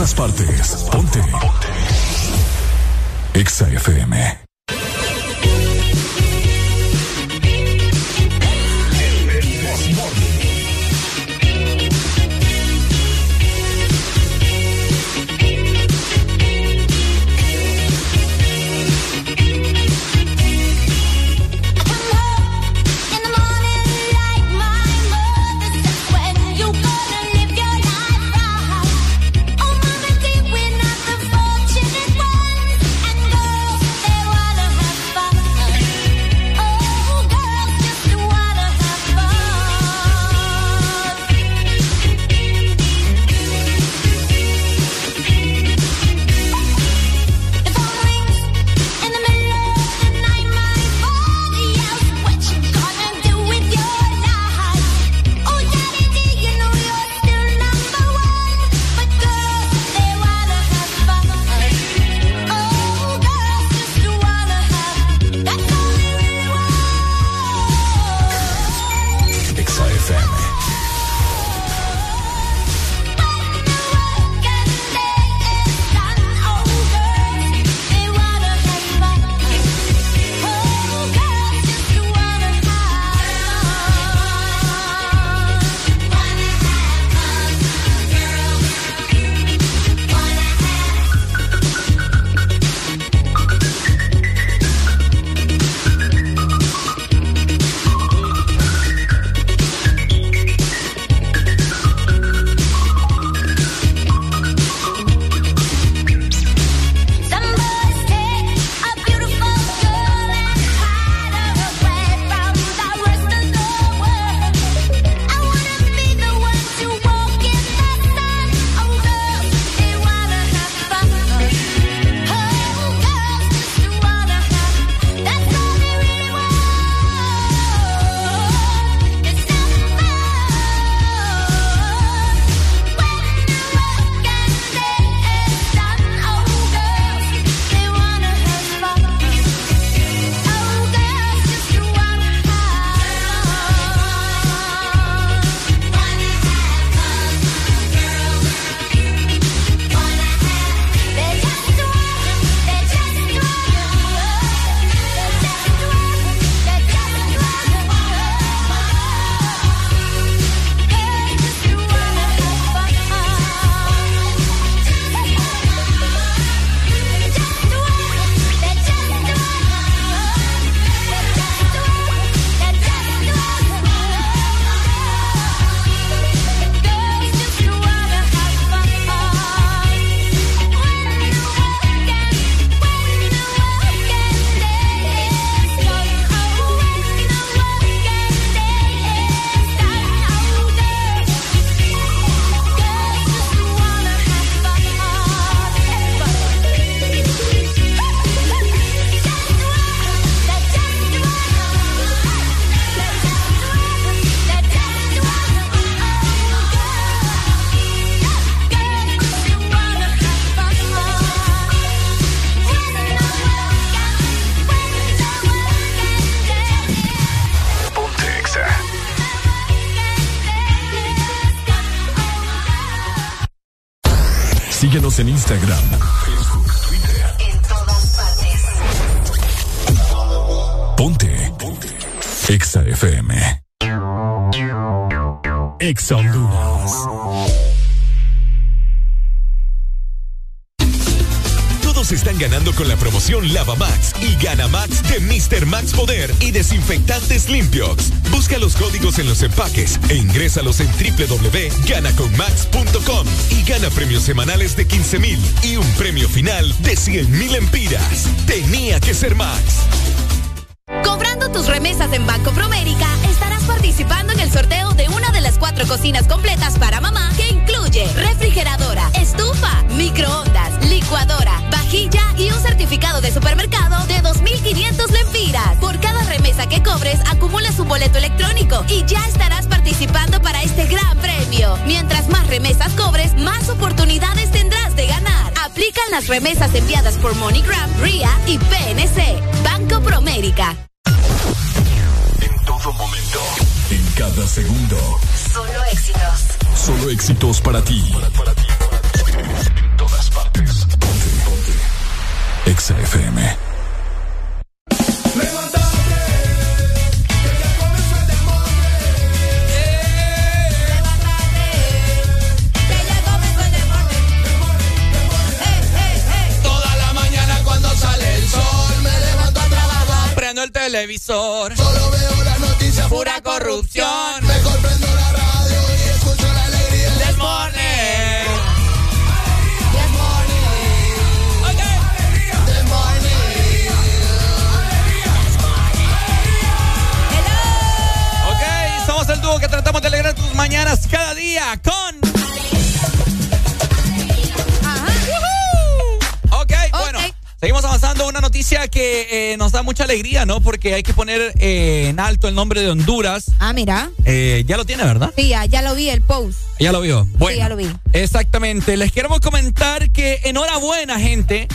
Todas partes. Ponte. Exa FM. Síguenos en Instagram, Facebook, Twitter. En todas partes. Ponte. Ponte. Exa FM. Exa Honduras. Todos están ganando con la promoción Lava Max y Gana Max de Mr. Max Poder y desinfectantes limpios. Busca los códigos en los empaques e ingrésalos en www.ganaconmax.com gana premios semanales de 15 mil y un premio final de 100 mil empiras. Tenía que ser Max. Cobrando tus remesas en Banco Promérica, estarás participando en el sorteo de una de las cuatro cocinas completas para mamá que incluye refrigeradora, estufa, microondas, licuadora, vajilla y un certificado de supermercado de 2.500 lempiras. Por cada remesa que cobres, acumulas un boleto electrónico y ya estarás participando para este gran premio. Mientras más remesas cobres, más oportunidades tendrás de ganar. Aplican las remesas enviadas por MoneyGram, RIA y PNC. Banco Promérica. En todo momento, en cada segundo. Solo éxitos. Solo éxitos para ti. En todas partes. Ponte, ponte. Exa FM. Televisor. Solo veo las noticias. Pura corrupción. Que nos da mucha alegría, ¿no? Porque hay que poner eh, en alto el nombre de Honduras. Ah, mira. Eh, ya lo tiene, ¿verdad? Sí, ya, ya lo vi el post. Ya lo vio. Bueno, Sí, ya lo vi. Exactamente. Les queremos comentar que enhorabuena, gente.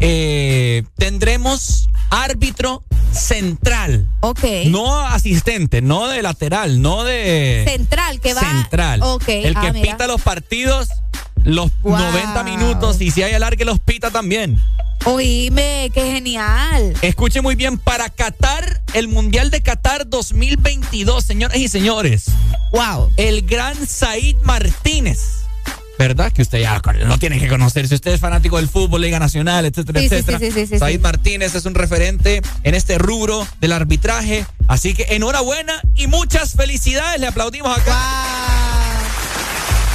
eh, tendremos árbitro central. Ok. No asistente, no de lateral, no de. Central, que va. Central. Ok. El que ah, pita los partidos los 90 minutos y si hay alargue los pita también. Oíme, qué genial. Escuche muy bien, para Qatar, el Mundial de Qatar 2022, señoras y señores. Wow. El gran Said Martínez. ¿Verdad? Que usted ya lo tiene que conocer. Si usted es fanático del fútbol, Liga Nacional, etcétera, Sí, etcétera. sí, sí, sí, Said. Martínez es un referente en este rubro del arbitraje. Así que enhorabuena y muchas felicidades. Le aplaudimos acá.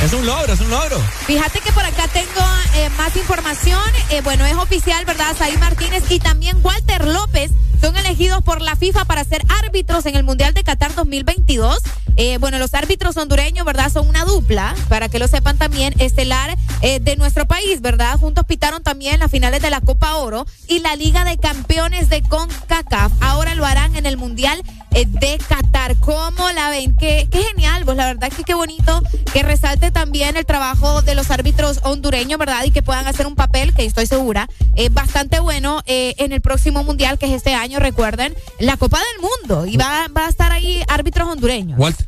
Es un logro, es un logro. Fíjate que por acá tengo eh, más información. Eh, bueno, es oficial, ¿verdad? Said Martínez y también Walter López son elegidos por la FIFA para ser árbitros en el Mundial de Qatar 2022. Eh, bueno, los árbitros hondureños, ¿verdad? Son una dupla, para que lo sepan también, estelar de nuestro país, ¿verdad? Juntos pitaron también las finales de la Copa Oro y la Liga de Campeones de CONCACAF. Ahora lo harán en el Mundial de Qatar. ¿Cómo la ven? Qué, qué genial, pues la verdad que qué bonito que resalte también el trabajo de los árbitros hondureños, ¿verdad? Y que puedan hacer un papel, que estoy segura, eh, bastante bueno eh, en el próximo Mundial, que es este año, recuerden, la Copa del Mundo. Y va, va a estar ahí árbitros hondureños. Walter.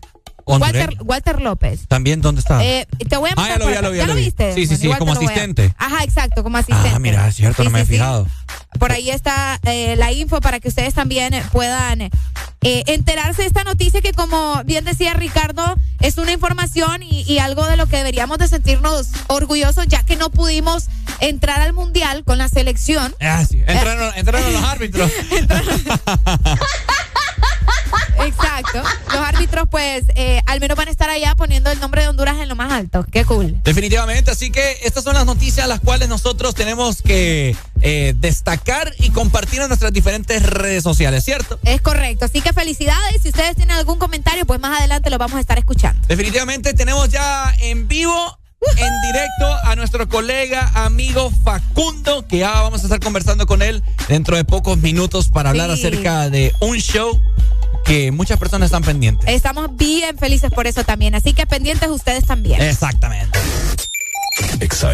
Walter, López. También, ¿dónde está? Eh, te voy a Ah, ya lo ya lo vi, ya lo vi. viste? Sí, sí, sí, como asistente. Ajá, exacto, como asistente. ah, mira, es cierto, no me he fijado. Por ahí está eh, la info para que ustedes también puedan eh, enterarse de esta noticia que como bien decía Ricardo, es una información y, y algo de lo que deberíamos de sentirnos orgullosos ya que no pudimos entrar al mundial con la selección. Ah, sí. Entraron, entraron los árbitros. Exacto. Los árbitros pues eh, al menos van a estar allá poniendo el nombre de Honduras en lo más alto. Qué cool. Definitivamente, así que estas son las noticias las cuales nosotros tenemos que eh, destacar y compartir en nuestras diferentes redes sociales, ¿cierto? Es correcto. Así que felicidades. Si ustedes tienen algún comentario, pues más adelante lo vamos a estar escuchando. Definitivamente tenemos ya en vivo, en directo, a nuestro colega, amigo Facundo, que ya vamos a estar conversando con él dentro de pocos minutos para hablar Sí. acerca de un show que muchas personas están pendientes. Estamos bien felices por eso también. Así que pendientes ustedes también. Exactamente. Exa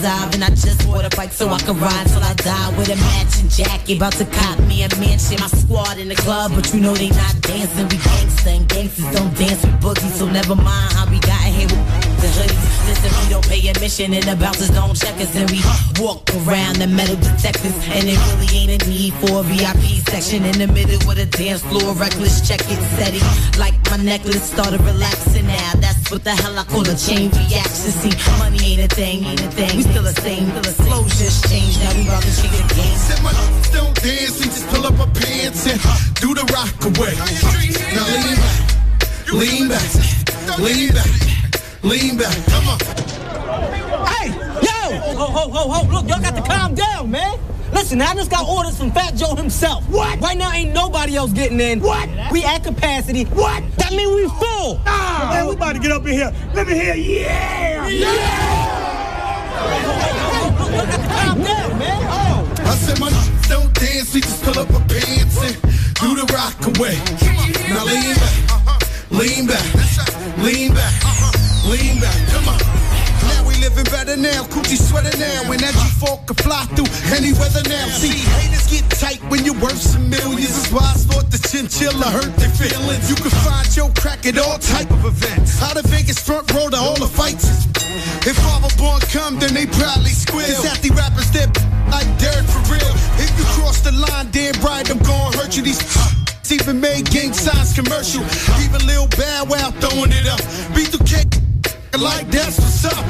740 fizz and I just bought a bike so I can ride till I die with a matching jacket. About to cop me a mansion, my squad in the club, but you know they not dancing. We gangsta gangsters don't dance with boogies, so never mind how we got here with the hoodies. Listen, we don't pay admission and the bouncers don't check us and we walk around the metal detectors and it really ain't a need for a VIP section in the middle with a dance floor reckless check it steady like my necklace started relaxing now what the hell I call a chain reaction see money ain't a thing ain't a thing we still the same still the flow just changed now we about to change the game Said my don't dance, he just pull up her pants and do the rock away. Now lean back, lean back, lean back, lean back, come on. Hey, yo! Ho, ho, ho, ho, look, y'all got to calm down, man. Listen, I just got orders from Fat Joe himself. What? Right now, ain't nobody else getting in. What? We at capacity. What? That mean we full. Ah, man, we about to get up in here. Let me hear, yeah! Calm down, man. Oh. I said my don't dance, he just pull up her pants and do the rock away. Now lean back, lean back, lean back, living better now, coochie sweater now. When that G4 can fly through any weather now. See, haters get tight when you're worth some millions. That's why I thought the chinchilla hurt their feelings. You can find your crack at all type of events. Out of Vegas front row to all the fights. If Father Born come, then they probably squeal. It's the rappers that like Derek for real. If you cross the line, damn right, I'm gonna hurt you. These even made gang signs commercial. Even Lil Bad Wow throwing it up. B2K like that's what's up.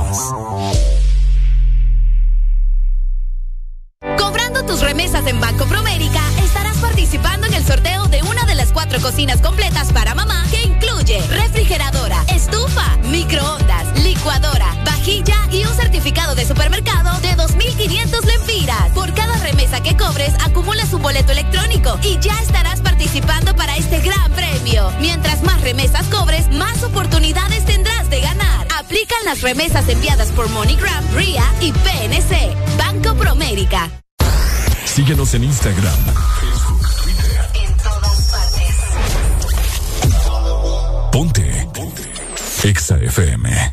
por MoneyGram, RIA y PNC. Banco Promérica. Síguenos en Instagram, Facebook, Twitter. En todas partes. Ponte. Ponte. Exa FM.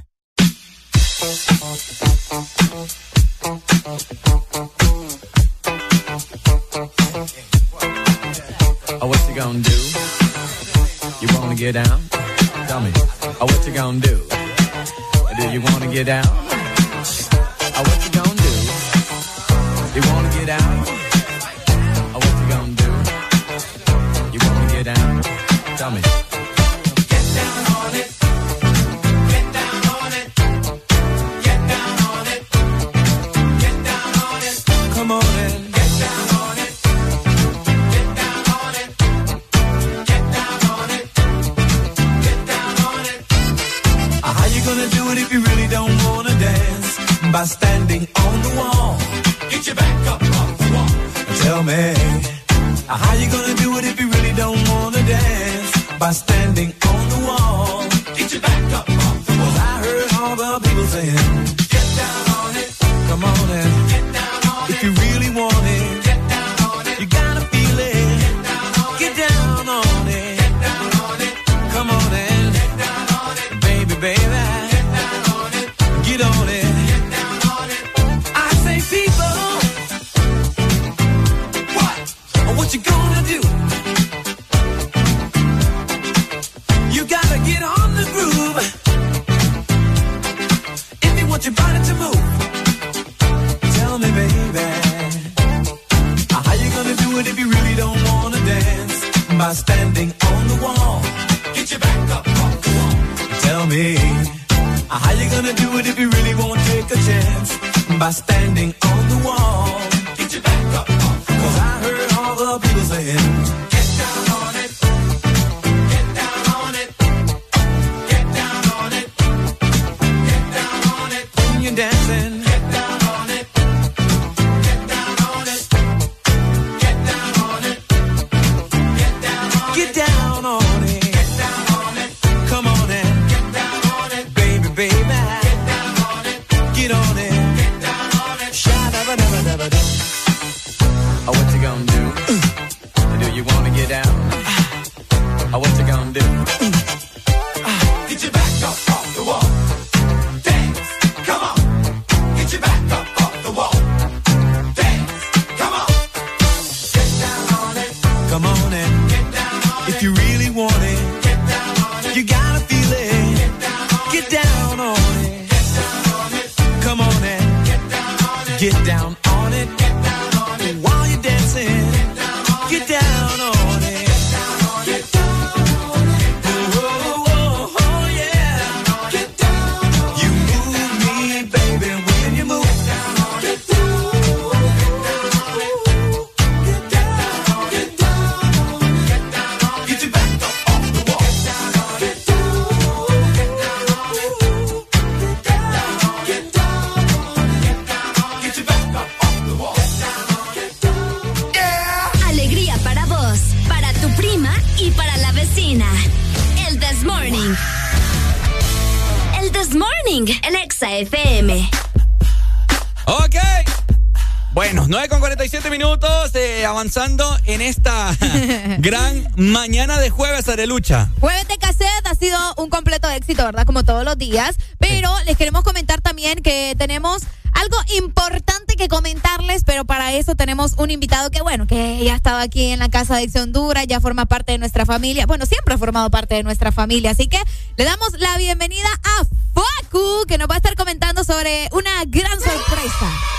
Mañana de jueves, Arelucha. Jueves de cassette ha sido un completo éxito, ¿verdad? Como todos los días. Pero les queremos comentar también que tenemos algo importante que comentarles, pero para eso tenemos un invitado que, bueno, que ya ha estado aquí en la Casa de Acción Honduras, ya forma parte de nuestra familia. Bueno, siempre ha formado parte de nuestra familia. Así que le damos la bienvenida a Facu, que nos va a estar comentando sobre una gran sorpresa.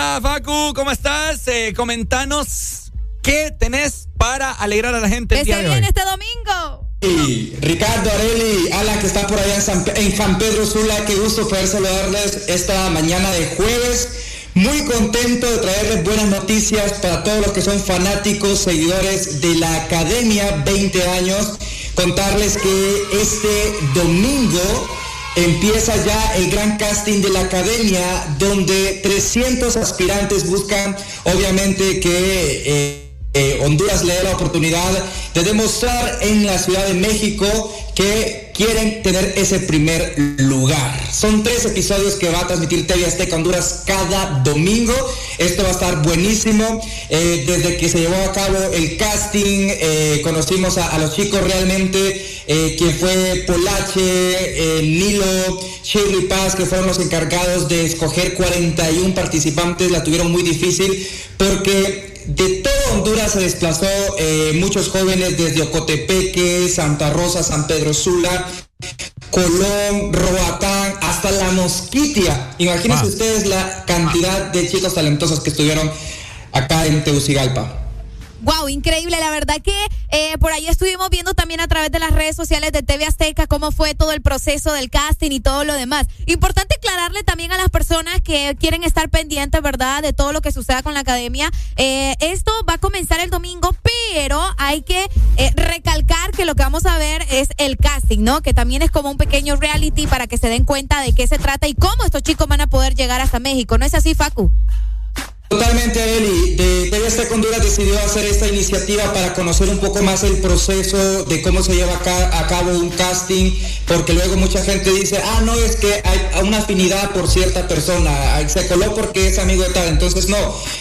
Facu, ¿cómo estás? Eh, comentanos qué tenés para alegrar a la gente. El día este domingo. Y Ricardo Areli, a la que está por allá en San, en San Pedro Sula, qué gusto poder saludarles esta mañana de jueves. Muy contento de traerles buenas noticias para todos los que son fanáticos, seguidores de la Academia 20 años. Contarles que este domingo empieza ya el gran casting de la Academia, donde 300 aspirantes buscan, obviamente, que... eh, eh, Honduras le dé la oportunidad de demostrar en la Ciudad de México que quieren tener ese primer lugar. Son tres episodios que va a transmitir TV Azteca Honduras cada domingo. Esto va a estar buenísimo. Eh, desde que se llevó a cabo el casting, conocimos a los chicos realmente, eh, quien fue Polache, eh, Nilo, Shirley Paz, que fueron los encargados de escoger 41 participantes. La tuvieron muy difícil porque de todo Honduras se desplazó eh, muchos jóvenes desde Ocotepeque, Santa Rosa, San Pedro Sula, Colón, Roatán, hasta La Mosquitia. Imagínense ustedes la cantidad de chicos talentosos que estuvieron acá en Tegucigalpa. Wow, increíble. La verdad que eh, por ahí estuvimos viendo también a través de las redes sociales de TV Azteca cómo fue todo el proceso del casting y todo lo demás. Importante aclararle también a las personas que quieren estar pendientes, ¿verdad?, de todo lo que suceda con la academia. Eh, esto va a comenzar el domingo, pero hay que eh, recalcar que lo que vamos a ver es el casting, ¿no? Que también es como un pequeño reality para que se den cuenta de qué se trata y cómo estos chicos van a poder llegar hasta México. ¿No es así, Facu? Totalmente, Eli. De TV Azteca Honduras decidió hacer esta iniciativa para conocer un poco más el proceso de cómo se lleva a ca- a cabo un casting, porque luego mucha gente dice, ah, no, es que hay una afinidad por cierta persona, se coló porque es amigo de tal. Entonces, no,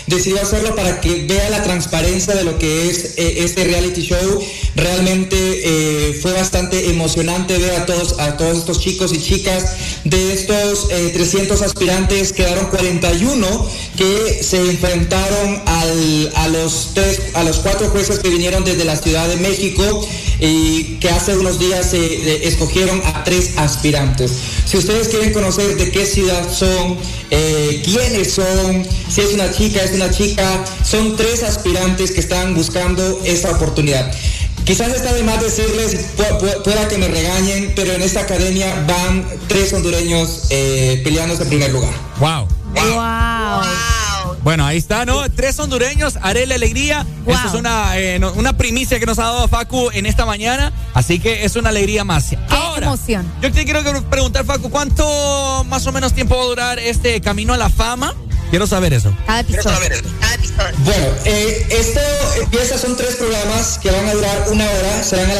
decidió hacerlo para que vea la transparencia de lo que es eh, este reality show. Realmente eh, fue bastante emocionante ver a todos, a todos estos chicos y chicas. De estos eh, 300 aspirantes quedaron 41 que se enfrentaron al- a los tres, a los cuatro jueces que vinieron desde la Ciudad de México y que hace unos días se eh, escogieron a tres aspirantes. Si ustedes quieren conocer de qué ciudad son, eh, quiénes son, si es una chica, es una chica, son tres aspirantes que están buscando esta oportunidad. Quizás está de más decirles, pu- pu- pueda que me regañen, pero en esta academia van tres hondureños eh, en primer lugar. Wow. Wow. Bueno, ahí está, ¿no? Tres hondureños, Arela Alegría. Esta es una, eh, una primicia que nos ha dado Facu en esta mañana. Así que es una alegría más. Ahora, emoción. yo te quiero que- preguntar, Facu, ¿cuánto más o menos tiempo va a durar este camino a la fama? Quiero saber eso. Cada episodio. Bueno, eh, esto empieza, son tres programas que van a durar una hora, serán a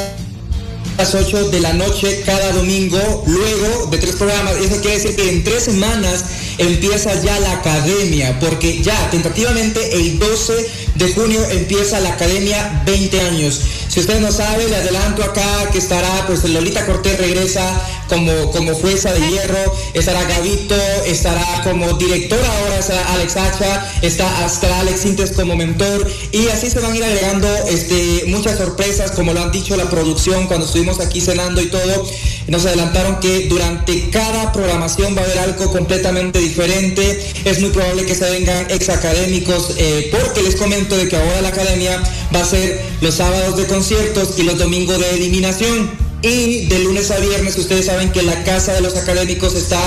las 8 de la noche cada domingo, luego de tres programas. Eso quiere decir que en tres semanas empieza ya la academia, porque ya tentativamente el 12 de junio empieza la academia 20 años. Si usted no sabe, le adelanto acá que estará, pues Lolita Cortés regresa como, como jueza de hierro, estará Gavito, estará como directora ahora, Alex Hacha, está, estará Alex Sintes como mentor, y así se van a ir agregando este, muchas sorpresas, como lo han dicho la producción cuando estuvimos aquí cenando y todo, nos adelantaron que durante cada programación va a haber algo completamente diferente, es muy probable que se vengan ex académicos, eh, porque les comento de que ahora la academia va a ser los sábados de conciertos y los domingos de eliminación. Y de lunes a viernes ustedes saben que la casa de los académicos está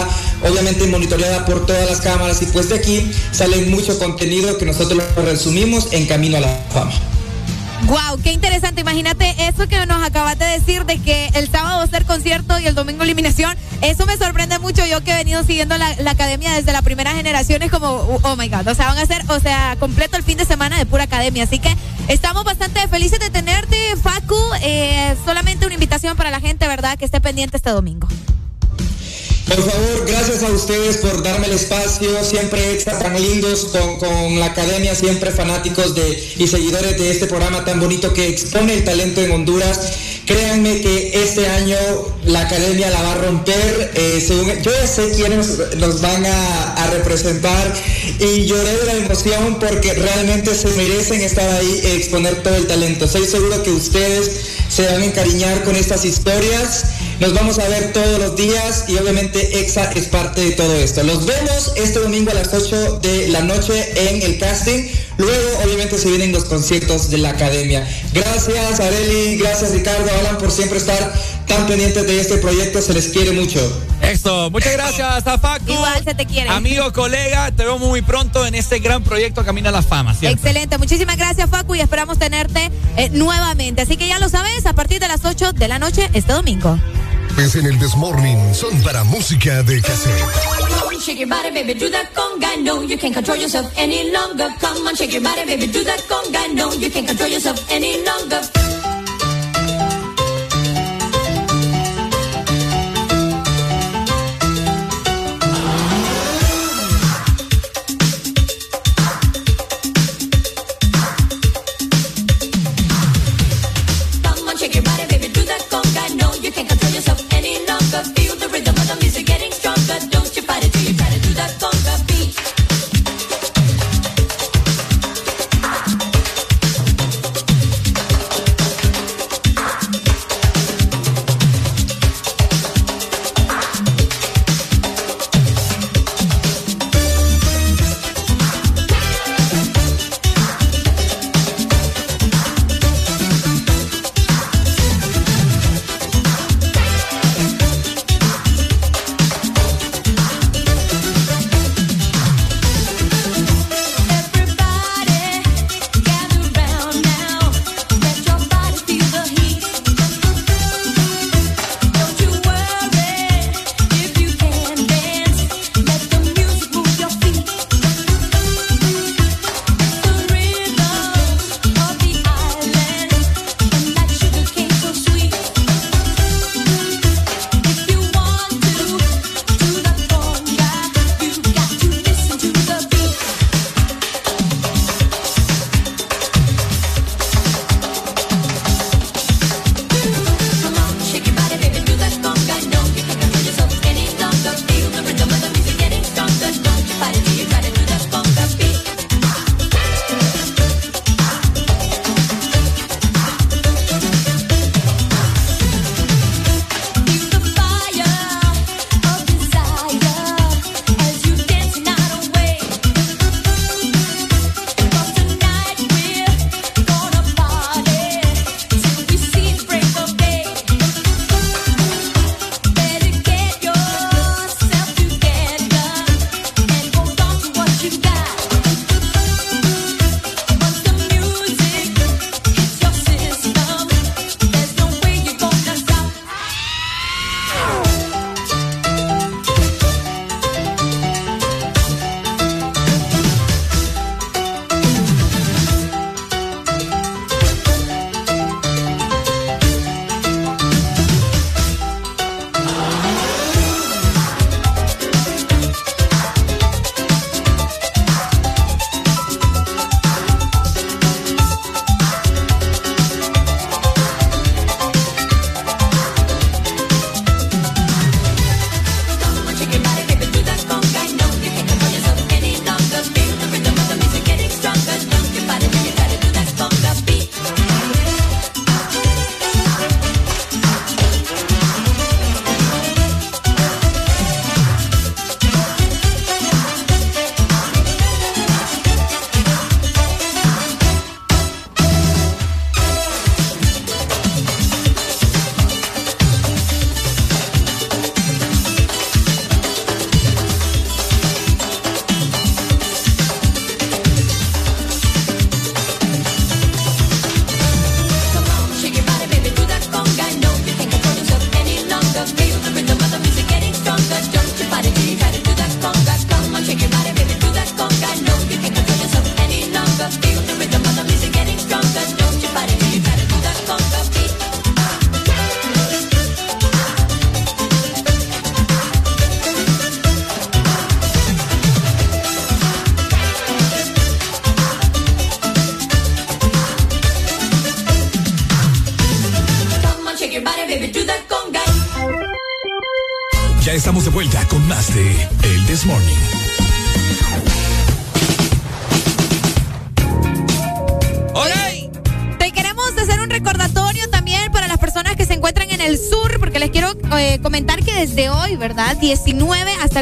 obviamente monitoreada por todas las cámaras y pues de aquí sale mucho contenido que nosotros lo resumimos en Camino a la Fama. Wow, qué interesante. Imagínate eso que nos acabas de decir de que el sábado ser concierto y el domingo eliminación. Eso me sorprende mucho. Yo que he venido siguiendo la, academia desde la primera generación es como, oh my God. O sea, van a ser, o sea, completo el fin de semana de pura academia. Así que estamos bastante felices de tenerte, Facu. Eh, solamente una invitación para la gente, ¿verdad? Que esté pendiente este domingo. Por favor, gracias a ustedes por darme el espacio, siempre extra tan lindos con, con la academia, siempre fanáticos de y seguidores de este programa tan bonito que expone el talento en Honduras. Créanme que este año la academia la va a romper. eh, yo ya sé quiénes nos van a, representar y lloré de la emoción porque realmente se merecen estar ahí e exponer todo el talento. Estoy seguro que ustedes se van a encariñar con estas historias. Nos vamos a ver todos los días y obviamente EXA es parte de todo esto. Los vemos este domingo a las 8 de la noche en el casting. Luego, obviamente, se vienen los conciertos de la academia. Gracias, Areli, gracias, Ricardo, Alan, por siempre estar tan pendientes de este proyecto. Se les quiere mucho. Esto, muchas gracias a Facu. Igual se te quiere. Amigo, colega, te vemos muy pronto en este gran proyecto Camina a la Fama. Excelente, muchísimas gracias, Facu, y esperamos tenerte eh, nuevamente. Así que ya lo sabes, a partir de las 8 de la noche este domingo. Es en el Desmorning son para música de cassette. Shake your body, baby, do that conga. No, you can't control yourself any longer. Come on, shake your body, baby, do that conga. No, you can't control yourself any longer.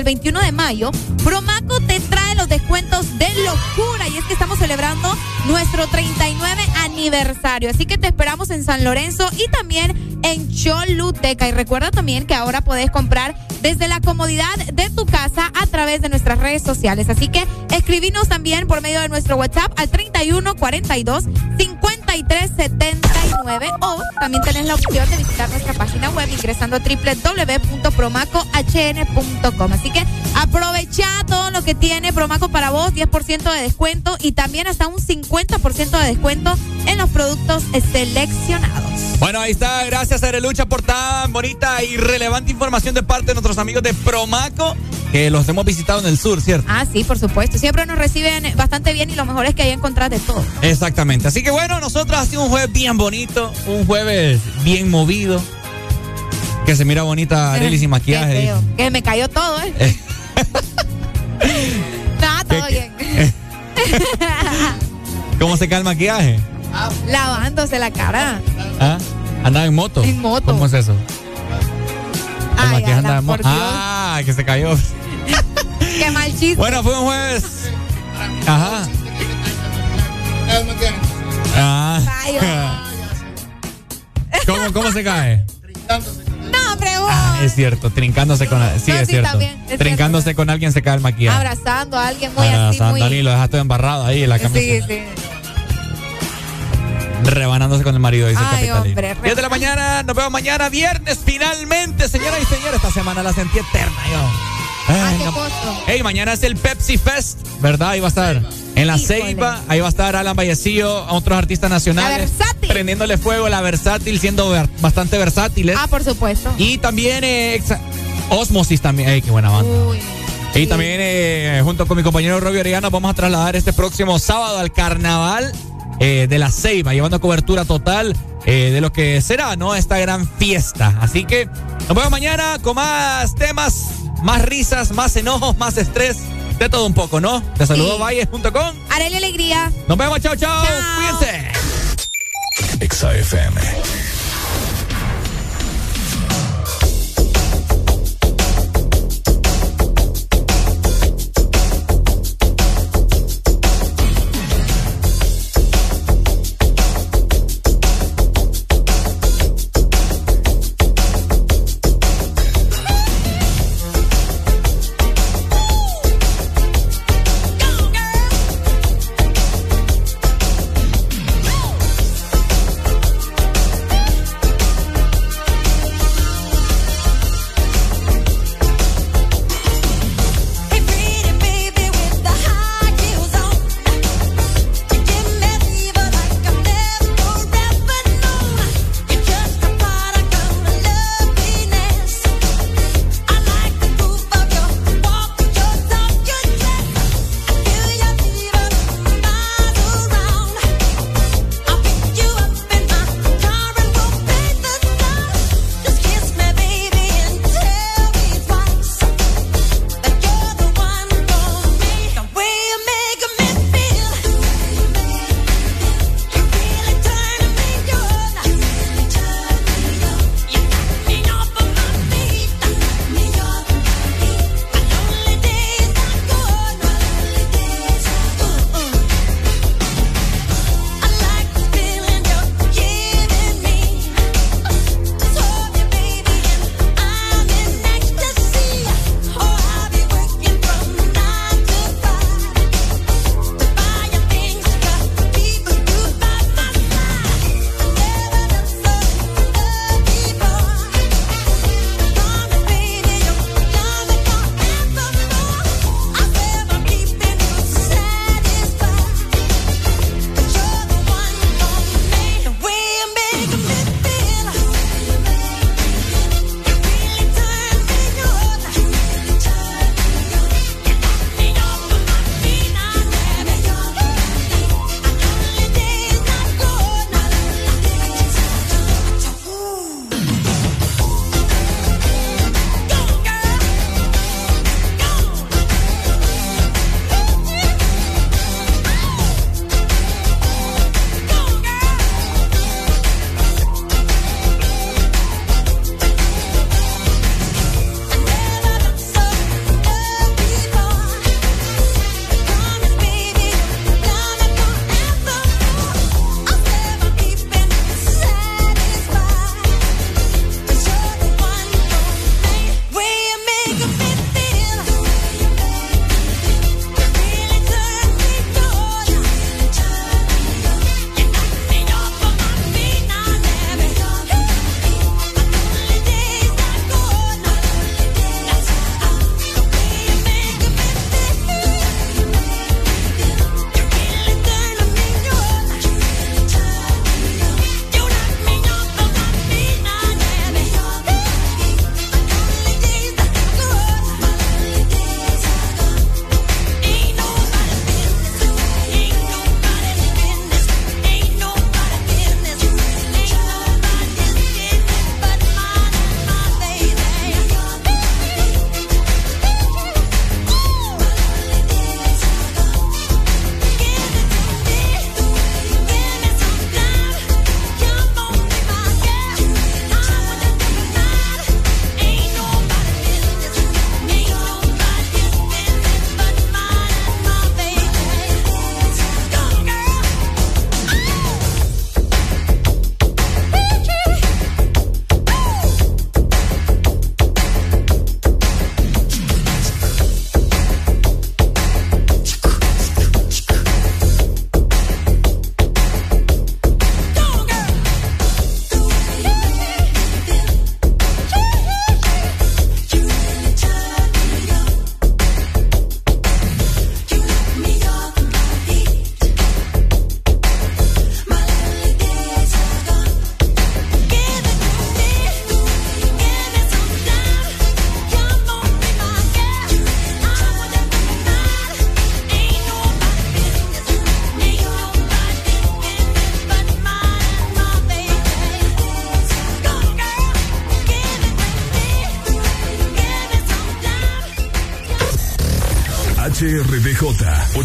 el 21 de mayo, Promaco te trae los descuentos de locura y es que estamos celebrando nuestro 39 aniversario. Así que te esperamos en San Lorenzo y también en Choluteca. Y recuerda también que ahora podés comprar desde la comodidad de tu casa a través de nuestras redes sociales. Así que escribinos también por medio de nuestro WhatsApp al 31 42 53 79 también tenés la opción de visitar nuestra página web ingresando a www.promacohn.com. Así que aprovecha todo lo que tiene Promaco para vos, 10% de descuento y también hasta un 50% de descuento en los productos seleccionados. Bueno, ahí está. Gracias, Arelucha, por tan bonita y relevante información de parte de nuestros amigos de Promaco, que los hemos visitado en el sur, ¿cierto? Ah, sí, por supuesto. Siempre nos reciben bastante bien y lo mejor es que ahí encontrás de todo. Exactamente. Así que bueno, nosotros ha sido un jueves bien bonito, un jueves bien movido. Que se mira bonita Arely sin maquillaje. feo. Que me cayó todo, ¿eh? Nada, todo bien. ¿Cómo se cae el maquillaje? Lavándose la cara. ¿Ah? ¿Andaba en moto? En moto. ¿Cómo es eso? El Ay, maquillaje andaba en moto. Ah, que se cayó. Qué mal chiste. Bueno, fue un jueves. Ajá. Ah. ¿Cómo, ¿Cómo se cae? No, vos. Ah, es cierto, trincándose con Sí, No, es sí, cierto. también, es trincándose con alguien se cae el maquillaje. Abrazando a alguien muy así, Abrazando a alguien y lo dejaste embarrado ahí en la camisa. Sí, sí. Rebanándose con el marido, dice el Ay, capitalino. hombre, 10 de la mañana, nos vemos mañana viernes, finalmente, señoras y señores. Esta semana la sentí eterna, Hey, mañana es el Pepsi Fest, ¿verdad? Ahí va a estar en la Híjole. Ceiba, ahí va a estar Alan Vallecillo, otros artistas nacionales. Prendiéndole fuego, la versátil, siendo bastante versátiles. Ah, por supuesto. Y también eh, Osmosis también. Ey, qué buena banda. Y también eh, junto con mi compañero Robbie Orellana vamos a trasladar este próximo sábado al carnaval eh, de la Ceiba, llevando cobertura total eh, de lo que será, ¿no? Esta gran fiesta. Así que nos vemos mañana con más temas, más risas, más enojos, más estrés, de todo un poco, ¿no? Te saludo Valle junto con. Haré alegría. Nos vemos, chao, chao. Cuídense. Exa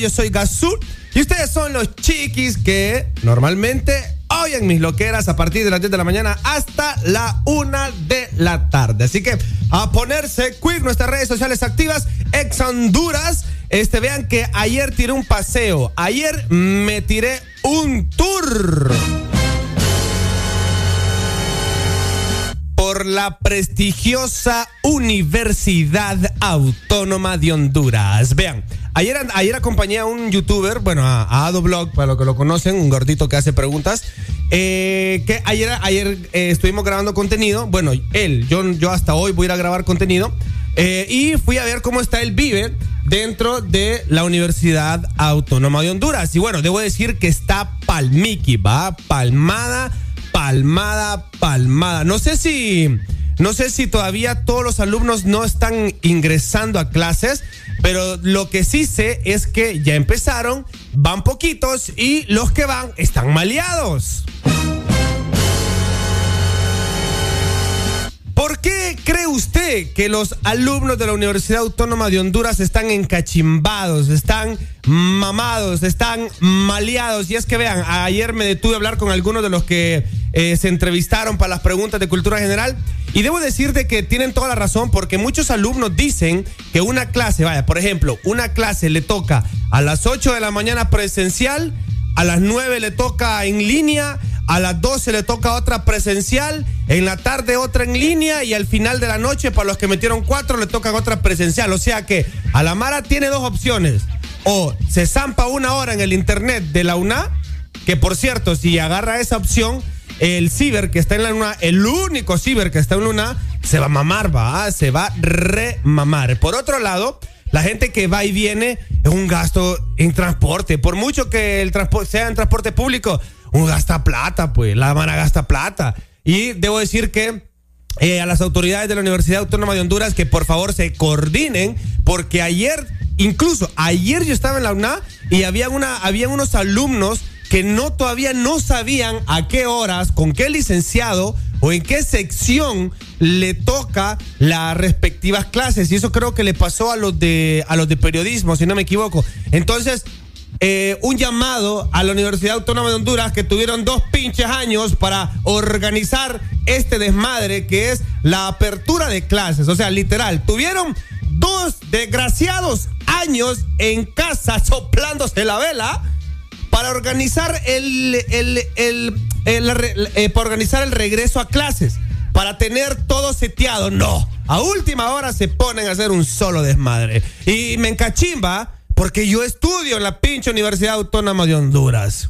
Yo soy Gazú. Y ustedes son los chiquis que normalmente oyen mis loqueras a partir de las 10 de la mañana hasta la 1 de la tarde. Así que a ponerse quick nuestras redes sociales activas, ex Honduras. Este, vean que ayer tiré un paseo. Ayer me tiré un tour. Prestigiosa Universidad Autónoma de Honduras. Vean, ayer, ayer acompañé a un youtuber, bueno, a, a Adoblog, para los que lo conocen, un gordito que hace preguntas, eh, que ayer, ayer eh, estuvimos grabando contenido, bueno, él, yo, yo hasta hoy voy a ir a grabar contenido, eh, y fui a ver cómo está el Vive dentro de la Universidad Autónoma de Honduras. Y bueno, debo decir que está palmiki, va palmada palmada, palmada. No sé si, no sé si todavía todos los alumnos no están ingresando a clases, pero lo que sí sé es que ya empezaron, van poquitos y los que van están maleados. Cree usted que los alumnos de la Universidad Autónoma de Honduras están encachimbados, están mamados, están maleados? Y es que vean, ayer me detuve a hablar con algunos de los que eh, se entrevistaron para las preguntas de cultura general y debo decirte que tienen toda la razón porque muchos alumnos dicen que una clase, vaya, por ejemplo, una clase le toca a las 8 de la mañana presencial, a las 9 le toca en línea, a las 12 le toca otra presencial, en la tarde otra en línea y al final de la noche para los que metieron cuatro le tocan otra presencial. O sea que a la Mara tiene dos opciones. O se zampa una hora en el internet de la UNA, que por cierto, si agarra esa opción, el ciber que está en la UNA, el único ciber que está en la UNA, se va a mamar, va, se va a remamar. Por otro lado, la gente que va y viene es un gasto en transporte. Por mucho que el transporte sea en transporte público, uno gasta plata, pues, la mano gasta plata. Y debo decir que eh, a las autoridades de la Universidad Autónoma de Honduras que por favor se coordinen, porque ayer, incluso ayer yo estaba en la UNA y había, una, había unos alumnos que no todavía no sabían a qué horas, con qué licenciado o en qué sección le toca las respectivas clases. Y eso creo que le pasó a los de, a los de periodismo, si no me equivoco. Entonces, eh, un llamado a la Universidad Autónoma de Honduras que tuvieron dos pinches años para organizar este desmadre que es la apertura de clases. O sea, literal, tuvieron dos desgraciados años en casa soplándose la vela para organizar el, el, el, eh, para organizar el regreso a clases, para tener todo seteado. No, a última hora se ponen a hacer un solo desmadre. Y me encachimba porque yo estudio en la pinche Universidad Autónoma de Honduras.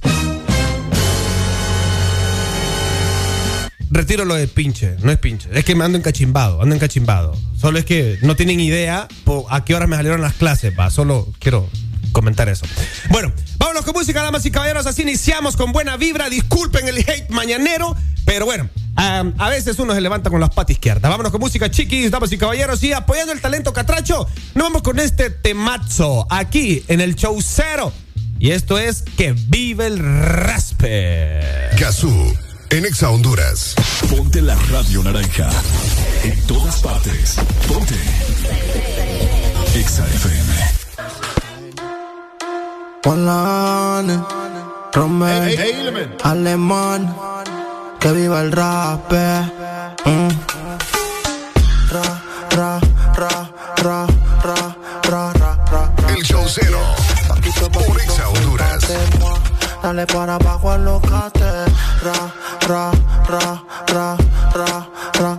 Retiro lo de pinche, no es pinche, es que me ando encachimbado, ando encachimbado. Solo es que no tienen idea a qué hora me salieron las clases, va, solo quiero comentar eso. Bueno, vámonos con música, damas y caballeros, así iniciamos con buena vibra, disculpen el hate mañanero, pero bueno, a veces uno se levanta con las patas izquierdas. Vámonos con música, chiquis, damas y caballeros, y apoyando el talento catracho, nos vamos con este temazo aquí en el show cero. Y esto es Que vive el raspe. Gazú, en Exa Honduras. Ponte la radio naranja. En todas partes. Ponte. Exa FM. Polane, Romeo, Alemán, que viva el rap. eh. Mm. Ra, ra, ra, ra, ra, ra, ra, ra. El show cero. Por Exa Honduras. Dale para abajo, alocate. Ra, ra, ra, ra, ra, ra,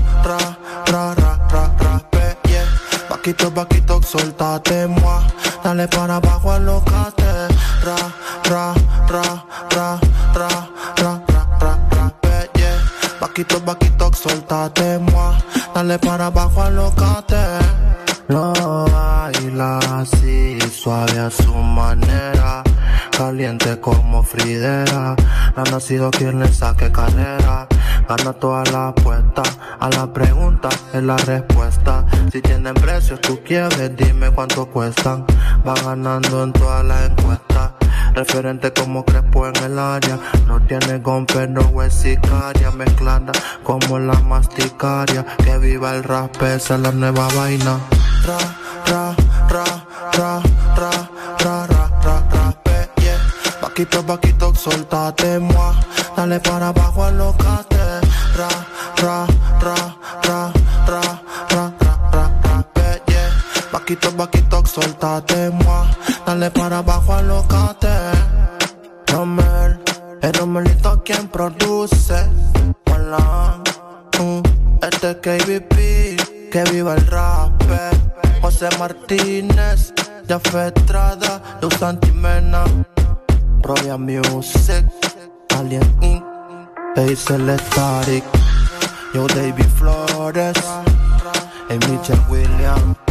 Vaquito, vaquito, suéltate, moi. Dale para abajo, alocate. Ra, ra, ra, ra, ra, ra, ra, ra, ra, yeah. Vaquito, vaquito, suéltate, moi. Dale para abajo, alocate. Lo baila así, suave a su manera. Caliente como Fridera. No ha nacido quien le saque carrera. Gana toda la apuesta. A la pregunta es la respuesta. Si tienen precios, tú quieres, dime cuánto cuestan. Va ganando en todas las encuestas. Referente como Crespo en el área. No tiene gon, pero es sicaria. Mezclada como la masticaria. Que viva el rap, esa es la nueva vaina. Ra, ra, ra, ra, ra, ra, ra, ra, ra, yeah. Vaquito, vaquito, suéltate, moi. Dale para abajo, alocate. Ra, ra, Vaquito, vaquito, suéltate, moi. Dale para abajo, alocate. Romel, el Romelito quien produce. Hola, mm, este es KBP, que viva el rap. José Martínez, Jaffe Estrada, Luz Antimena, Royal Music, Alien Inc., Static, Yo David Flores, y Mitchell Williams.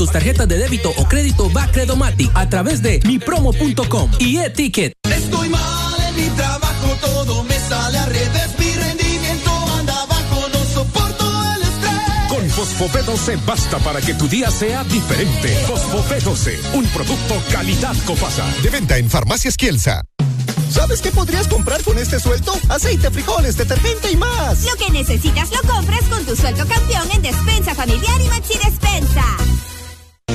tus tarjetas de débito o crédito Bacredomatic a través de mipromo.com y e-ticket. Estoy mal en mi trabajo, todo me sale al revés. Mi rendimiento anda bajo, no soporto el estrés. Con Fosfopé 12 basta para que tu día sea diferente. Fosfopé 12, un producto calidad Copasa. De venta en Farmacias Kielsa. ¿Sabes qué podrías comprar con este suelto? Aceite, frijoles, detergente y más. Lo que necesitas lo compras con tu sueldo campeón en Despensa Familiar y Maxi Despensa.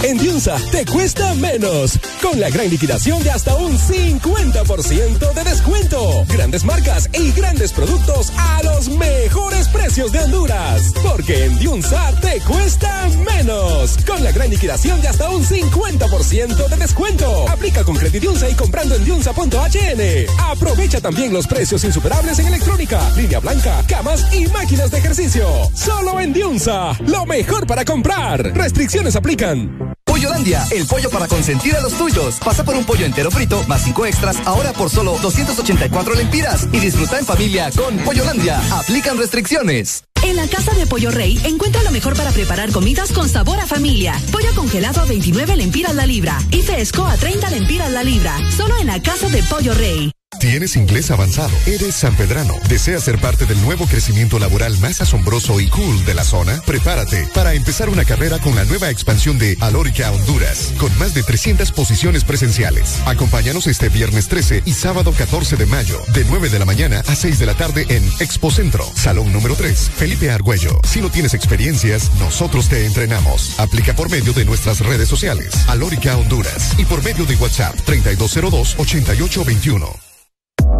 En Diunsa te cuesta menos. Con la gran liquidación de hasta un 50% de descuento. Grandes marcas y grandes productos a los mejores precios de Honduras. Porque en Diunsa te cuesta menos. Con la gran liquidación de hasta un 50% de descuento. Aplica con Credidiunsa y comprando en. Aprovecha también los precios insuperables en electrónica, línea blanca, camas y máquinas de ejercicio. Solo en Diunsa. Lo mejor para comprar. Restricciones aplican. El pollo para consentir a los tuyos. Pasa por un pollo entero frito más cinco extras ahora por solo 284 lempiras y disfruta en familia con Pollolandia. Aplican restricciones. En la Casa de Pollo Rey encuentra lo mejor para preparar comidas con sabor a familia. Pollo congelado a 29 lempiras la libra y fresco a 30 lempiras la libra. Solo en la Casa de Pollo Rey. ¿Tienes inglés avanzado? ¿Eres sanpedrano? ¿Deseas ser parte del nuevo crecimiento laboral más asombroso y cool de la zona? Prepárate para empezar una carrera con la nueva expansión de Alórica Honduras, con más de 300 posiciones presenciales. Acompáñanos este viernes 13 y sábado 14 de mayo, de 9 de la mañana a 6 de la tarde en Expo Centro, Salón número 3, Felipe Argüello. Si no tienes experiencias, nosotros te entrenamos. Aplica por medio de nuestras redes sociales, Alórica Honduras, y por medio de WhatsApp 3202-8821.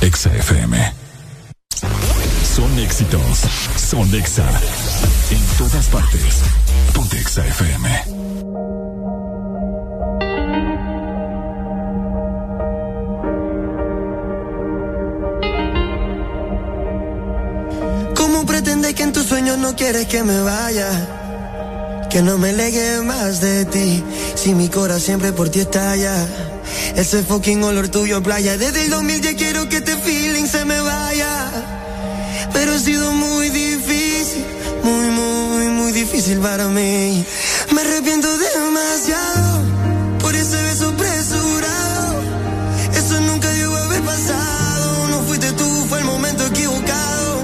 Exa FM. Son éxitos. Son Exa. En todas partes. Ponte Exa FM. ¿Cómo pretendes que en tus sueños no quieres que me vaya? Que no me legue más de ti, si mi corazón siempre por ti estalla. Ese fucking olor tuyo playa, desde el 2000 ya quiero que este feeling se me vaya. Pero ha sido muy difícil, muy, muy, muy difícil para mí. Me arrepiento demasiado por ese beso apresurado. Eso nunca debió haber pasado. No fuiste tú, fue el momento equivocado.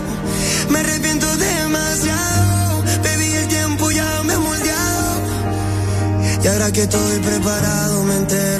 Me arrepiento demasiado. Baby, el tiempo ya me ha moldeado. Y ahora que estoy preparado, me entero,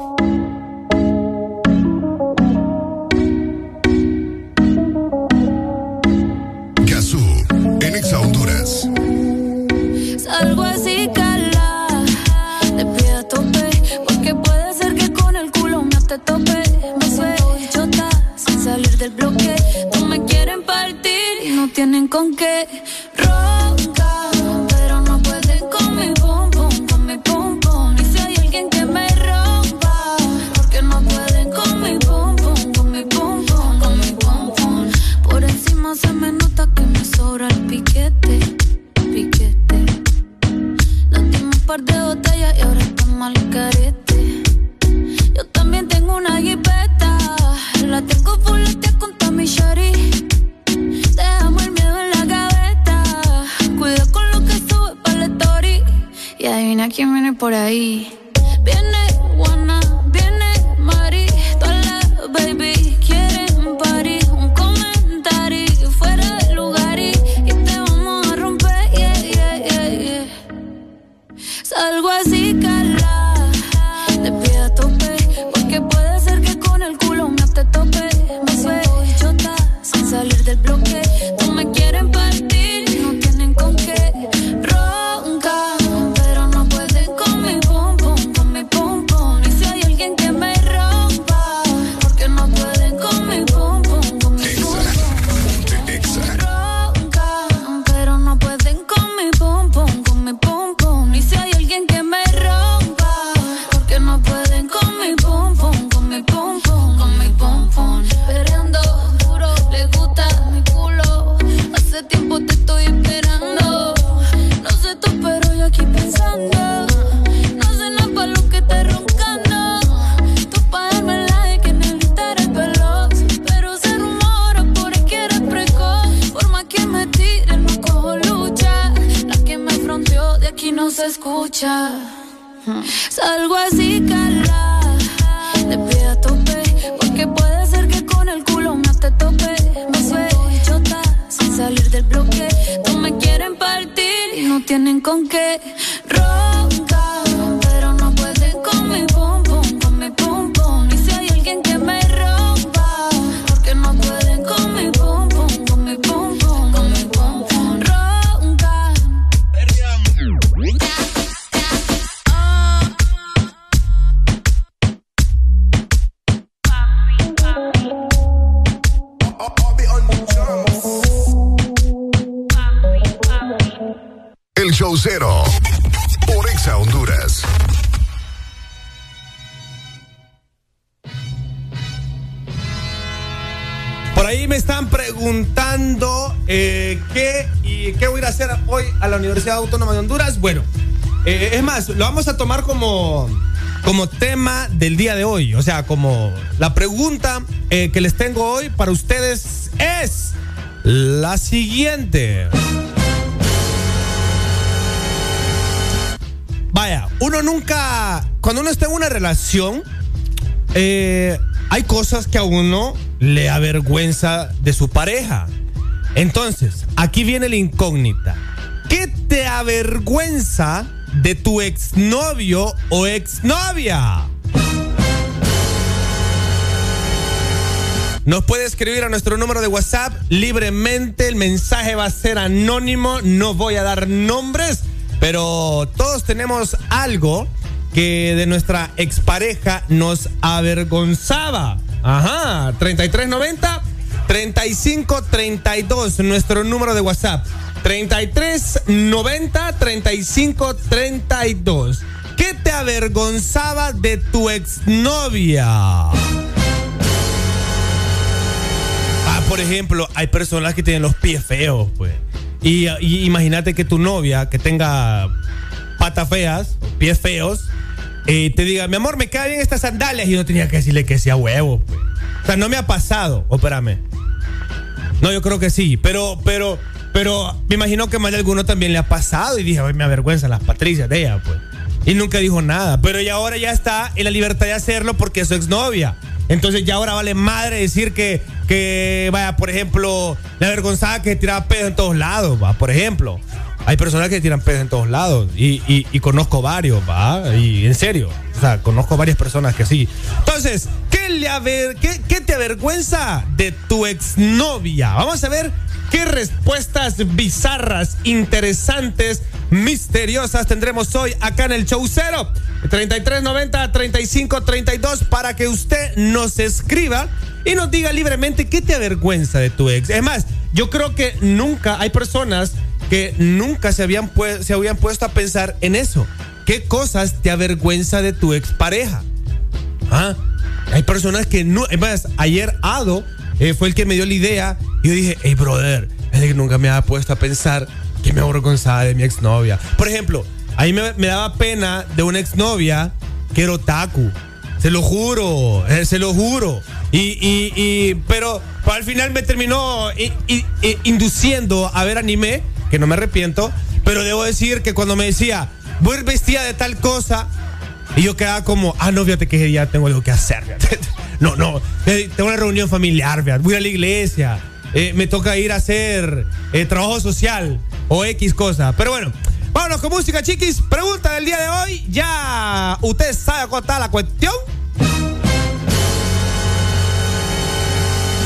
por ahí. como tema del día de hoy. O sea, como la pregunta eh, que les tengo hoy para ustedes es la siguiente. Vaya, uno nunca, cuando uno está en una relación, eh, hay cosas que a uno le avergüenza de su pareja. Entonces, aquí viene la incógnita. ¿Qué te avergüenza? de tu exnovio o exnovia. Nos puede escribir a nuestro número de WhatsApp libremente, el mensaje va a ser anónimo, no voy a dar nombres, pero todos tenemos algo que de nuestra expareja nos avergonzaba. Ajá, 3390 3532, nuestro número de WhatsApp. 33 90 35 32. ¿Qué te avergonzaba de tu exnovia? Ah, por ejemplo, hay personas que tienen los pies feos, pues. Y, imagínate que tu novia, que tenga patas feas, pies feos, eh, te diga, mi amor, me caen bien estas sandalias. Y yo tenía que decirle que sea huevo, pues. O sea, no me ha pasado, espérame. No, yo creo que sí, pero, pero pero me imagino que más de alguno también le ha pasado y dije, ay, me avergüenzan las patricias de ella, pues. Y nunca dijo nada. Pero ya ahora ya está en la libertad de hacerlo porque es su exnovia. Entonces ya ahora vale madre decir que, que vaya, por ejemplo, la avergonzada que tiraba pedos en todos lados, va, por ejemplo. Hay personas que tiran pedos en todos lados y, y, y conozco varios, va, y en serio. O sea, conozco varias personas que sí. Entonces, ¿qué, le aver- qué, qué te avergüenza de tu exnovia? Vamos a ver qué respuestas bizarras, interesantes, misteriosas tendremos hoy acá en el show cero. 3390 3532 para que usted nos escriba y nos diga libremente qué te avergüenza de tu ex. Es más, yo creo que nunca hay personas que nunca se habían, se habían puesto a pensar en eso. ¿Qué cosas te avergüenza de tu expareja? Ah, hay personas que no. Es más, ayer Ado eh, fue el que me dio la idea y yo dije, hey, brother, es que nunca me había puesto a pensar que me avergonzaba de mi exnovia. Por ejemplo, a mí me, me daba pena de una exnovia que era otaku. Se lo juro, eh, se lo juro. Y, y, y- pero, al final me terminó i- i- i- induciendo a ver anime, que no me arrepiento. Pero debo decir que cuando me decía, voy vestida de tal cosa, y yo quedaba como, ah, no, fíjate que ya tengo algo que hacer. No, no, tengo una reunión familiar, voy a la iglesia, eh, me toca ir a hacer eh, trabajo social o X cosa. Pero bueno, vámonos con música, chiquis. Pregunta del día de hoy, ya usted sabe cuál está la cuestión.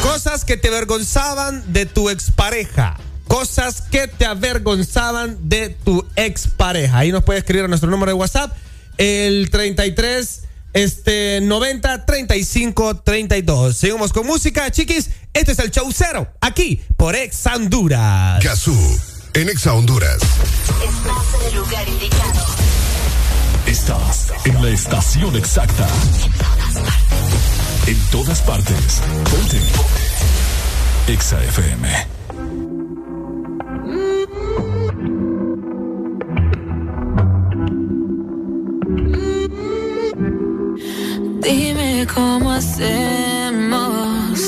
Cosas que te avergonzaban de tu expareja. Cosas que te avergonzaban de tu expareja. Ahí nos puede escribir a nuestro número de WhatsApp, el 33 este 90 35 32. Seguimos con música, chiquis. Este es el show cero, aquí por Ex Honduras. Gazú, en Exa Honduras. Estás en el lugar indicado. Estás en la estación exacta. En todas partes. Ponte. Exa FM. Dime cómo hacemos.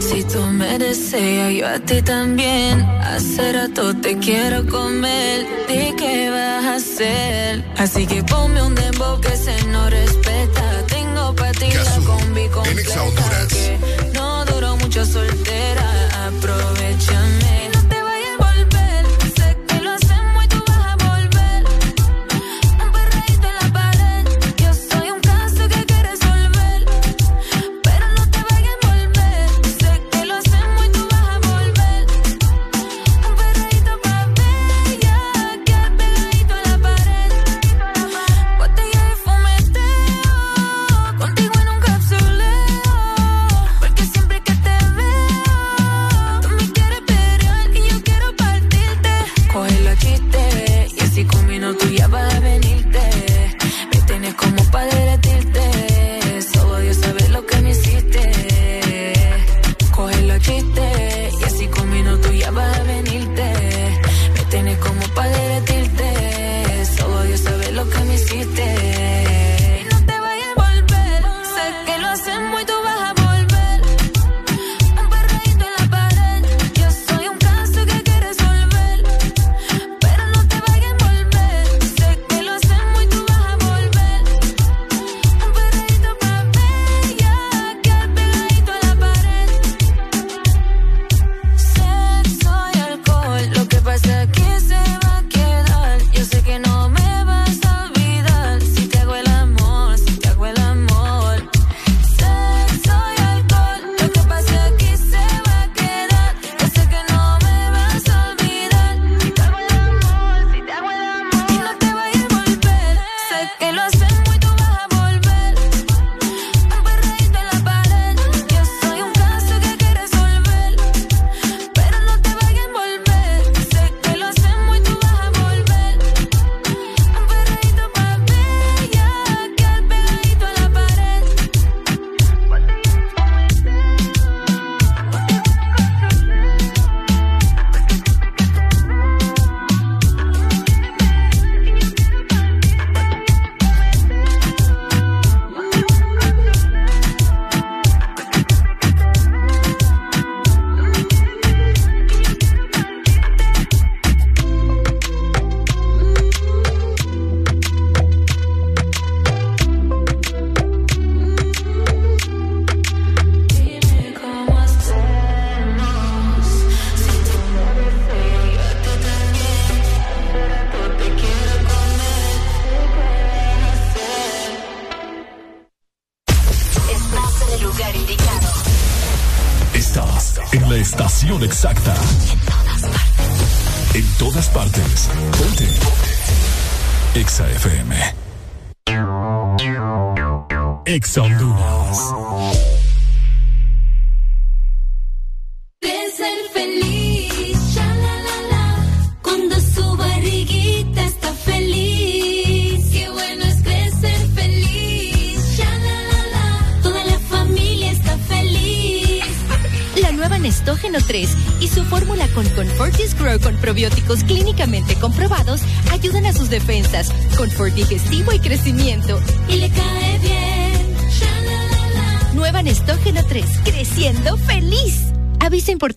Si tú me deseas, yo a ti también. Hace rato te quiero comer. Di qué vas a hacer. Así que ponme un dembow que se no respeta. Tengo pa' ti la combi completa.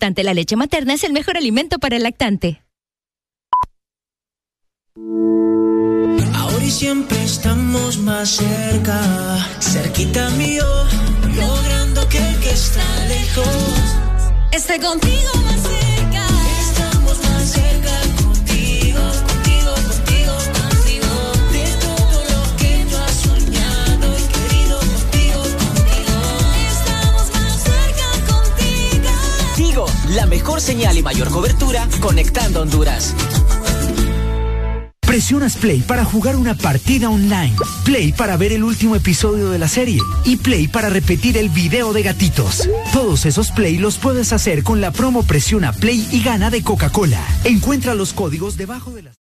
Importante, la leche materna es el mejor alimento para el lactante. Ahora y siempre estamos más cerca, cerquita mío, logrando que el que está lejos esté contigo más cerca. Y mayor cobertura conectando Honduras. Presionas Play para jugar una partida online, Play para ver el último episodio de la serie y Play para repetir el video de gatitos. Todos esos Play los puedes hacer con la promo Presiona Play y gana de Coca-Cola. Encuentra los códigos debajo de las...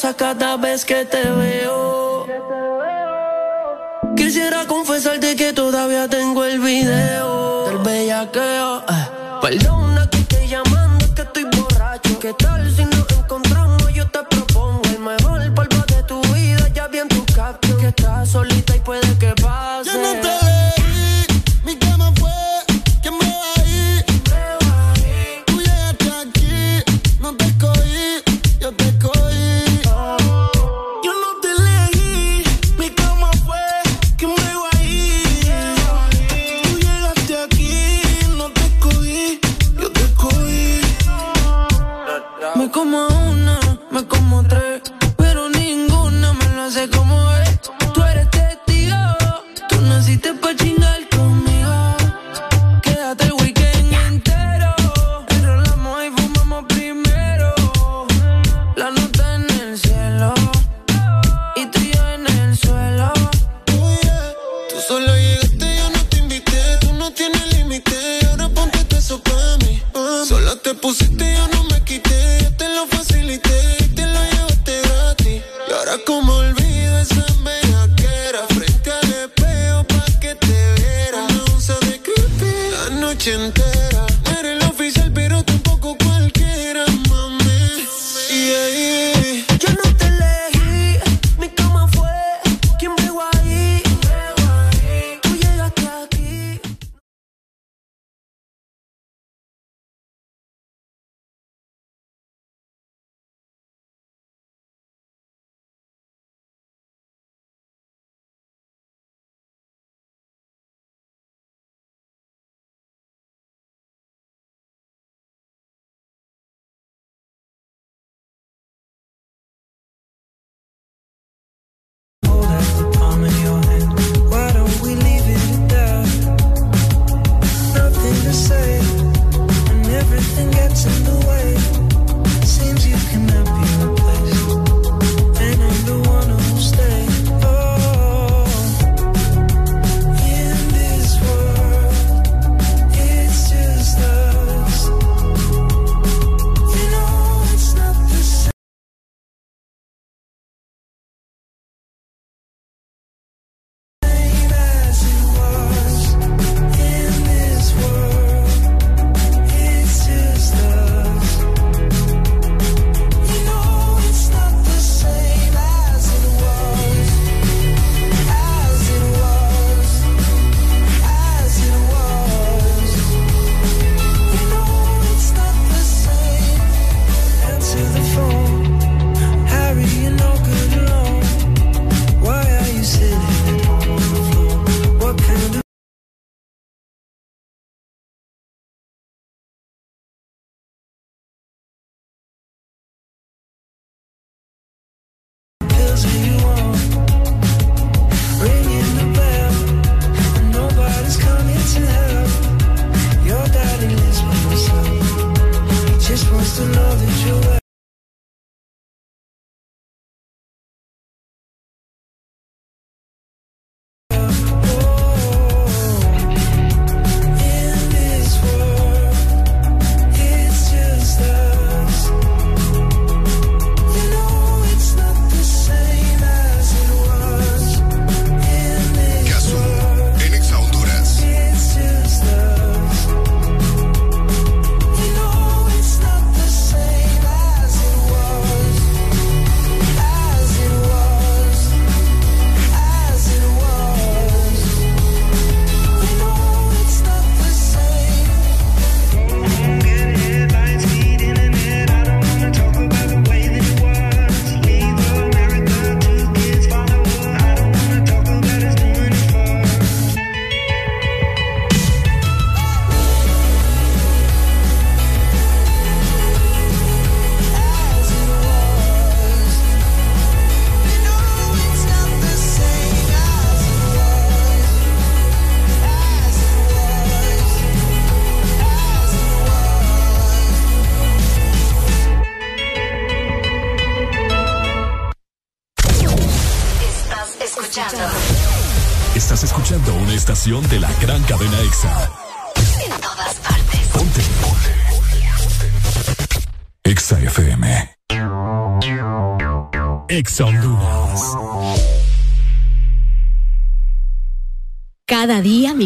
cada vez que te veo. Quisiera confesarte que todavía tengo el video del bellaqueo. Eh. Perdona que te llamando, que estoy borracho. ¿Qué tal si nos encontramos? Yo te propongo el mejor polvo de tu vida. Ya vi en tu caption que estás solita y puedes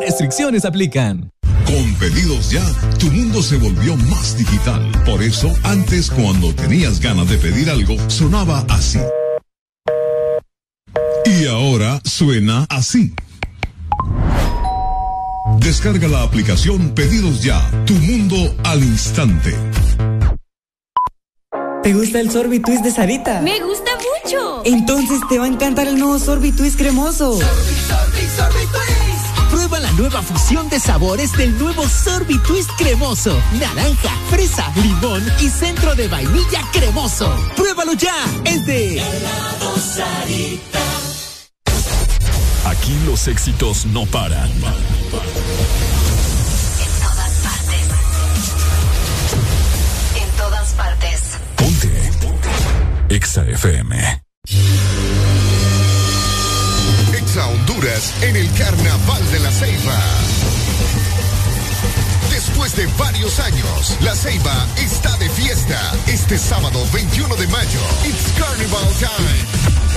Restricciones aplican. Con pedidos ya, tu mundo se volvió más digital. Por eso, antes cuando tenías ganas de pedir algo, sonaba así. Y ahora suena así. Descarga la aplicación Pedidos Ya, tu mundo al instante. ¿Te gusta el Sorbitwist de Sarita? Me gusta mucho. Entonces te va a encantar el nuevo Sorbitwist cremoso. Prueba la nueva fusión de sabores del nuevo Sorbitwist cremoso. Naranja, fresa, limón y centro de vainilla cremoso. Pruébalo ya. Es de Aquí los éxitos no paran. En todas partes. En todas partes. Ponte. Exa FM. Exa Honduras en el Carnaval de la Ceiba. Después de varios años, la Ceiba está de fiesta. Este sábado 21 de mayo, It's Carnival Time.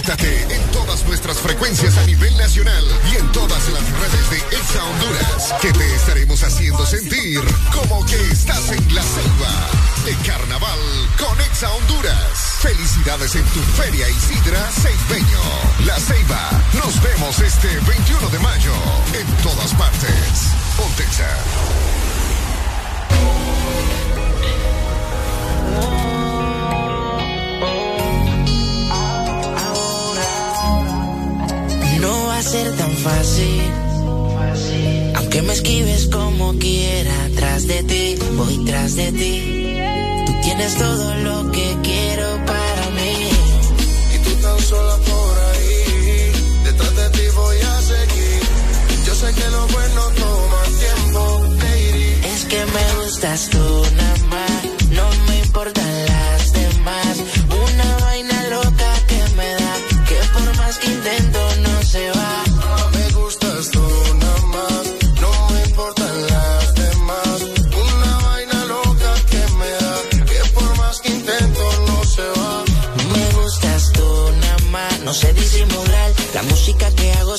Conéctate en todas nuestras frecuencias a nivel nacional y en todas las redes de Exa Honduras, que te estaremos haciendo sentir como que estás en la selva de carnaval con Exa Honduras. Felicidades en tu Feria Isidra Ceibeño. La Ceiba. Nos vemos este 21 de mayo en todas partes. Ponte a ser tan fácil. Aunque me esquives como quiera, tras de ti, voy tras de ti. Tú tienes todo lo que quiero para mí. Y tú tan sola por ahí, detrás de ti voy a seguir. Yo sé que lo bueno toma tiempo, lady. Es que me gustas tú nada más,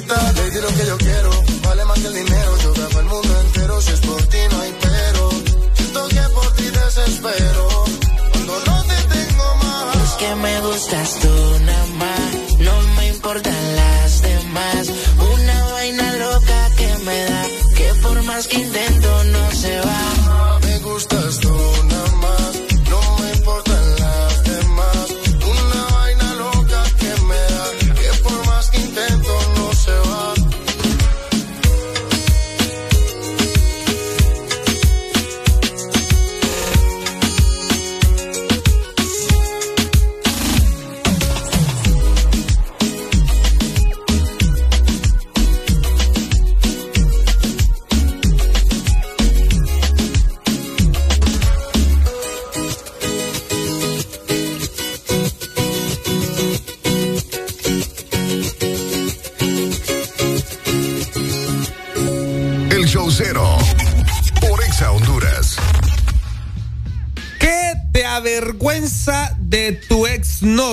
necesita. Le di lo que yo quiero,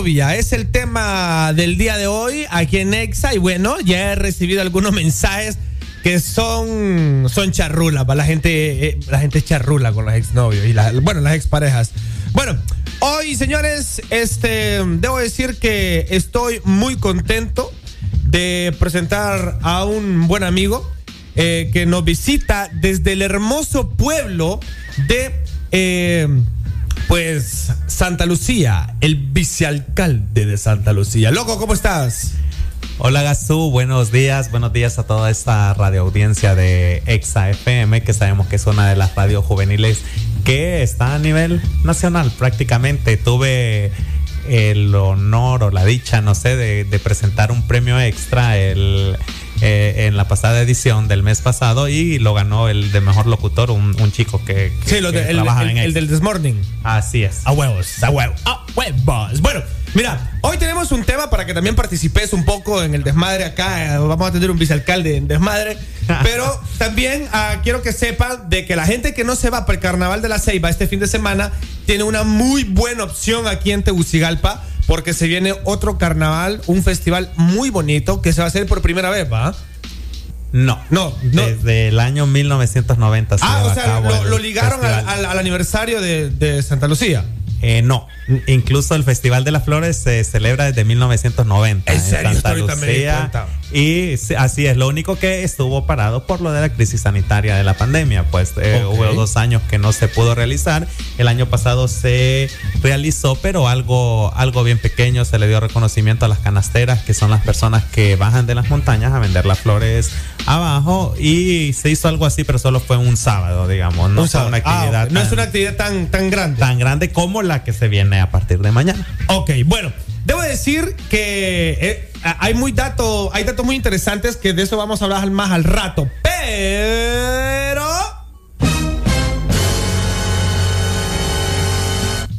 Es el tema del día de hoy aquí en Exa. Y bueno, ya he recibido algunos mensajes que son, son charrula. La gente, eh, la gente charrula con los exnovios y bueno, las exparejas. Bueno, hoy, señores, este, debo decir que estoy muy contento de presentar a un buen amigo eh, que nos visita desde el hermoso pueblo de, eh, pues, Santa Lucía, el vicealcalde de Santa Lucía. Loco, ¿cómo estás? Hola Gazú, buenos días, buenos días a toda esta radio audiencia de Exa FM, que sabemos que es una de las radios juveniles que está a nivel nacional prácticamente. Tuve el honor o la dicha, no sé, de, de presentar un premio extra el, eh, en la pasada edición del mes pasado y lo ganó el de mejor locutor, un, un chico que, que- Sí, lo que el, trabaja el- en el del This Morning. Así es. A huevos, a huevos, a huevos. Bueno, mira, hoy tenemos un tema para que también participes un poco en el desmadre acá. Vamos a tener un vicealcalde en desmadre. Pero también ah, quiero que sepan de que la gente que no se va para el carnaval de la Ceiba este fin de semana tiene una muy buena opción aquí en Tegucigalpa. Porque se viene otro carnaval, un festival muy bonito que se va a hacer por primera vez, ¿va? No, no, no. Desde el año 1990 se Ah, o sea, lo, ligaron al, festival. al- al aniversario de, de Santa Lucía. Eh, no, incluso el Festival de las Flores se celebra desde 1990 ¿En en, serio? Santa Lucía. Y sí, así es, lo único que estuvo parado por lo de la crisis sanitaria de la pandemia, pues eh, hubo dos años que no se pudo realizar. El año pasado se realizó, pero algo, algo bien pequeño, se le dio reconocimiento a las canasteras, que son las personas que bajan de las montañas a vender las flores abajo. Y se hizo algo así, pero solo fue un sábado, digamos. No Un fue Ah. No es una actividad tan, tan grande. tan grande como la que se viene a partir de mañana. Ok, bueno, debo decir que eh, hay muy dato, hay datos muy interesantes que de eso vamos a hablar más al rato. Pero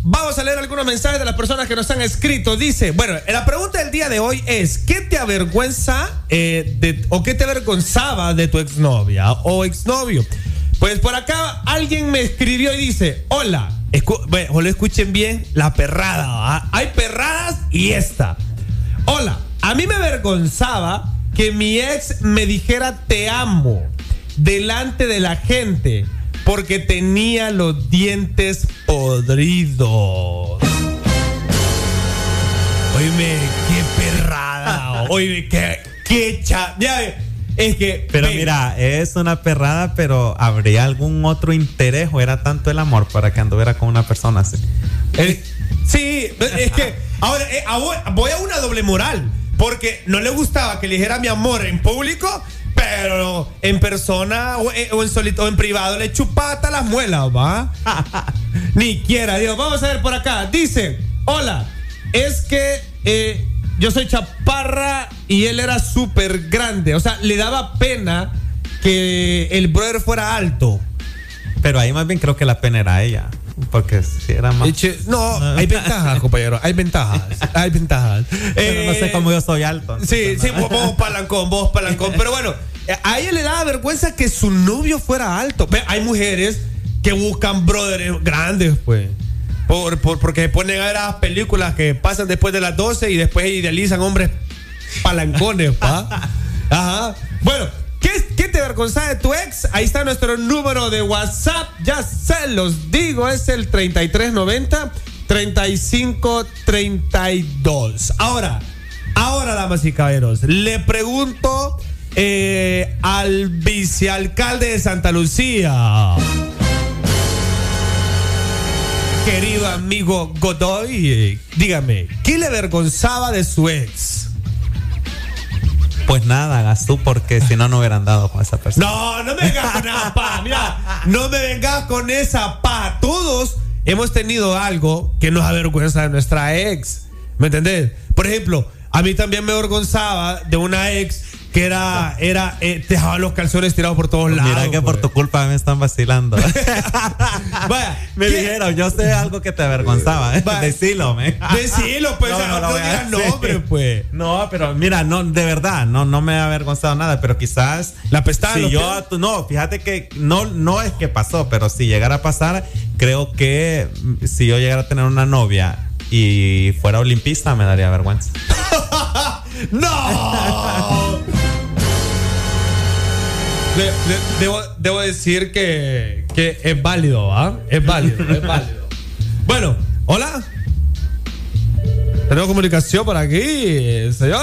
Vamos a leer algunos mensajes de las personas que nos han escrito. Dice, bueno, la pregunta del día de hoy es, ¿qué te avergüenza eh, o qué te avergonzaba de tu exnovia o exnovio? Pues por acá alguien me escribió y dice, hola, escu ojalá escuchen bien la perrada. Hay perradas y esta. Hola, a mí me avergonzaba que mi ex me dijera te amo delante de la gente porque tenía los dientes podridos. Oíme, qué perrada. Oíme, qué, qué es que. Pero mira, es una perrada, pero ¿habría algún otro interés o era tanto el amor para que anduviera con una persona así? Eh, sí, es que ahora eh, voy- a una doble moral. Porque no le gustaba que le dijera mi amor en público, pero en persona o, eh, o en solito o en privado le chupaba hasta las muelas, ¿va? Ni quiera, Dios. Vamos a ver por acá. Dice: Hola, es que eh, yo soy chaparra y él era súper grande. O sea, le daba pena que el brother fuera alto. Pero ahí más bien creo que la pena era ella. Porque si era más. No, hay ventajas, compañero. Hay ventajas. Hay ventajas. Pero no Eh, sé cómo yo soy alto. Sí, sí, vos, vos palancón, vos palancón. Pero bueno, eh, a ella le daba vergüenza que su novio fuera alto. Hay mujeres que buscan brothers grandes, pues. Por, por- porque ponen a ver las películas que pasan después de las 12 y después idealizan hombres palancones, pa. Ajá. Bueno, ¿qué, qué te avergonzaba de tu ex? Ahí está nuestro número de WhatsApp. Ya se los digo, es el 3390 3532. Ahora, ahora, damas y caballeros, le pregunto eh, al vicealcalde de Santa Lucía. Querido amigo Godoy, dígame, ¿qué le avergonzaba de su ex? Pues nada, hagas tú, porque si no, no hubieran dado con esa persona. No, no me vengas con esa pa. Mira, no me vengas con esa pa. Todos hemos tenido algo que nos avergüenza de nuestra ex. ¿Me entendés? Por ejemplo, a mí también me avergonzaba de una ex que era, era, eh, te dejaban los calzones tirados por todos lados. Mira que por tu culpa me están vacilando. Vaya, me dijeron, yo sé algo que te avergonzaba. ¿eh? Decilo, me. Decilo, pues, o sea, no voy a digas nombre, pues. No, pero mira, no, de verdad, no, no me ha avergonzado nada, pero quizás. La pestaña, Si yo, tú- no, fíjate que no, no es que pasó, pero si llegara a pasar, creo que si yo llegara a tener una novia y fuera olimpista, me daría vergüenza. ¡No! Debo, debo decir que, que es válido, ¿ah? Es válido, es válido. Bueno, hola. Tenemos comunicación por aquí, señor.